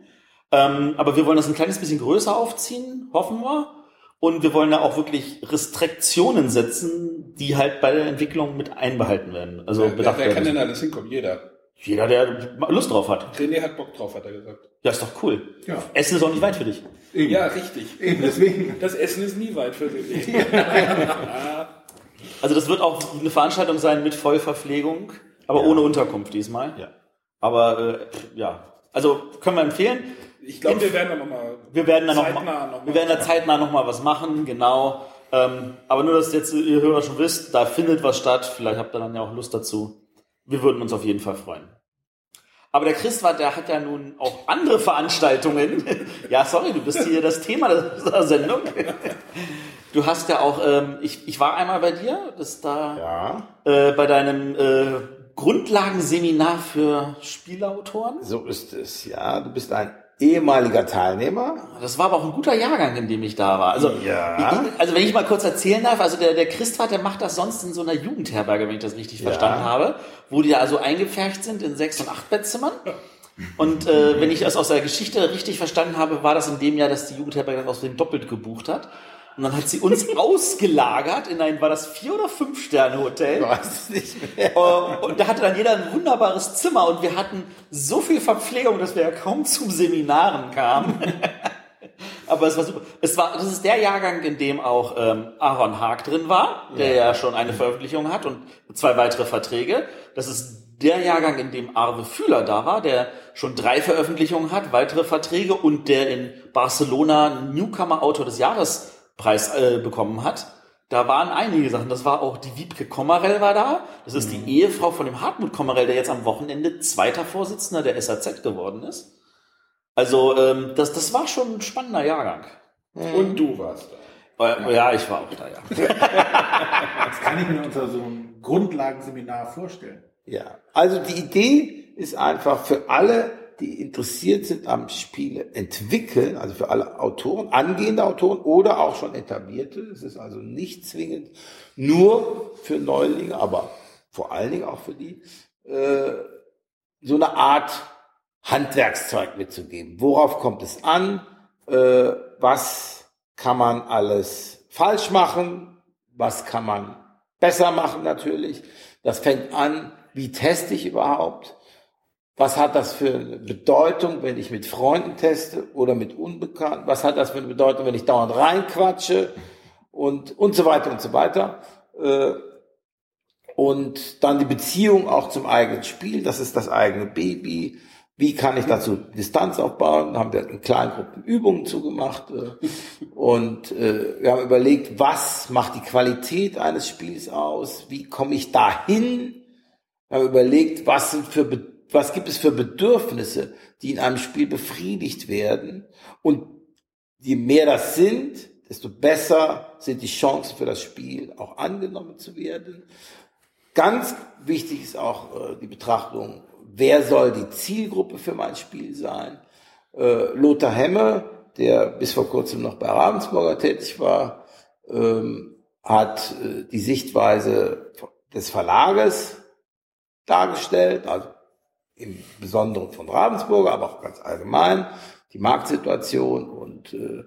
Ähm, aber wir wollen das ein kleines bisschen größer aufziehen, hoffen wir. Und wir wollen da auch wirklich Restriktionen setzen, die halt bei der Entwicklung mit einbehalten werden. Also Wer, bedacht wer kann denn alles hinkommen? Jeder. Jeder, der Lust drauf hat. René hat Bock drauf, hat er gesagt. Ja, ist doch cool. ja, Essen ist auch nicht weit für dich. eben, Ja, richtig. eben deswegen. Das Essen ist nie weit für René. Also das wird auch eine Veranstaltung sein mit Vollverpflegung, aber ohne Unterkunft diesmal. Ja. Aber äh, ja, also können wir empfehlen. Ich glaube, wir werden da nochmal. Wir werden da noch Zeitnah mal, noch wir werden da was zeitnah noch mal was machen, genau. Ähm, aber nur, dass jetzt ihr Hörer schon wisst, da findet was statt. Vielleicht habt ihr dann ja auch Lust dazu. Wir würden uns auf jeden Fall freuen. Aber der Christwart, der hat ja nun auch andere Veranstaltungen. ja, sorry, du bist hier das Thema der Sendung. Du hast ja auch, ähm, ich, ich war einmal bei dir, das da Ja, äh, bei deinem äh, Grundlagenseminar für Spielautoren. so ist es. Ja, du bist ein ehemaliger Teilnehmer. Das war aber auch ein guter Jahrgang, in dem ich da war. Also, Ja. ich, also wenn ich mal kurz erzählen darf, also der, der Christwart, der macht das sonst in so einer Jugendherberge, wenn ich das richtig verstanden habe, wo die da also eingepfercht sind in sechs- und acht Bettzimmern. Und äh, wenn ich das aus der Geschichte richtig verstanden habe, war das in dem Jahr, dass die Jugendherberge das aus dem doppelt gebucht hat. Und dann hat sie uns ausgelagert in ein, war das Vier- oder Fünf-Sterne-Hotel? weiß es nicht mehr. Äh, Und da hatte dann jeder ein wunderbares Zimmer und wir hatten so viel Verpflegung, dass wir ja kaum zu Seminaren kamen. Aber es war super. Es war, das ist der Jahrgang, in dem auch ähm, Aaron Haag drin war, der ja. schon eine Veröffentlichung hat und zwei weitere Verträge. Das ist der Jahrgang, in dem Arve Fühler da war, der schon drei Veröffentlichungen hat, weitere Verträge und der in Barcelona Newcomer Autor des Jahres Preis äh, bekommen hat. Da waren einige Sachen. Das war auch die Wiebke Kommerell war da. Das ist die Ehefrau von dem Hartmut Kommerell, der jetzt am Wochenende zweiter Vorsitzender der SAZ geworden ist. Also ähm, das, das war schon ein spannender Jahrgang. Und du warst da. Äh, ja, ich war auch da, ja. Das kann ich mir unter so einem Grundlagenseminar vorstellen. Ja, also die Idee ist einfach für alle, die interessiert sind am Spiele entwickeln, also für alle Autoren, angehende Autoren oder auch schon etablierte. Es ist also nicht zwingend nur für Neulinge, aber vor allen Dingen auch für die, äh, so eine Art Handwerkszeug mitzugeben. Worauf kommt es an? Äh, was kann man alles falsch machen? Was kann man besser machen natürlich? Das fängt an, wie teste ich überhaupt? Was hat das für eine Bedeutung, wenn ich mit Freunden teste oder mit Unbekannten? Was hat das für eine Bedeutung, wenn ich dauernd reinquatsche? Und, und so weiter und so weiter. Äh, und dann die Beziehung auch zum eigenen Spiel, das ist das eigene Baby. Wie kann ich dazu Distanz aufbauen? Da haben wir in kleinen Gruppen Übungen zugemacht äh, und äh, wir haben überlegt, was macht die Qualität eines Spiels aus? Wie komme ich dahin? Wir haben überlegt, was sind für was gibt es für Bedürfnisse, die in einem Spiel befriedigt werden und je mehr das sind, desto besser sind die Chancen für das Spiel auch angenommen zu werden. Ganz wichtig ist auch äh, die Betrachtung, wer soll die Zielgruppe für mein Spiel sein. Äh, Lothar Hemme, der bis vor kurzem noch bei Ravensburger tätig war, ähm, hat äh, die Sichtweise des Verlages dargestellt, also im Besonderen von Ravensburger, aber auch ganz allgemein, die Marktsituation und äh,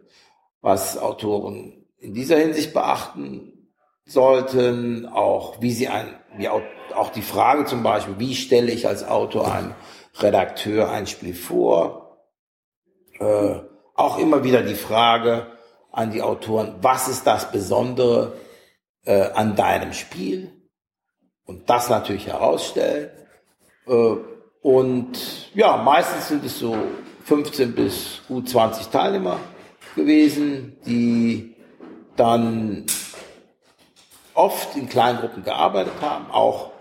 was Autoren in dieser Hinsicht beachten sollten, auch wie sie ein, wie auch, auch die Frage zum Beispiel, wie stelle ich als Autor einem Redakteur ein Spiel vor, äh, auch immer wieder die Frage an die Autoren, was ist das Besondere äh, an deinem Spiel? Und das natürlich herausstellen. Äh, und ja, meistens sind es so 15 bis gut 20 Teilnehmer gewesen, die dann oft in kleinen Gruppen gearbeitet haben, auch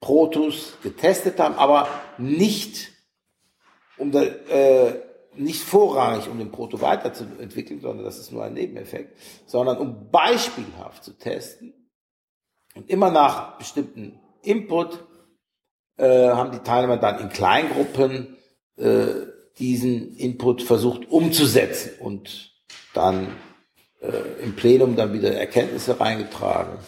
Protos getestet haben, aber nicht um da, äh, nicht vorrangig, um den Proto weiterzuentwickeln, sondern das ist nur ein Nebeneffekt, sondern um beispielhaft zu testen und immer nach bestimmten Input äh, haben die Teilnehmer dann in Kleingruppen äh, diesen Input versucht umzusetzen und dann äh, im Plenum dann wieder Erkenntnisse reingetragen.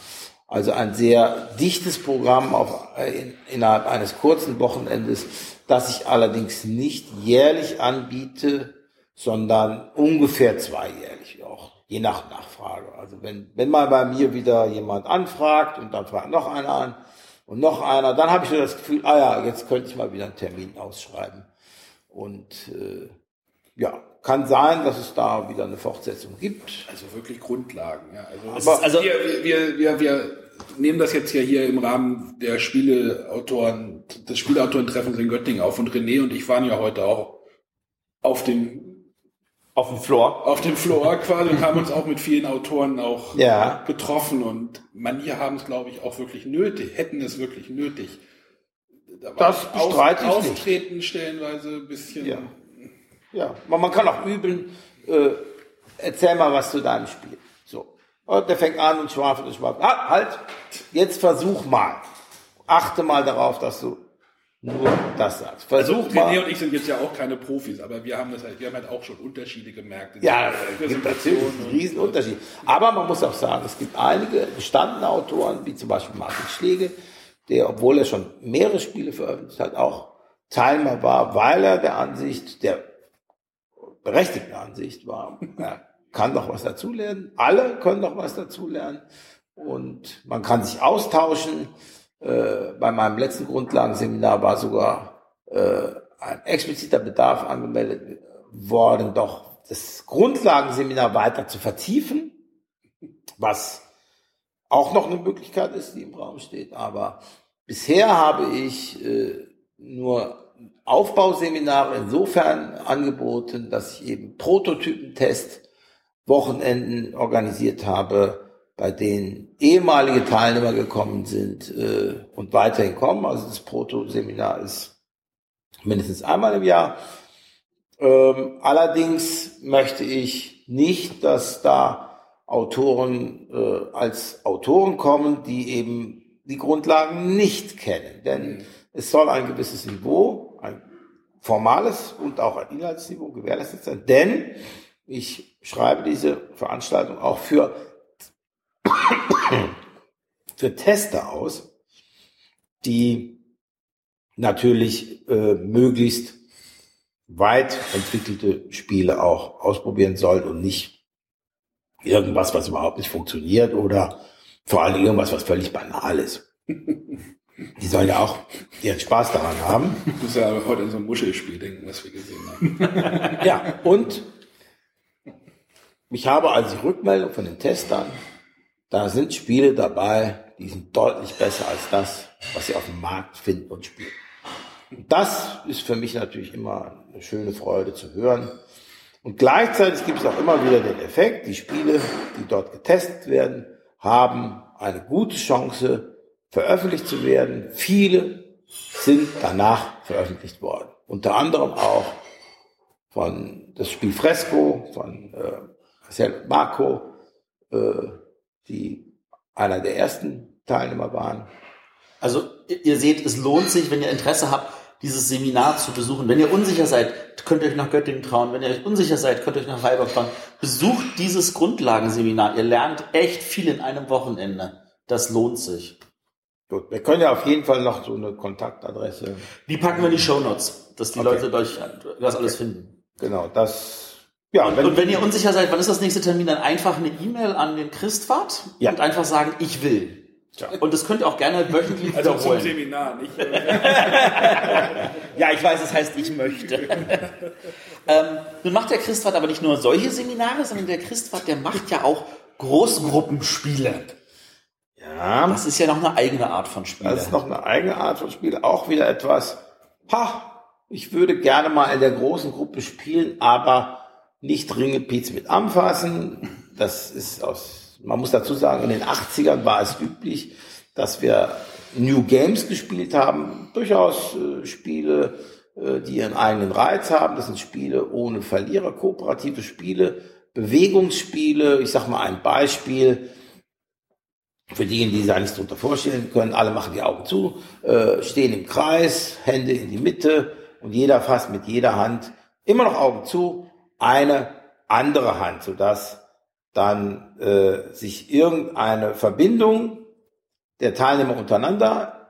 Also ein sehr dichtes Programm auf, äh, in, innerhalb eines kurzen Wochenendes, das ich allerdings nicht jährlich anbiete, sondern ungefähr zweijährlich auch, je nach Nachfrage. Also wenn, wenn mal bei mir wieder jemand anfragt und dann fragt noch einer an und noch einer, dann habe ich so das Gefühl, ah ja, jetzt könnte ich mal wieder einen Termin ausschreiben. Und äh, ja, kann sein, dass es da wieder eine Fortsetzung gibt. Also wirklich Grundlagen. Ja. Also, Aber also wir, wir, wir, wir nehmen das jetzt ja hier im Rahmen der Spieleautoren, des Spieleautorentreffens in Göttingen auf. Und René und ich waren ja heute auch auf dem auf dem Floor. Auf dem Floor quasi und haben uns auch mit vielen Autoren auch ja. getroffen und manche haben es, glaube ich, auch wirklich nötig, hätten es wirklich nötig. Da das bestreite ich Auftreten nicht. stellenweise ein bisschen ja. Ja, man kann auch üben, äh, erzähl mal was zu deinem Spiel. So. Und der fängt an und schwafelt und schwafelt. Ah, halt, jetzt versuch mal. Achte mal darauf, dass du nur das sagst. Versuch also, mal. René und ich sind jetzt ja auch keine Profis, aber wir haben das halt, wir haben halt auch schon Unterschiede gemerkt. Ja, es gibt natürlich einen Riesenunterschied. Aber man muss auch sagen, es gibt einige bestandene Autoren, wie zum Beispiel Martin Schläge, der, obwohl er schon mehrere Spiele veröffentlicht hat, auch Teilnehmer war, weil er der Ansicht, der berechtigten Ansicht war, er kann doch was dazulernen, alle können doch was dazulernen und man kann sich austauschen. Äh, bei meinem letzten Grundlagenseminar war sogar äh, ein expliziter Bedarf angemeldet worden, doch das Grundlagenseminar weiter zu vertiefen, was auch noch eine Möglichkeit ist, die im Raum steht. Aber bisher habe ich äh, nur Aufbauseminare insofern angeboten, dass ich eben Prototypentest Wochenenden organisiert habe, bei denen ehemalige Teilnehmer gekommen sind äh, und weiterhin kommen. Also das Proto-Seminar ist mindestens einmal im Jahr. Ähm, allerdings möchte ich nicht, dass da Autoren äh, als Autoren kommen, die eben die Grundlagen nicht kennen. Denn es soll ein gewisses Niveau, ein formales und auch ein Inhaltsniveau gewährleistet sein, denn ich schreibe diese Veranstaltung auch für, für Tester aus, die natürlich äh, möglichst weit entwickelte Spiele auch ausprobieren sollen und nicht irgendwas, was überhaupt nicht funktioniert oder vor allem irgendwas, was völlig banal ist. Die sollen ja auch ihren Spaß daran haben. Du musst ja heute an so ein Muschelspiel denken, was wir gesehen haben. ja, und ich habe also die Rückmeldung von den Testern, da sind Spiele dabei, die sind deutlich besser als das, was sie auf dem Markt finden und spielen. Und das ist für mich natürlich immer eine schöne Freude zu hören. Und gleichzeitig gibt es auch immer wieder den Effekt, die Spiele, die dort getestet werden, haben eine gute Chance, veröffentlicht zu werden. Viele sind danach veröffentlicht worden. Unter anderem auch von das Spiel Fresco, von äh, Marco, äh, die einer der ersten Teilnehmer waren. Also ihr seht, es lohnt sich, wenn ihr Interesse habt, dieses Seminar zu besuchen. Wenn ihr unsicher seid, könnt ihr euch nach Göttingen trauen. Wenn ihr euch unsicher seid, könnt ihr euch nach Freiburg trauen. Besucht dieses Grundlagenseminar. Ihr lernt echt viel in einem Wochenende. Das lohnt sich. Gut, wir können ja auf jeden Fall noch so eine Kontaktadresse. Die packen wir in die Show Notes, dass die okay. Leute euch das alles okay. finden. Genau, das. Ja, und, wenn, und wenn ihr unsicher seid, wann ist das nächste Termin, dann einfach eine E-Mail an den Christfahrt ja. und einfach sagen, ich will. Ja. Und das könnt ihr auch gerne wöchentlich also wiederholen. zum Seminar, nicht? ja, ich weiß, es heißt, ich möchte. ähm, nun macht der Christwart aber nicht nur solche Seminare, sondern der Christwart, der macht ja auch Großgruppenspiele. Ja. Das ist ja noch eine eigene Art von Spiel. Das ist noch eine eigene Art von Spiel. Auch wieder etwas, ha, ich würde gerne mal in der großen Gruppe spielen, aber nicht Ringelpiez mit anfassen. Das ist aus, man muss dazu sagen, in den 80ern war es üblich, dass wir New Games gespielt haben. Durchaus äh, Spiele, äh, die ihren eigenen Reiz haben. Das sind Spiele ohne Verlierer, kooperative Spiele, Bewegungsspiele. Ich sag mal ein Beispiel für diejenigen, die sich nichts darunter vorstellen können, alle machen die Augen zu, äh, stehen im Kreis, Hände in die Mitte und jeder fasst mit jeder Hand immer noch Augen zu, eine andere Hand, sodass dann äh, sich irgendeine Verbindung der Teilnehmer untereinander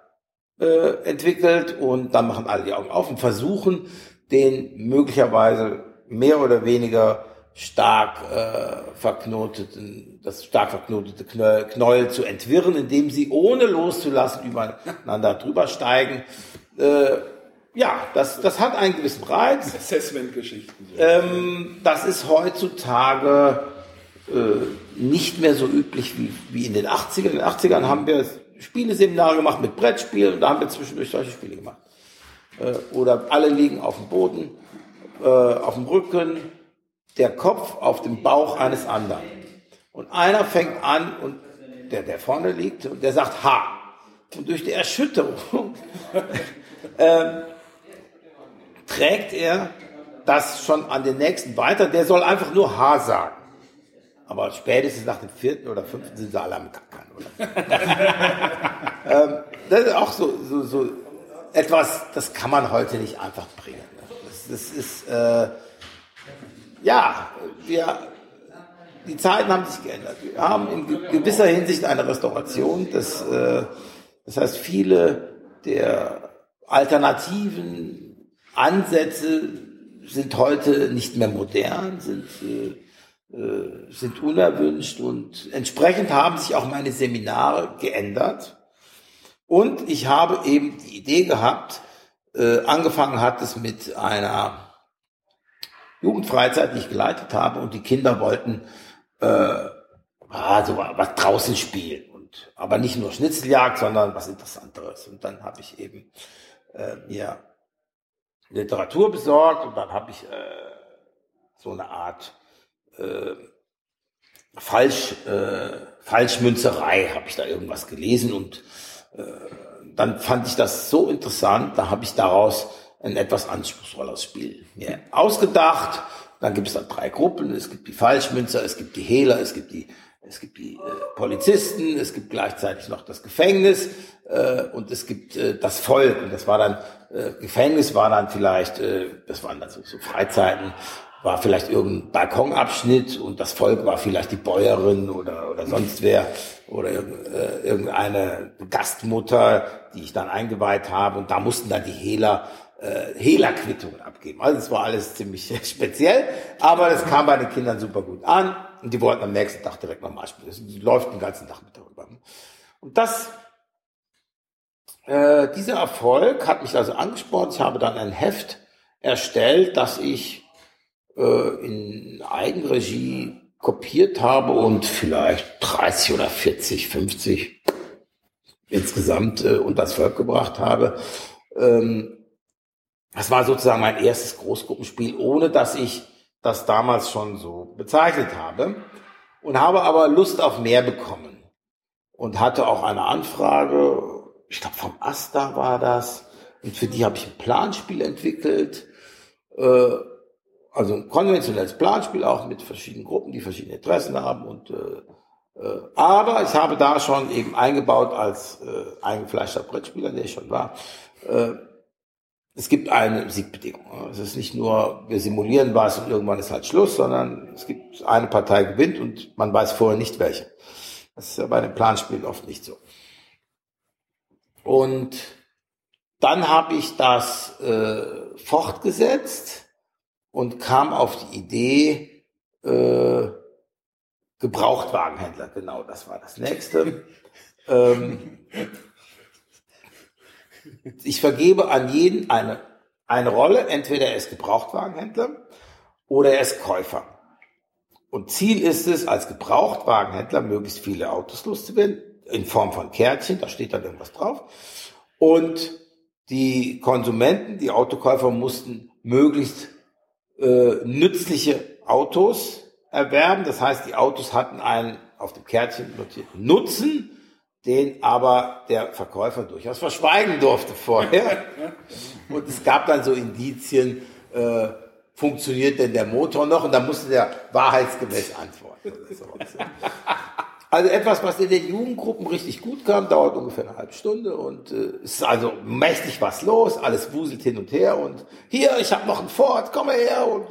äh, entwickelt und dann machen alle die Augen auf und versuchen, den möglicherweise mehr oder weniger stark äh, verknoteten, das stark verknotete Knäuel, Knäuel zu entwirren, indem sie ohne loszulassen übereinander drüber steigen. Äh, ja, das, das hat einen gewissen Reiz. Assessment-Geschichten. Ähm, das ist heutzutage äh, nicht mehr so üblich wie, wie in den 80ern. In den 80ern haben wir Spieleseminare gemacht mit Brettspielen und da haben wir zwischendurch solche Spiele gemacht. Äh, oder alle liegen auf dem Boden, äh, auf dem Rücken, der Kopf auf dem Bauch eines anderen. Und einer fängt an und der, der vorne liegt, und der sagt Ha. Und durch die Erschütterung äh, trägt er das schon an den nächsten weiter. Der soll einfach nur H sagen. Aber spätestens nach dem vierten oder fünften sind sie alle am Kackern. ähm, das ist auch so, so, so etwas, das kann man heute nicht einfach bringen. Das, das ist äh, ja, wir, die Zeiten haben sich geändert. Wir haben in gewisser Hinsicht eine Restauration. Das, äh, das heißt, viele der alternativen Ansätze sind heute nicht mehr modern, sind, äh, äh, sind unerwünscht und entsprechend haben sich auch meine Seminare geändert. Und ich habe eben die Idee gehabt, äh, angefangen hat es mit einer Jugendfreizeit, die ich geleitet habe und die Kinder wollten äh, also was draußen spielen und aber nicht nur Schnitzeljagd, sondern was Interessanteres. Und dann habe ich eben äh, mir Literatur besorgt und dann habe ich äh, so eine Art äh, Falsch, äh, Falschmünzerei, habe ich da irgendwas gelesen und äh, dann fand ich das so interessant, da habe ich daraus ein etwas anspruchsvolleres Spiel mir ausgedacht. Dann gibt es dann drei Gruppen. Es gibt die Falschmünzer, es gibt die Hehler, es gibt die, es gibt die äh, Polizisten, es gibt gleichzeitig noch das Gefängnis äh, und es gibt äh, das Volk. Und das war dann, Gefängnis war dann vielleicht, das waren dann so, so Freizeiten, war vielleicht irgendein Balkonabschnitt und das Volk war vielleicht die Bäuerin oder, oder sonst wer oder irgendeine Gastmutter, die ich dann eingeweiht habe und da mussten dann die Hehler Hehlerquittungen abgeben. Also es war alles ziemlich speziell, aber es kam bei den Kindern super gut an und die wollten am nächsten Tag direkt nochmal spielen. Es läuft den ganzen Tag mit darüber. Und das, äh, dieser Erfolg hat mich also angespornt. Ich habe dann ein Heft erstellt, das ich äh, in Eigenregie kopiert habe und vielleicht 30 oder 40, 50 insgesamt äh, das Volk gebracht habe. Ähm, das war sozusagen mein erstes Großgruppenspiel, ohne dass ich das damals schon so bezeichnet habe und habe aber Lust auf mehr bekommen und hatte auch eine Anfrage, ich glaube vom Asta war das, und für die habe ich ein Planspiel entwickelt, äh, also ein konventionelles Planspiel auch mit verschiedenen Gruppen, die verschiedene Interessen haben. Und äh, äh, aber ich habe da schon eben eingebaut als äh, eingefleischter Brettspieler, der ich schon war, äh, es gibt eine Siegbedingung. Es ist nicht nur, wir simulieren was und irgendwann ist halt Schluss, sondern es gibt eine Partei gewinnt und man weiß vorher nicht welche. Das ist ja bei den Planspielen oft nicht so. Und dann habe ich das äh, fortgesetzt und kam auf die Idee, äh, Gebrauchtwagenhändler, genau, das war das nächste. ähm, ich vergebe an jeden eine, eine Rolle, entweder er ist Gebrauchtwagenhändler oder er ist Käufer. Und Ziel ist es, als Gebrauchtwagenhändler möglichst viele Autos loszuwerden, in Form von Kärtchen, da steht dann irgendwas drauf. Und die Konsumenten, die Autokäufer mussten möglichst äh, nützliche Autos erwerben. Das heißt, die Autos hatten einen auf dem Kärtchen notierten Nutzen, den aber der Verkäufer durchaus verschweigen durfte vorher. Und es gab dann so Indizien, äh, funktioniert denn der Motor noch? Und dann musste der wahrheitsgemäß antworten. Also etwas, was in den Jugendgruppen richtig gut kam, dauert ungefähr eine halbe Stunde und äh, es ist also mächtig was los, alles wuselt hin und her und hier, ich habe noch einen Ford, komm mal her und,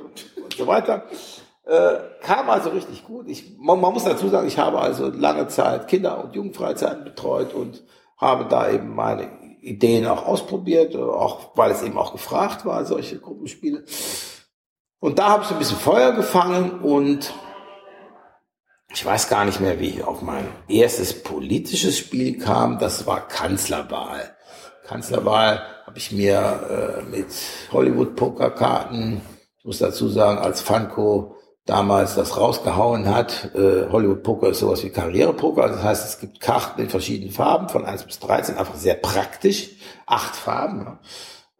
und so weiter. Äh, kam also richtig gut. Ich, man, man muss dazu sagen, ich habe also lange Zeit Kinder- und Jugendfreizeiten betreut und habe da eben meine Ideen auch ausprobiert, äh, auch weil es eben auch gefragt war, solche Gruppenspiele. Und da habe ich ein bisschen Feuer gefangen und ich weiß gar nicht mehr, wie ich auf mein erstes politisches Spiel kam. Das war Kanzlerwahl. Kanzlerwahl habe ich mir äh, mit Hollywood-Pokerkarten, ich muss dazu sagen, als Funko damals das rausgehauen hat. Äh, Hollywood Poker ist sowas wie Karrierepoker. Das heißt, es gibt Karten in verschiedenen Farben, von 1 bis 13, einfach sehr praktisch. Acht Farben.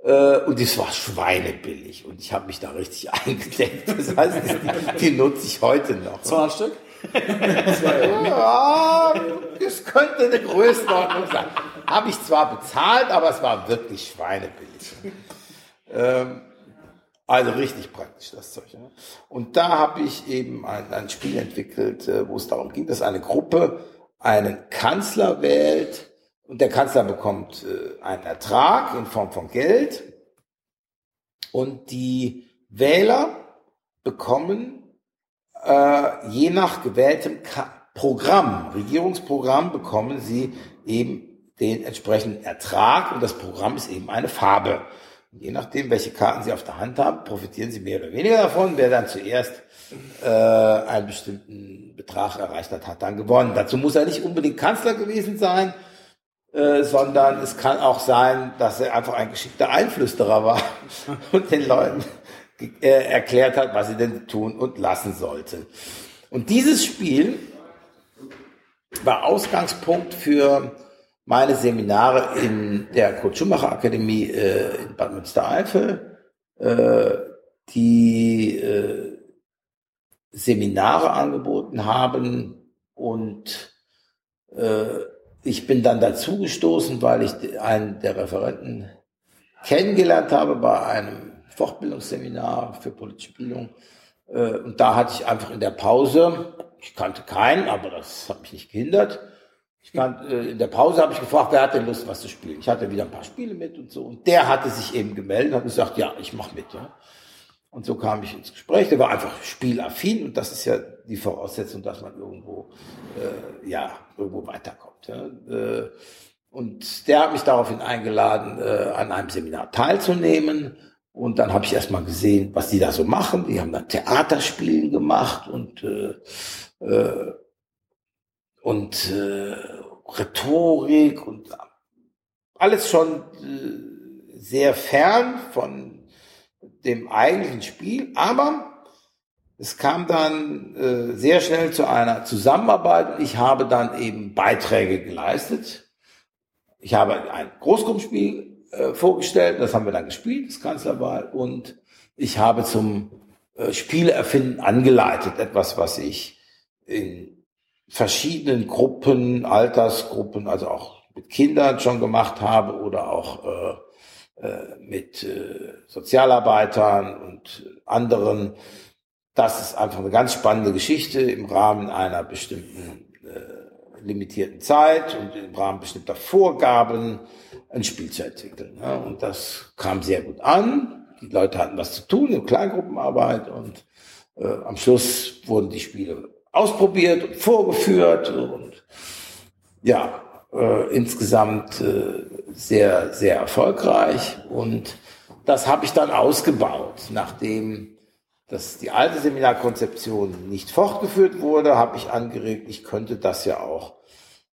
Ja. Äh, und das war schweinebillig. Und ich habe mich da richtig eingedeckt. Das heißt, die, die nutze ich heute noch. 200 Stück? ja, das könnte eine Größenordnung sein. Habe ich zwar bezahlt, aber es war wirklich schweinebillig. Ähm, also richtig praktisch das Zeug. Ja. Und da habe ich eben ein, ein Spiel entwickelt, äh, wo es darum ging, dass eine Gruppe einen Kanzler wählt und der Kanzler bekommt äh, einen Ertrag in Form von Geld und die Wähler bekommen äh, je nach gewähltem Ka Programm, Regierungsprogramm, bekommen sie eben den entsprechenden Ertrag und das Programm ist eben eine Farbe. Je nachdem, welche Karten Sie auf der Hand haben, profitieren Sie mehr oder weniger davon. Wer dann zuerst äh, einen bestimmten Betrag erreicht hat, hat dann gewonnen. Dazu muss er nicht unbedingt Kanzler gewesen sein, äh, sondern es kann auch sein, dass er einfach ein geschickter Einflüsterer war und den Leuten äh, erklärt hat, was sie denn tun und lassen sollten. Und dieses Spiel war Ausgangspunkt für meine Seminare in der Kurt Schumacher Akademie äh, in Bad Münstereifel, äh, die äh, Seminare angeboten haben und äh, ich bin dann dazu gestoßen, weil ich einen der Referenten kennengelernt habe bei einem Fortbildungsseminar für politische Bildung. Äh, und da hatte ich einfach in der Pause, ich kannte keinen, aber das hat mich nicht gehindert, kann, äh, in der Pause habe ich gefragt, wer hat denn Lust, was zu spielen? Ich hatte wieder ein paar Spiele mit und so. Und der hatte sich eben gemeldet und hat gesagt, ja, ich mache mit. Ja. Und so kam ich ins Gespräch. Der war einfach spielaffin und das ist ja die Voraussetzung, dass man irgendwo, äh, ja, irgendwo weiterkommt. Ja. Äh, und der hat mich daraufhin eingeladen, äh, an einem Seminar teilzunehmen. Und dann habe ich erst mal gesehen, was die da so machen. Die haben dann Theaterspielen gemacht und äh, äh, und äh, Rhetorik und alles schon äh, sehr fern von dem eigentlichen Spiel, aber es kam dann äh, sehr schnell zu einer Zusammenarbeit. Ich habe dann eben Beiträge geleistet. Ich habe ein Großgruppenspiel äh, vorgestellt, das haben wir dann gespielt, das Kanzlerwahl, und ich habe zum äh, Spieleerfinden angeleitet, etwas, was ich in verschiedenen Gruppen, Altersgruppen, also auch mit Kindern schon gemacht habe oder auch äh, äh, mit äh, Sozialarbeitern und anderen. Das ist einfach eine ganz spannende Geschichte im Rahmen einer bestimmten äh, limitierten Zeit und im Rahmen bestimmter Vorgaben ein Spiel zu entwickeln. Ja. Und das kam sehr gut an. Die Leute hatten was zu tun in Kleingruppenarbeit und äh, am Schluss wurden die Spiele ausprobiert und vorgeführt und ja, äh, insgesamt äh, sehr, sehr erfolgreich. Und das habe ich dann ausgebaut, nachdem dass die alte Seminarkonzeption nicht fortgeführt wurde, habe ich angeregt, ich könnte das ja auch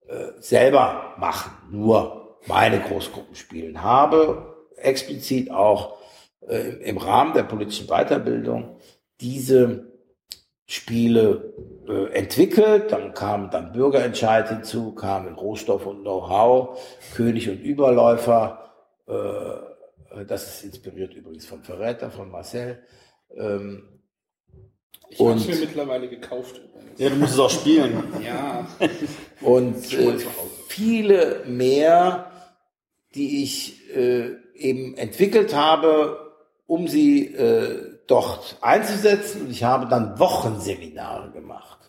äh, selber machen, nur meine Großgruppen spielen. Habe explizit auch äh, im Rahmen der politischen Weiterbildung diese Spiele entwickelt. Dann kam dann Bürgerentscheid hinzu, kamen Rohstoff und Know-how, König und Überläufer. Äh, das ist inspiriert übrigens vom Verräter, von Marcel. Ähm, ich habe es mir mittlerweile gekauft. Ja, du musst es auch spielen. ja. Und äh, viele mehr, die ich äh, eben entwickelt habe, um sie äh, dort einzusetzen. Und ich habe dann Wochenseminare gemacht.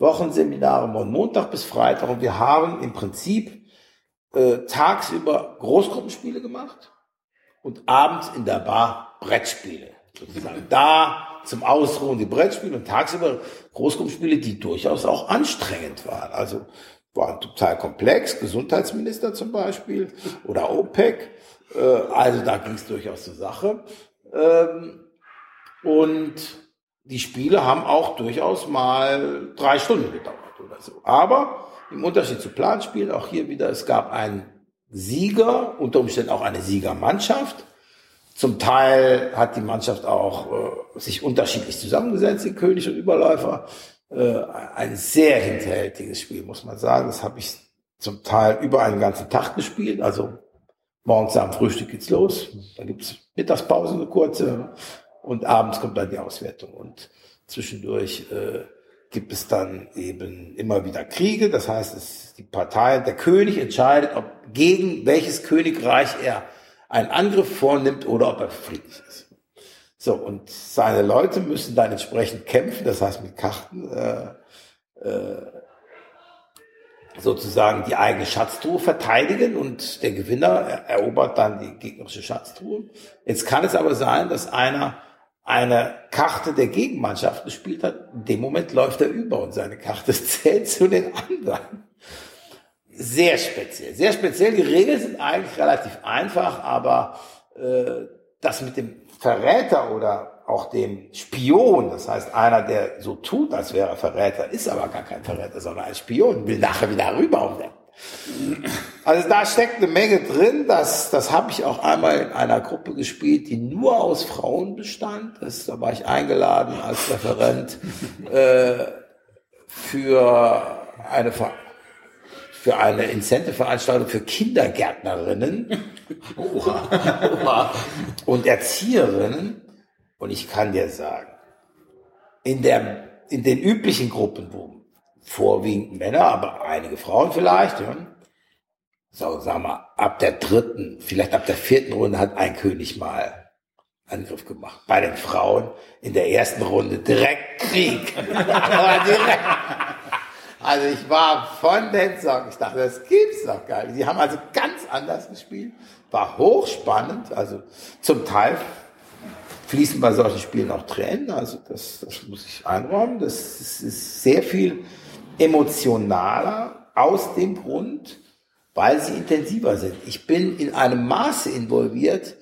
Wochenseminare von Montag bis Freitag. Und wir haben im Prinzip äh, tagsüber Großgruppenspiele gemacht und abends in der Bar Brettspiele. Sozusagen da zum Ausruhen die Brettspiele und tagsüber Großgruppenspiele, die durchaus auch anstrengend waren. Also waren total komplex, Gesundheitsminister zum Beispiel oder OPEC. Äh, also da ging es durchaus zur Sache. Ähm, und die Spiele haben auch durchaus mal drei Stunden gedauert oder so. Aber im Unterschied zu Planspielen, auch hier wieder, es gab einen Sieger, unter Umständen auch eine Siegermannschaft. Zum Teil hat die Mannschaft auch äh, sich unterschiedlich zusammengesetzt, die König und Überläufer. Äh, ein sehr hinterhältiges Spiel, muss man sagen. Das habe ich zum Teil über einen ganzen Tag gespielt. Also morgens am Frühstück geht's los. Dann gibt's Mittagspause, eine kurze. Und abends kommt dann die Auswertung. Und zwischendurch äh, gibt es dann eben immer wieder Kriege. Das heißt, es, die Partei, der König entscheidet, ob gegen welches Königreich er einen Angriff vornimmt oder ob er friedlich ist. So, und seine Leute müssen dann entsprechend kämpfen, das heißt mit Karten äh, äh, sozusagen die eigene Schatztruhe verteidigen und der Gewinner erobert dann die gegnerische Schatztruhe. Jetzt kann es aber sein, dass einer eine Karte der Gegenmannschaft gespielt hat. In dem Moment läuft er über und seine Karte zählt zu den anderen. Sehr speziell, sehr speziell. Die Regeln sind eigentlich relativ einfach, aber äh, das mit dem Verräter oder auch dem Spion, das heißt einer, der so tut, als wäre er Verräter, ist aber gar kein Verräter, sondern ein Spion, will nachher wieder rüber und also da steckt eine Menge drin. Das, das habe ich auch einmal in einer Gruppe gespielt, die nur aus Frauen bestand. Das, da war ich eingeladen als Referent äh, für eine für eine Incentive-Veranstaltung für Kindergärtnerinnen und Erzieherinnen. Und ich kann dir sagen, in, der, in den üblichen Gruppen, wo vorwiegend Männer, aber einige Frauen vielleicht, ja, so, sagen wir, ab der dritten, vielleicht ab der vierten Runde hat ein König mal Angriff gemacht. Bei den Frauen in der ersten Runde direkt Krieg. direkt. Also ich war von den Socken. Ich dachte, das gibt's doch gar nicht. Die haben also ganz anders gespielt. War hochspannend. Also zum Teil fließen bei solchen Spielen auch Tränen. Also das, das muss ich einräumen. Das ist sehr viel emotionaler aus dem Grund, weil sie intensiver sind. Ich bin in einem Maße involviert,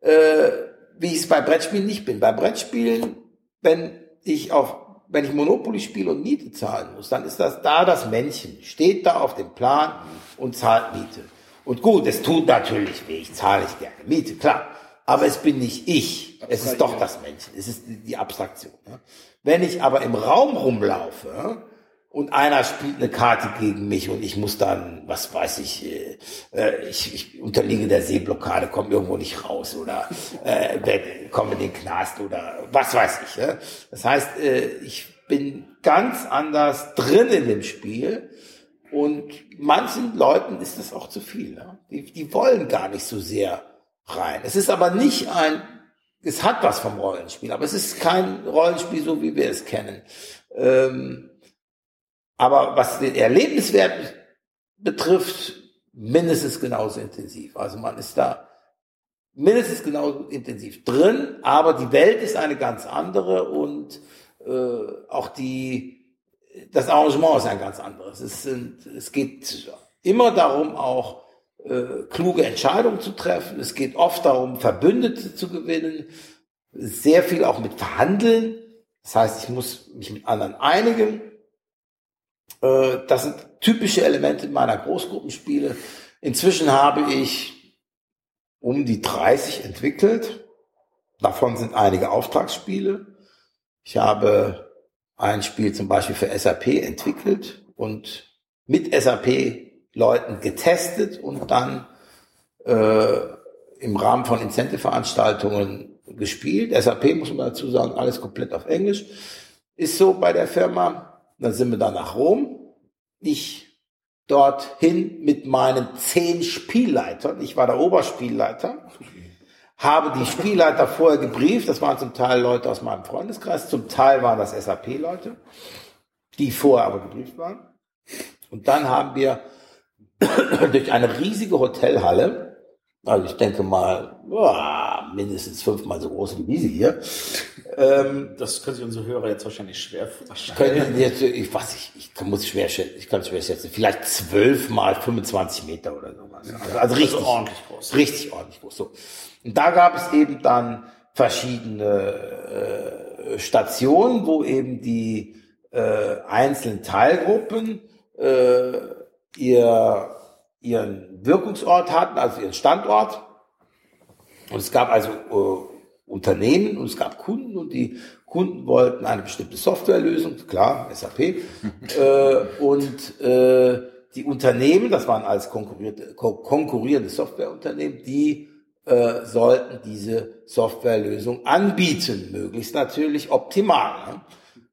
äh, wie ich es bei Brettspielen nicht bin. Bei Brettspielen, wenn ich auf wenn ich Monopoly spiele und Miete zahlen muss, dann ist das da das Männchen, steht da auf dem Plan und zahlt Miete. Und gut, es tut natürlich weh, ich zahle nicht gerne Miete, klar. Aber es bin nicht ich, es ist doch das Männchen, es ist die Abstraktion. Wenn ich aber im Raum rumlaufe und einer spielt eine Karte gegen mich und ich muss dann, was weiß ich, äh, äh ich, ich unterliege der Seeblockade, komme irgendwo nicht raus oder äh, komme in den Knast oder was weiß ich. Ja? Das heißt, äh, ich bin ganz anders drin in dem Spiel und manchen Leuten ist das auch zu viel. Ja? Die, die wollen gar nicht so sehr rein. Es ist aber nicht ein, es hat was vom Rollenspiel, aber es ist kein Rollenspiel so, wie wir es kennen. Ähm, aber was den Erlebniswert betrifft, mindestens genauso intensiv. Also man ist da mindestens genauso intensiv drin, aber die Welt ist eine ganz andere und äh, auch die das Arrangement ist ein ganz anderes. Es, sind, es geht immer darum, auch äh, kluge Entscheidungen zu treffen. Es geht oft darum, Verbündete zu gewinnen. Sehr viel auch mit Verhandeln. Das heißt, ich muss mich mit anderen einigen. Äh, das sind typische Elemente meiner Großgruppenspiele. Inzwischen habe ich um die 30 entwickelt. Davon sind einige Auftragsspiele. Ich habe ein Spiel zum Beispiel für SAP entwickelt und mit SAP-Leuten getestet und dann äh, im Rahmen von Incentive-Veranstaltungen gespielt. SAP muss man dazu sagen, alles komplett auf Englisch. Ist so bei der Firma. Dann sind wir dann nach Rom. Ich dorthin mit meinen zehn Spielleitern. Ich war der Oberspielleiter. Habe die Spielleiter vorher gebrieft. Das waren zum Teil Leute aus meinem Freundeskreis. Zum Teil waren das SAP-Leute, die vorher aber gebrieft waren. Und dann haben wir durch eine riesige Hotelhalle, also ich denke mal, boah, mindestens fünfmal so groß wie diese hier, ähm, das können sich unsere Hörer jetzt wahrscheinlich schwer vorstellen. Jetzt, ich weiß ich, ich kann, muss schwer schätzen, ich kann es schwer schätzen, vielleicht zwölf mal 25 Meter oder sowas. Also, also richtig also ordentlich groß. Richtig ordentlich groß. So. Und da gab es eben dann verschiedene äh, Stationen, wo eben die äh, einzelnen Teilgruppen äh, ihr, ihren Wirkungsort hatten, also ihren Standort. Und es gab also äh, Unternehmen und es gab Kunden und die Kunden wollten eine bestimmte Softwarelösung, klar, SAP, äh, und äh, die Unternehmen, das waren als konkurrierende Softwareunternehmen, die äh, sollten diese Softwarelösung anbieten, möglichst natürlich optimal. Ne?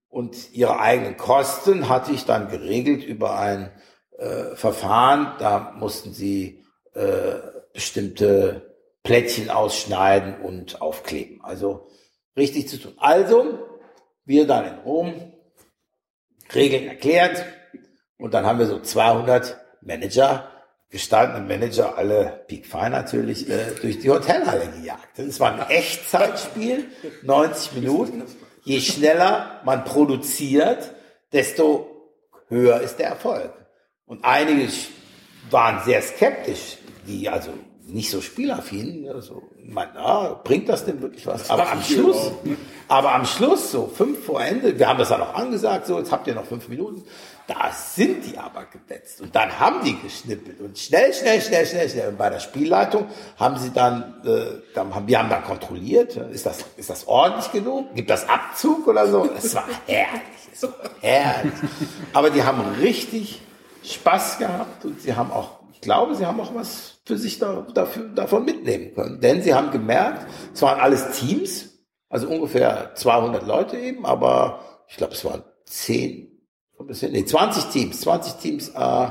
Und ihre eigenen Kosten hatte ich dann geregelt über ein äh, Verfahren, da mussten sie äh, bestimmte Plättchen ausschneiden und aufkleben. Also richtig zu tun. Also, wir dann in Rom, Regeln erklärt und dann haben wir so 200 Manager, gestandene Manager, alle Peak Fine natürlich, äh, durch die Hotelhalle gejagt. Das war ein Echtzeitspiel, 90 Minuten. Je schneller man produziert, desto höher ist der Erfolg. Und einige waren sehr skeptisch, die also nicht so spielaffin. Also, man, ah, bringt das denn wirklich was? aber am Schluss, aber am Schluss, so fünf vor Ende, wir haben das dann auch angesagt, so, jetzt habt ihr noch fünf Minuten. Da sind die aber gebetzt. Und dann haben die geschnippelt. Und schnell, schnell, schnell, schnell, schnell. Und bei der Spielleitung haben sie dann, äh, dann haben, wir haben dann kontrolliert, ist das, ist das ordentlich genug? Gibt das Abzug oder so? Es war herrlich. Es war herrlich. Aber die haben richtig Spaß gehabt und sie haben auch, ich glaube, sie haben auch was für sich da, dafür, davon mitnehmen können. Denn sie haben gemerkt, es waren alles Teams, also ungefähr 200 Leute eben, aber ich glaube, es waren 10, nee, 20 Teams, 20 Teams, äh,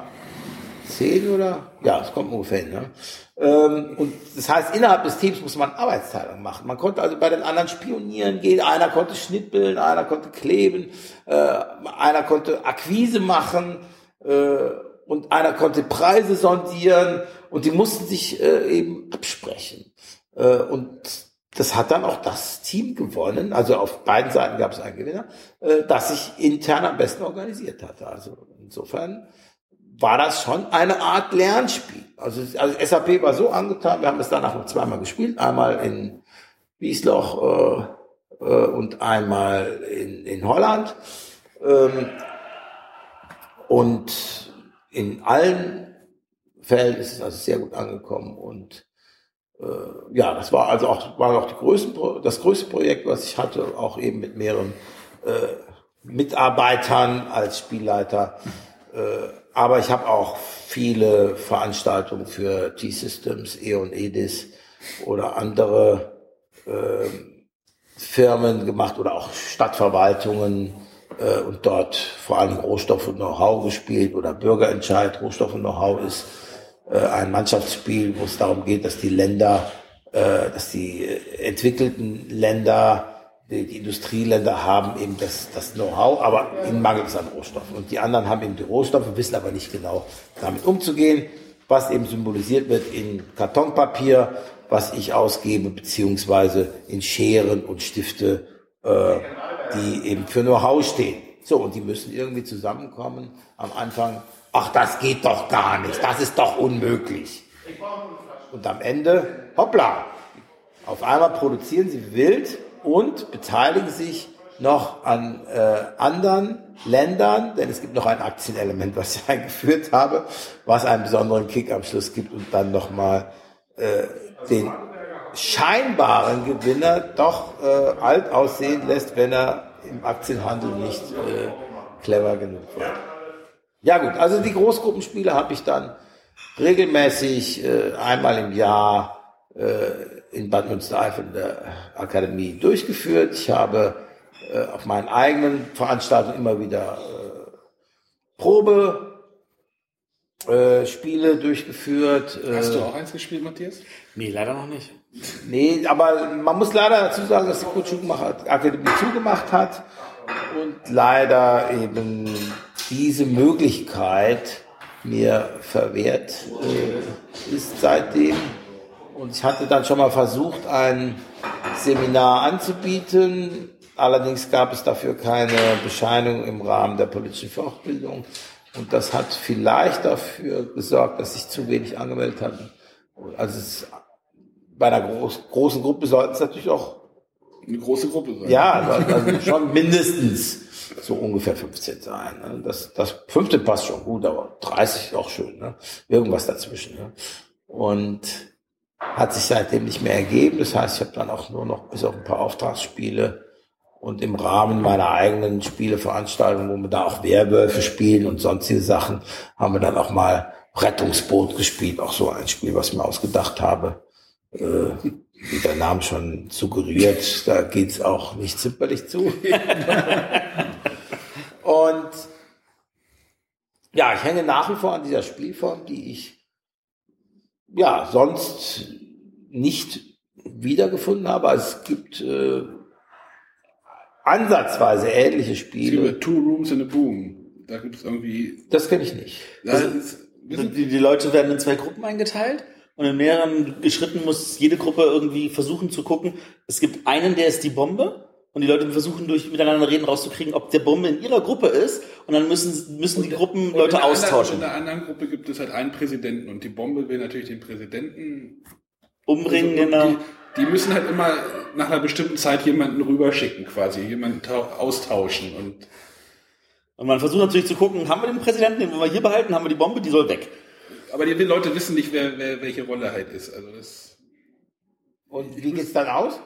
10 oder? Ja, es kommt ungefähr hin. Ne? Ähm, und das heißt, innerhalb des Teams muss man Arbeitsteilung machen. Man konnte also bei den anderen spionieren gehen, einer konnte schnippeln, einer konnte kleben, äh, einer konnte Akquise machen, äh, und einer konnte Preise sondieren und die mussten sich äh, eben absprechen. Äh, und das hat dann auch das Team gewonnen, also auf beiden Seiten gab es einen Gewinner, äh, das sich intern am besten organisiert hatte. Also insofern war das schon eine Art Lernspiel. Also, also SAP war so angetan, wir haben es danach noch zweimal gespielt, einmal in Wiesloch äh, äh, und einmal in, in Holland. Ähm, und in allen Fällen ist es also sehr gut angekommen und äh, ja, das war also auch, war auch die größten, das größte Projekt, was ich hatte, auch eben mit mehreren äh, Mitarbeitern als Spielleiter. Äh, aber ich habe auch viele Veranstaltungen für T-Systems, E.ON Edis oder andere äh, Firmen gemacht oder auch Stadtverwaltungen äh, und dort vor allem Rohstoff und Know-how gespielt oder Bürgerentscheid. Rohstoff und Know-how ist ein Mannschaftsspiel, wo es darum geht, dass die Länder, äh, dass die entwickelten Länder die, die Industrieländer haben eben das, das Know-how, aber ihnen mangelt es an Rohstoffen. Und die anderen haben eben die Rohstoffe, wissen aber nicht genau damit umzugehen, was eben symbolisiert wird in Kartonpapier, was ich ausgebe, beziehungsweise in Scheren und Stifte, äh, die eben für Know-how stehen. So, und die müssen irgendwie zusammenkommen am Anfang. Ach, das geht doch gar nicht, das ist doch unmöglich. Und am Ende, hoppla, auf einmal produzieren sie wild und beteiligen sich noch an äh, anderen Ländern, denn es gibt noch ein Aktienelement, was ich eingeführt habe, was einen besonderen Kick am Schluss gibt und dann nochmal äh, den scheinbaren Gewinner doch äh, alt aussehen lässt, wenn er im Aktienhandel nicht äh, clever genug war. Ja gut, also die Großgruppenspiele habe ich dann regelmäßig äh, einmal im Jahr äh, in Bad Münstereifel in der Akademie durchgeführt. Ich habe äh, auf meinen eigenen Veranstaltungen immer wieder äh, Probe äh, Spiele durchgeführt. Äh. Hast du auch eins gespielt, Matthias? Nee, leider noch nicht. Nee, aber man muss leider dazu sagen, dass die Kurt Schumacher Akademie zugemacht hat und leider eben diese Möglichkeit mir verwehrt äh, ist seitdem. Und ich hatte dann schon mal versucht, ein Seminar anzubieten. Allerdings gab es dafür keine Bescheinigung im Rahmen der politischen Fortbildung. Und das hat vielleicht dafür gesorgt, dass sich zu wenig angemeldet hatten. Also es, bei einer groß, großen Gruppe sollten es natürlich auch eine große Gruppe sein. Ja, also, schon mindestens so ungefähr 15 sein. Ne? Das, das fünfte passt schon gut, aber 30 ist auch schön. Ne? Irgendwas dazwischen. Ne? Und hat sich seitdem nicht mehr ergeben. Das heißt, ich habe dann auch nur noch bis auf ein paar Auftragsspiele und im Rahmen meiner eigenen Spieleveranstaltung, wo wir da auch Werwölfe spielen und sonstige Sachen, haben wir dann auch mal Rettungsboot gespielt. Auch so ein Spiel, was ich mir ausgedacht habe. Äh, wie der Name schon suggeriert, da geht's auch nicht zimperlich zu. und ja, ich hänge nach wie vor an dieser Spielform, die ich ja, sonst nicht wiedergefunden habe. Also es gibt äh, ansatzweise ähnliche Spiele. Es gibt Two Rooms in a Boom. Da gibt es irgendwie. Das kenne ich nicht. Also, die, die Leute werden in zwei Gruppen eingeteilt und in mehreren Schritten muss jede Gruppe irgendwie versuchen zu gucken. Es gibt einen, der ist die Bombe und die Leute versuchen durch miteinander reden rauszukriegen, ob der Bombe in ihrer Gruppe ist und dann müssen müssen die Gruppen Leute austauschen. Anderen, in der anderen Gruppe gibt es halt einen Präsidenten und die Bombe will natürlich den Präsidenten umbringen. Also, genau. Die, die, müssen halt immer nach einer bestimmten Zeit jemanden rüberschicken, quasi jemanden austauschen und und man versucht natürlich zu gucken, haben wir den Präsidenten, den wollen wir hier behalten, haben wir die Bombe, die soll weg. Aber die Leute wissen nicht, wer, wer welche Rolle halt ist. Also das und wie geht's dann aus?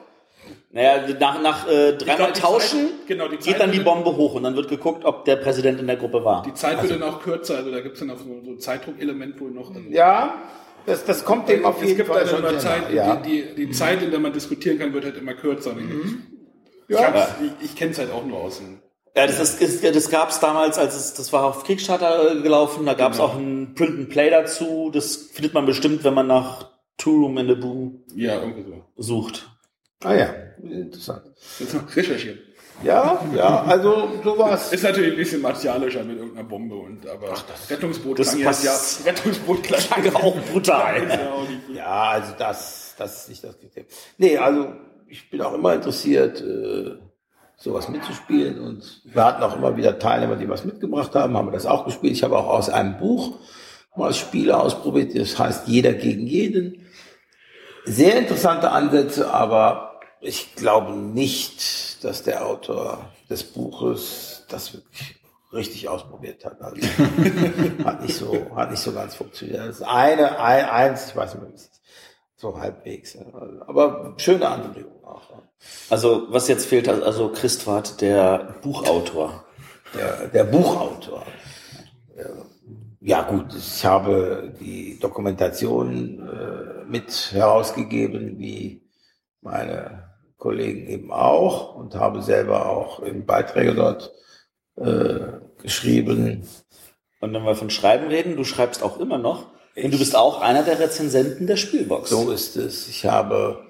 Naja, nach, nach äh, dreimal Tauschen Zeit, genau, die geht dann die Bombe hoch und dann wird geguckt, ob der Präsident in der Gruppe war. Die Zeit also, wird dann auch kürzer, also da gibt es dann auch so, so ein Zeitdruckelement wohl noch. Ja, das, das kommt dem auf jeden Fall schon immer Zeit, ja. die, die, die mhm. Zeit, in der man diskutieren kann, wird halt immer kürzer. Mhm. Ja. Ich, ich kenne es halt auch nur aus dem ja, das, das, das, das gab es damals, als es, das war auf Kickstarter gelaufen, da gab es genau. auch ein Print and Play dazu. Das findet man bestimmt, wenn man nach Two Room in the Boom ja, irgendwie so. sucht. Ah ja, interessant. Jetzt noch recherchieren. Ja, ja, also sowas. Ist natürlich ein bisschen martialischer mit irgendeiner Bombe und aber Ach, das, Rettungsboot das klang ja, Rettungsboot klang auch brutal. ja, also das, das ist nicht das Kriterium. Nee, also ich bin auch immer interessiert, äh, sowas mitzuspielen und wir hatten auch immer wieder Teilnehmer, die was mitgebracht haben, haben wir das auch gespielt. Ich habe auch aus einem Buch mal Spiele ausprobiert, das heißt Jeder gegen jeden sehr interessante Ansätze, aber ich glaube nicht, dass der Autor des Buches das wirklich richtig ausprobiert hat. Also, hat nicht so, hat nicht so ganz funktioniert. Das eine, ein, eins, ich weiß nicht so halbwegs. Aber schöne Anregung auch. Also, was jetzt fehlt, also Christwart, der Buchautor. der, der Buchautor. Ja gut, ich habe die Dokumentation äh, mit herausgegeben, wie meine Kollegen eben auch und habe selber auch in Beiträge dort äh, geschrieben. Und wenn wir von Schreiben reden, du schreibst auch immer noch. Und du bist auch einer der Rezensenten der Spielbox. So ist es. Ich habe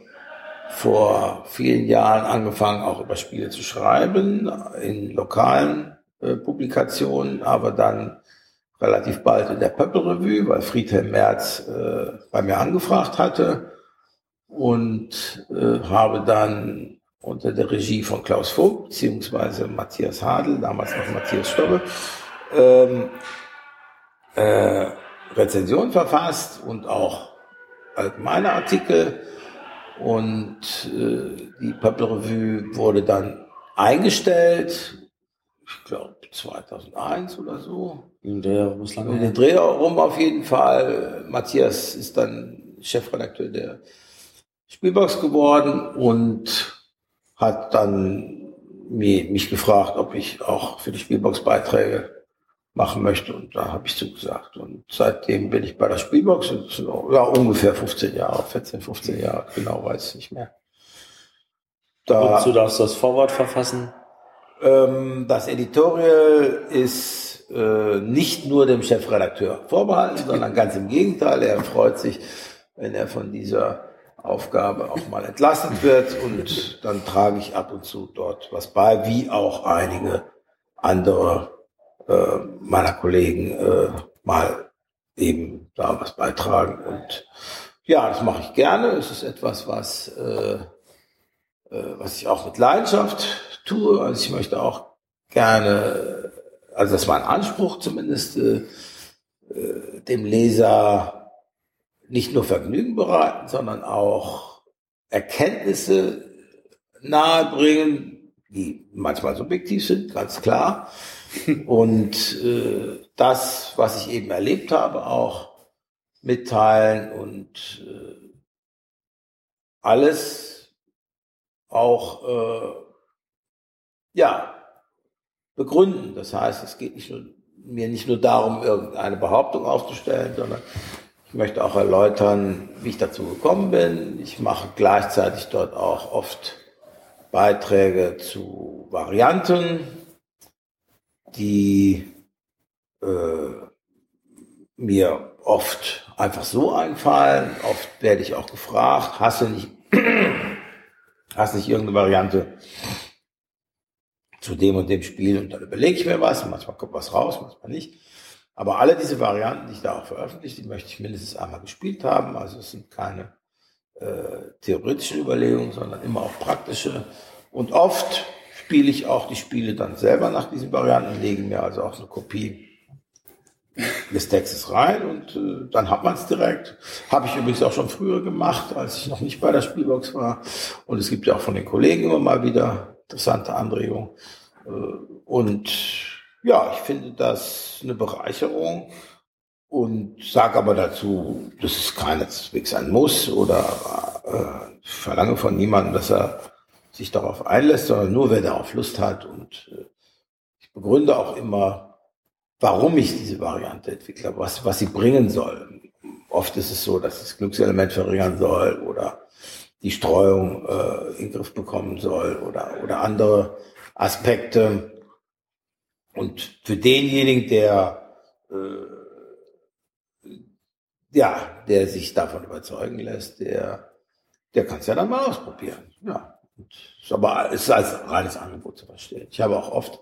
vor vielen Jahren angefangen, auch über Spiele zu schreiben, in lokalen äh, Publikationen, aber dann relativ bald in der Pöppel Revue, weil Friedhelm Merz äh, bei mir angefragt hatte und äh, habe dann unter der Regie von Klaus Vogt beziehungsweise Matthias Hadel, damals noch Matthias Stobbe, ähm, äh, Rezension verfasst und auch allgemeine Artikel. Und äh, die Pöppel Revue wurde dann eingestellt, ich glaube 2001 oder so. In der muss lange In den Dreh rum auf jeden Fall. Matthias ist dann Chefredakteur der Spielbox geworden und hat dann mich gefragt, ob ich auch für die Spielbox Beiträge machen möchte. Und da habe ich zugesagt. Und seitdem bin ich bei der Spielbox. Ja, ungefähr 15 Jahre, 14, 15 Jahre, genau weiß ich nicht mehr. Da, und du darfst das Vorwort verfassen? Ähm, das Editorial ist äh, nicht nur dem Chefredakteur vorbehalten, sondern ganz im Gegenteil. Er freut sich, wenn er von dieser Aufgabe auch mal entlastet wird und dann trage ich ab und zu dort was bei, wie auch einige andere äh, meiner Kollegen äh, mal eben da was beitragen. Und ja, das mache ich gerne. Es ist etwas, was, äh, äh, was ich auch mit Leidenschaft tue. Also ich möchte auch gerne, also das war ein Anspruch zumindest, äh, äh, dem Leser nicht nur Vergnügen bereiten, sondern auch Erkenntnisse nahebringen, die manchmal subjektiv sind, ganz klar. Und äh, das, was ich eben erlebt habe, auch mitteilen und äh, alles auch äh, ja begründen. Das heißt, es geht nicht nur, mir nicht nur darum, irgendeine Behauptung aufzustellen, sondern ich möchte auch erläutern, wie ich dazu gekommen bin. Ich mache gleichzeitig dort auch oft Beiträge zu Varianten, die äh, mir oft einfach so einfallen. Oft werde ich auch gefragt, hast du nicht, hast nicht irgendeine Variante zu dem und dem Spiel? Und dann überlege ich mir was. Manchmal kommt was raus, manchmal nicht. Aber alle diese Varianten, die ich da auch veröffentliche, die möchte ich mindestens einmal gespielt haben. Also es sind keine äh, theoretischen Überlegungen, sondern immer auch praktische. Und oft spiele ich auch die Spiele dann selber nach diesen Varianten, lege mir also auch eine Kopie des Textes rein und äh, dann hat man es direkt. Habe ich übrigens auch schon früher gemacht, als ich noch nicht bei der Spielbox war. Und es gibt ja auch von den Kollegen immer mal wieder interessante Anregungen. Äh, und ja, ich finde das eine Bereicherung und sage aber dazu, dass es keineswegs sein muss oder äh, verlange von niemandem, dass er sich darauf einlässt, sondern nur wer darauf Lust hat. Und äh, ich begründe auch immer, warum ich diese Variante entwickle, was, was sie bringen soll. Oft ist es so, dass das Glückselement verringern soll oder die Streuung äh, in den Griff bekommen soll oder, oder andere Aspekte. Und für denjenigen, der äh, ja, der sich davon überzeugen lässt, der, der kann es ja dann mal ausprobieren. Ja, ist aber es ist als reines Angebot zu verstehen. Ich habe auch oft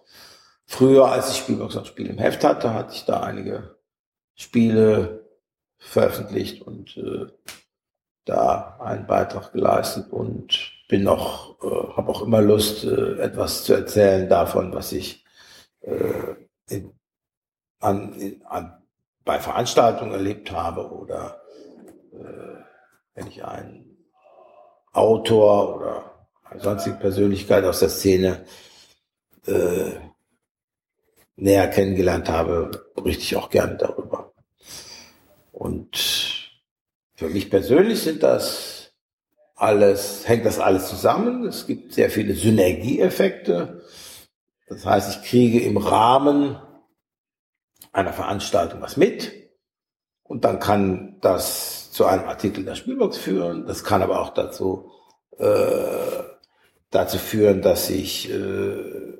früher, als ich Spielbox und Spiel im Heft hatte, hatte ich da einige Spiele veröffentlicht und äh, da einen Beitrag geleistet und bin noch, äh, habe auch immer Lust, äh, etwas zu erzählen davon, was ich äh, in, an, in, an, bei Veranstaltungen erlebt habe oder äh, wenn ich einen Autor oder sonstige Persönlichkeit aus der Szene äh, näher kennengelernt habe, berichte ich auch gerne darüber. Und für mich persönlich sind das alles, hängt das alles zusammen. Es gibt sehr viele Synergieeffekte. Das heißt, ich kriege im Rahmen einer Veranstaltung was mit und dann kann das zu einem Artikel in der Spielbox führen. Das kann aber auch dazu, äh, dazu führen, dass ich äh,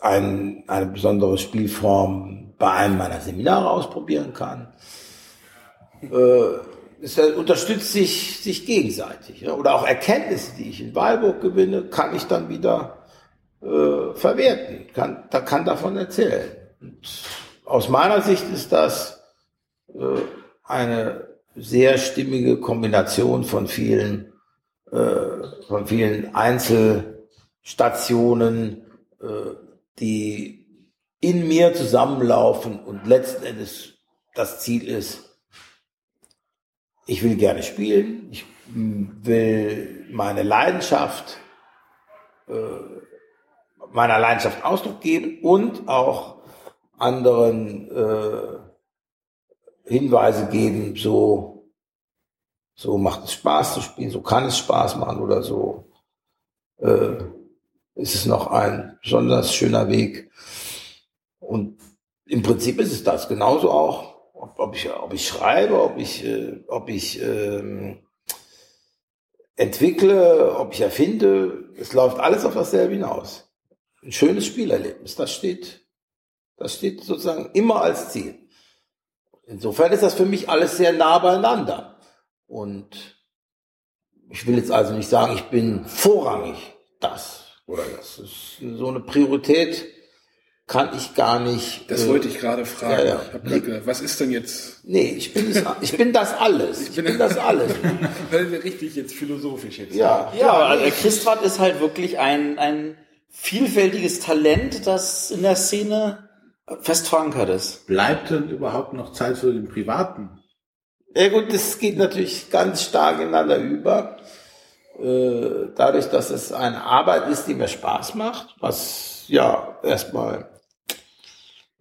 ein, eine besondere Spielform bei einem meiner Seminare ausprobieren kann. Äh, es unterstützt sich, sich gegenseitig. Oder auch Erkenntnisse, die ich in Weilburg gewinne, kann ich dann wieder äh, verwerten, kann, da kann davon erzählen. Und aus meiner Sicht ist das äh, eine sehr stimmige Kombination von vielen, äh, von vielen Einzelstationen, äh, die in mir zusammenlaufen und letzten Endes das Ziel ist, ich will gerne spielen, ich will meine Leidenschaft, äh, meiner Leidenschaft Ausdruck geben und auch anderen äh, Hinweise geben, so, so macht es Spaß zu spielen, so kann es Spaß machen oder so. Äh, ist es noch ein besonders schöner Weg. Und im Prinzip ist es das genauso auch ob, ob, ich, ob ich schreibe, ob ich, äh, ob ich ähm, entwickle, ob ich erfinde, es läuft alles auf dasselbe hinaus. Ein schönes Spielerlebnis, das steht, das steht sozusagen immer als Ziel. Insofern ist das für mich alles sehr nah beieinander. Und ich will jetzt also nicht sagen, ich bin vorrangig das oder das. das ist so eine Priorität kann ich gar nicht. Das äh, wollte ich gerade fragen. Ja, ja. Ich hab nee. gedacht, was ist denn jetzt? Nee, ich bin, das, ich bin das alles. Ich bin, ich bin das alles. Weil wir richtig jetzt philosophisch jetzt. Ja, ja, also Christrat ist halt wirklich ein, ein vielfältiges Talent, das in der Szene fest verankert ist. Bleibt denn überhaupt noch Zeit für den Privaten? Ja gut, das geht natürlich ganz stark ineinander über. Äh, dadurch, dass es eine Arbeit ist, die mir Spaß macht, was ja erstmal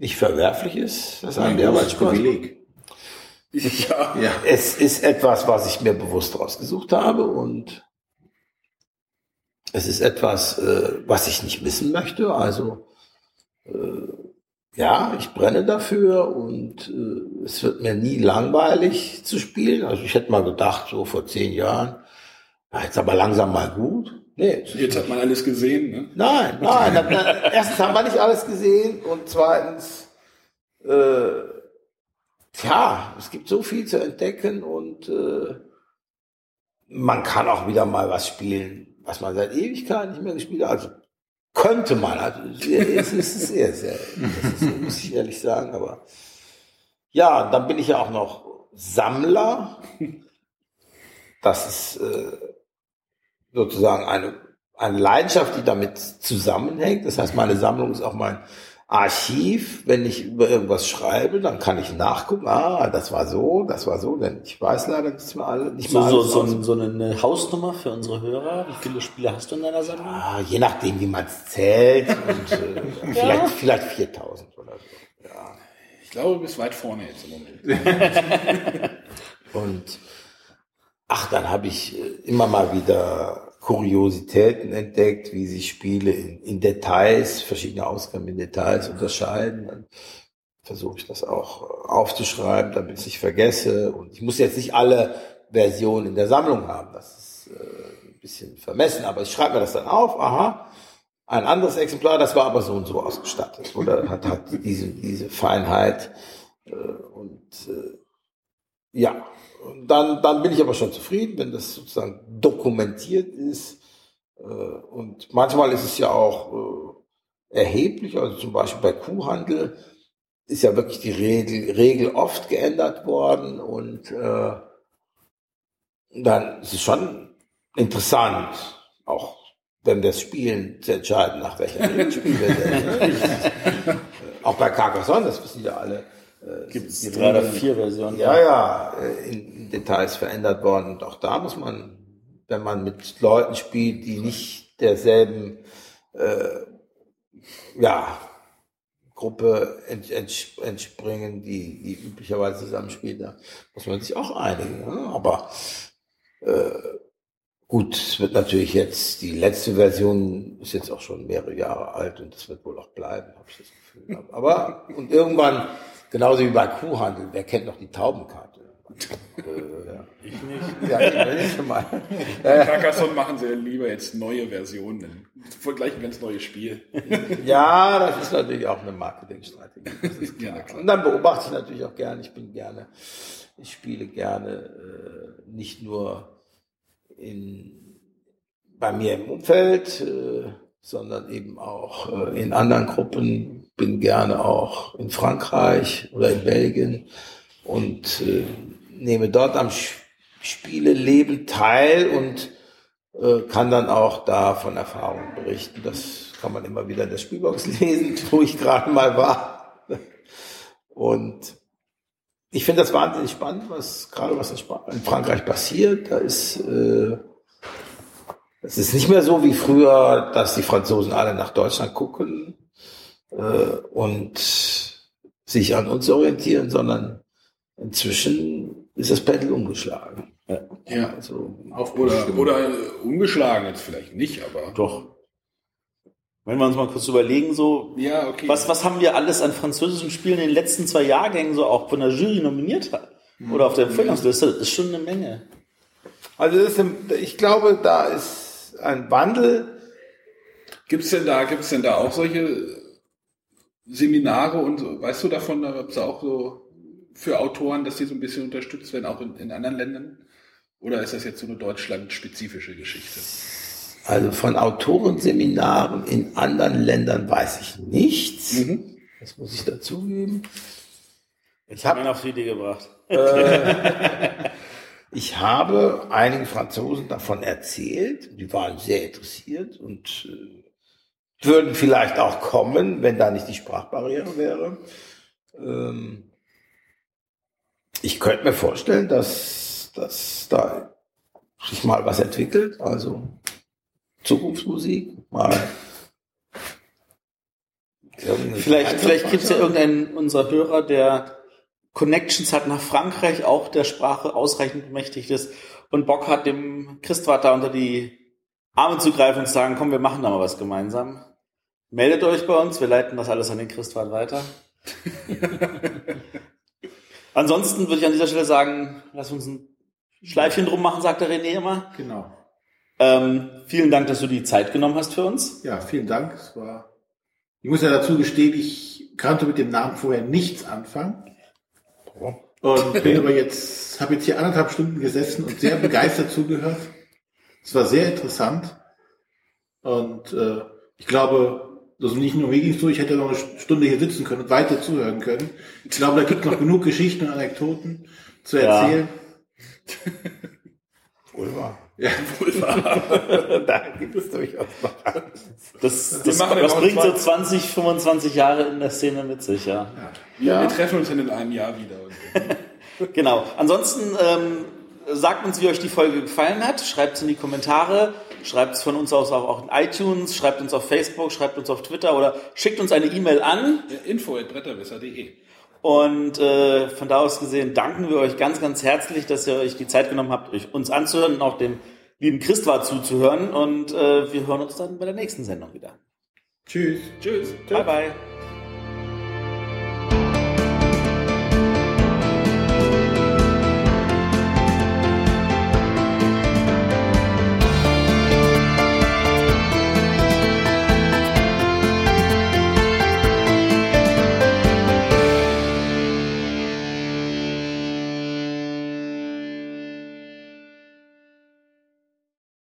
nicht verwerflich ist. Das ist ein Privileg. Ja. ja. Es ist etwas, was ich mir bewusst rausgesucht habe und es ist etwas, äh, was ich nicht missen möchte. Also äh, ja, ich brenne dafür und äh, es wird mir nie langweilig zu spielen. Also ich hätte mal gedacht, so vor zehn Jahren, ja, jetzt aber langsam mal gut. Nee, Jetzt hat man alles gesehen, ne? Nein, nein. erstens haben wir nicht alles gesehen und zweitens, äh, ja, es gibt so viel zu entdecken und äh, man kann auch wieder mal was spielen, was man seit Ewigkeit nicht mehr gespielt hat. Also könnte man, also es ist sehr, sehr, muss ich ehrlich sagen, aber ja, dann bin ich ja auch noch Sammler. Das ist äh, sozusagen eine, eine Leidenschaft, die damit zusammenhängt. Das heißt, meine Sammlung ist auch mein Archiv. Wenn ich über irgendwas schreibe, dann kann ich nachgucken, ah, das war so, das war so, denn ich weiß leider nicht mehr alle. Nicht so, mehr so, so, so, eine Hausnummer für unsere Hörer. Wie viele Spiele hast du in deiner Sammlung? Ah, je nachdem, wie man es zählt. Und, äh, ja. vielleicht, vielleicht 4000 oder so. Ja. Ich glaube, du bist weit vorne jetzt im Moment. und ach, dann habe ich äh, immer mal wieder Kuriositäten entdeckt, wie sich Spiele in, in Details, verschiedene Ausgaben in Details unterscheiden. Dann versuche ich das auch äh, aufzuschreiben, damit ich es nicht vergesse. Und ich muss jetzt nicht alle Versionen in der Sammlung haben. Das ist äh, ein bisschen vermessen, aber ich schreibe mir das dann auf. Aha, ein anderes Exemplar, das war aber so und so ausgestattet oder hat, hat diese, diese Feinheit. Äh, und äh, ja, dann, dann bin ich aber schon zufrieden, wenn das sozusagen dokumentiert ist. Äh, und manchmal ist es ja auch äh, erheblich, also zum Beispiel bei Kuhhandel ist ja wirklich die Regel, Regel oft geändert worden und äh, dann ist es schon interessant, auch wenn das Spielen zu entscheiden, nach welcher Regel spielen wir denn. auch bei Carcassonne, das wissen ja alle, Gibt es drei oder vier Versionen? Ja, ja, äh, in Details verändert worden. Und auch da muss man, wenn man mit Leuten spielt, die nicht derselben äh, ja, Gruppe ents ents entspringen, die, die üblicherweise zusammenspielt, da muss man sich auch einigen. Ne? Aber äh, Gut, es wird natürlich jetzt, die letzte Version ist jetzt auch schon mehrere Jahre alt und das wird wohl auch bleiben, habe ich das Gefühl. Aber, und irgendwann, genauso wie bei Kuhhandel, wer kennt noch die Taubenkarte? äh. Ich nicht. Ja, ich schon mal. Carcassonne machen sie lieber jetzt neue Versionen. Gleich ein ganz neues Spiel. ja, das ist natürlich auch eine Marketingstrategie. Ja, und dann beobachte ich natürlich auch gerne, ich bin gerne, ich spiele gerne äh, nicht nur in, bei mir im Umfeld, äh, sondern eben auch äh, in anderen Gruppen. Bin gerne auch in Frankreich oder in Belgien und äh, nehme dort am Spieleleben teil und äh, kann dann auch da von Erfahrungen berichten. Das kann man immer wieder in der Spielbox lesen, wo ich gerade mal war. Und ich finde das wahnsinnig spannend, was gerade was in Frankreich passiert. Da ist äh, es ist nicht mehr so wie früher, dass die Franzosen alle nach Deutschland gucken äh, und sich an uns orientieren, sondern inzwischen ist das Pendel umgeschlagen. Ja, ja. Also, Auf oder, oder umgeschlagen jetzt vielleicht nicht, aber. Doch. Wenn wir uns mal kurz überlegen, so, ja, okay. was, was haben wir alles an französischen Spielen in den letzten zwei Jahrgängen so auch von der Jury nominiert hat? Oder auf der Empfehlungsliste, das ist schon eine Menge. Also ist, ich glaube, da ist ein Wandel. Gibt es denn da, gibt's denn da auch solche Seminare und so, weißt du davon, da gibt es auch so für Autoren, dass die so ein bisschen unterstützt werden, auch in, in anderen Ländern? Oder ist das jetzt so eine deutschlandspezifische Geschichte? Also von Autorenseminaren in anderen Ländern weiß ich nichts. Mhm. Das muss ich dazugeben. Ich habe ihn auf die Idee gebracht. Äh, ich habe einigen Franzosen davon erzählt. Die waren sehr interessiert und äh, würden vielleicht auch kommen, wenn da nicht die Sprachbarriere wäre. Ähm, ich könnte mir vorstellen, dass, dass da sich mal was entwickelt. Also Zukunftsmusik, mal. Vielleicht, vielleicht gibt es ja irgendeinen unserer Hörer, der Connections hat nach Frankreich, auch der Sprache ausreichend bemächtigt ist und Bock hat, dem Christvater unter die Arme zu greifen und zu sagen, komm, wir machen da mal was gemeinsam. Meldet euch bei uns, wir leiten das alles an den Christvater weiter. Ansonsten würde ich an dieser Stelle sagen, lass uns ein Schleifchen drum machen, sagt der René immer. Genau. Ähm, vielen Dank, dass du die Zeit genommen hast für uns. Ja, vielen Dank. Es war, ich muss ja dazu gestehen, ich kannte mit dem Namen vorher nichts anfangen. Und bin aber jetzt, habe jetzt hier anderthalb Stunden gesessen und sehr begeistert zugehört. Es war sehr interessant. Und äh, ich glaube, also nicht nur mir ging so, ich hätte noch eine Stunde hier sitzen können und weiter zuhören können. Ich glaube, da gibt es noch genug Geschichten und Anekdoten zu erzählen. Ja. Vulva. Ja, Vulva. da gibt es durchaus noch Das, das, das bringt so 20, 25 Jahre in der Szene mit sich, ja. ja. ja. Wir treffen uns dann in einem Jahr wieder. genau. Ansonsten ähm, sagt uns, wie euch die Folge gefallen hat. Schreibt es in die Kommentare. Schreibt es von uns aus auch in iTunes. Schreibt uns auf Facebook. Schreibt uns auf Twitter oder schickt uns eine E-Mail an. info.bretterwisser.de und äh, von da aus gesehen danken wir euch ganz, ganz herzlich, dass ihr euch die Zeit genommen habt, euch uns anzuhören und auch dem lieben Christwa zuzuhören. Und äh, wir hören uns dann bei der nächsten Sendung wieder. Tschüss. Tschüss. Bye, bye.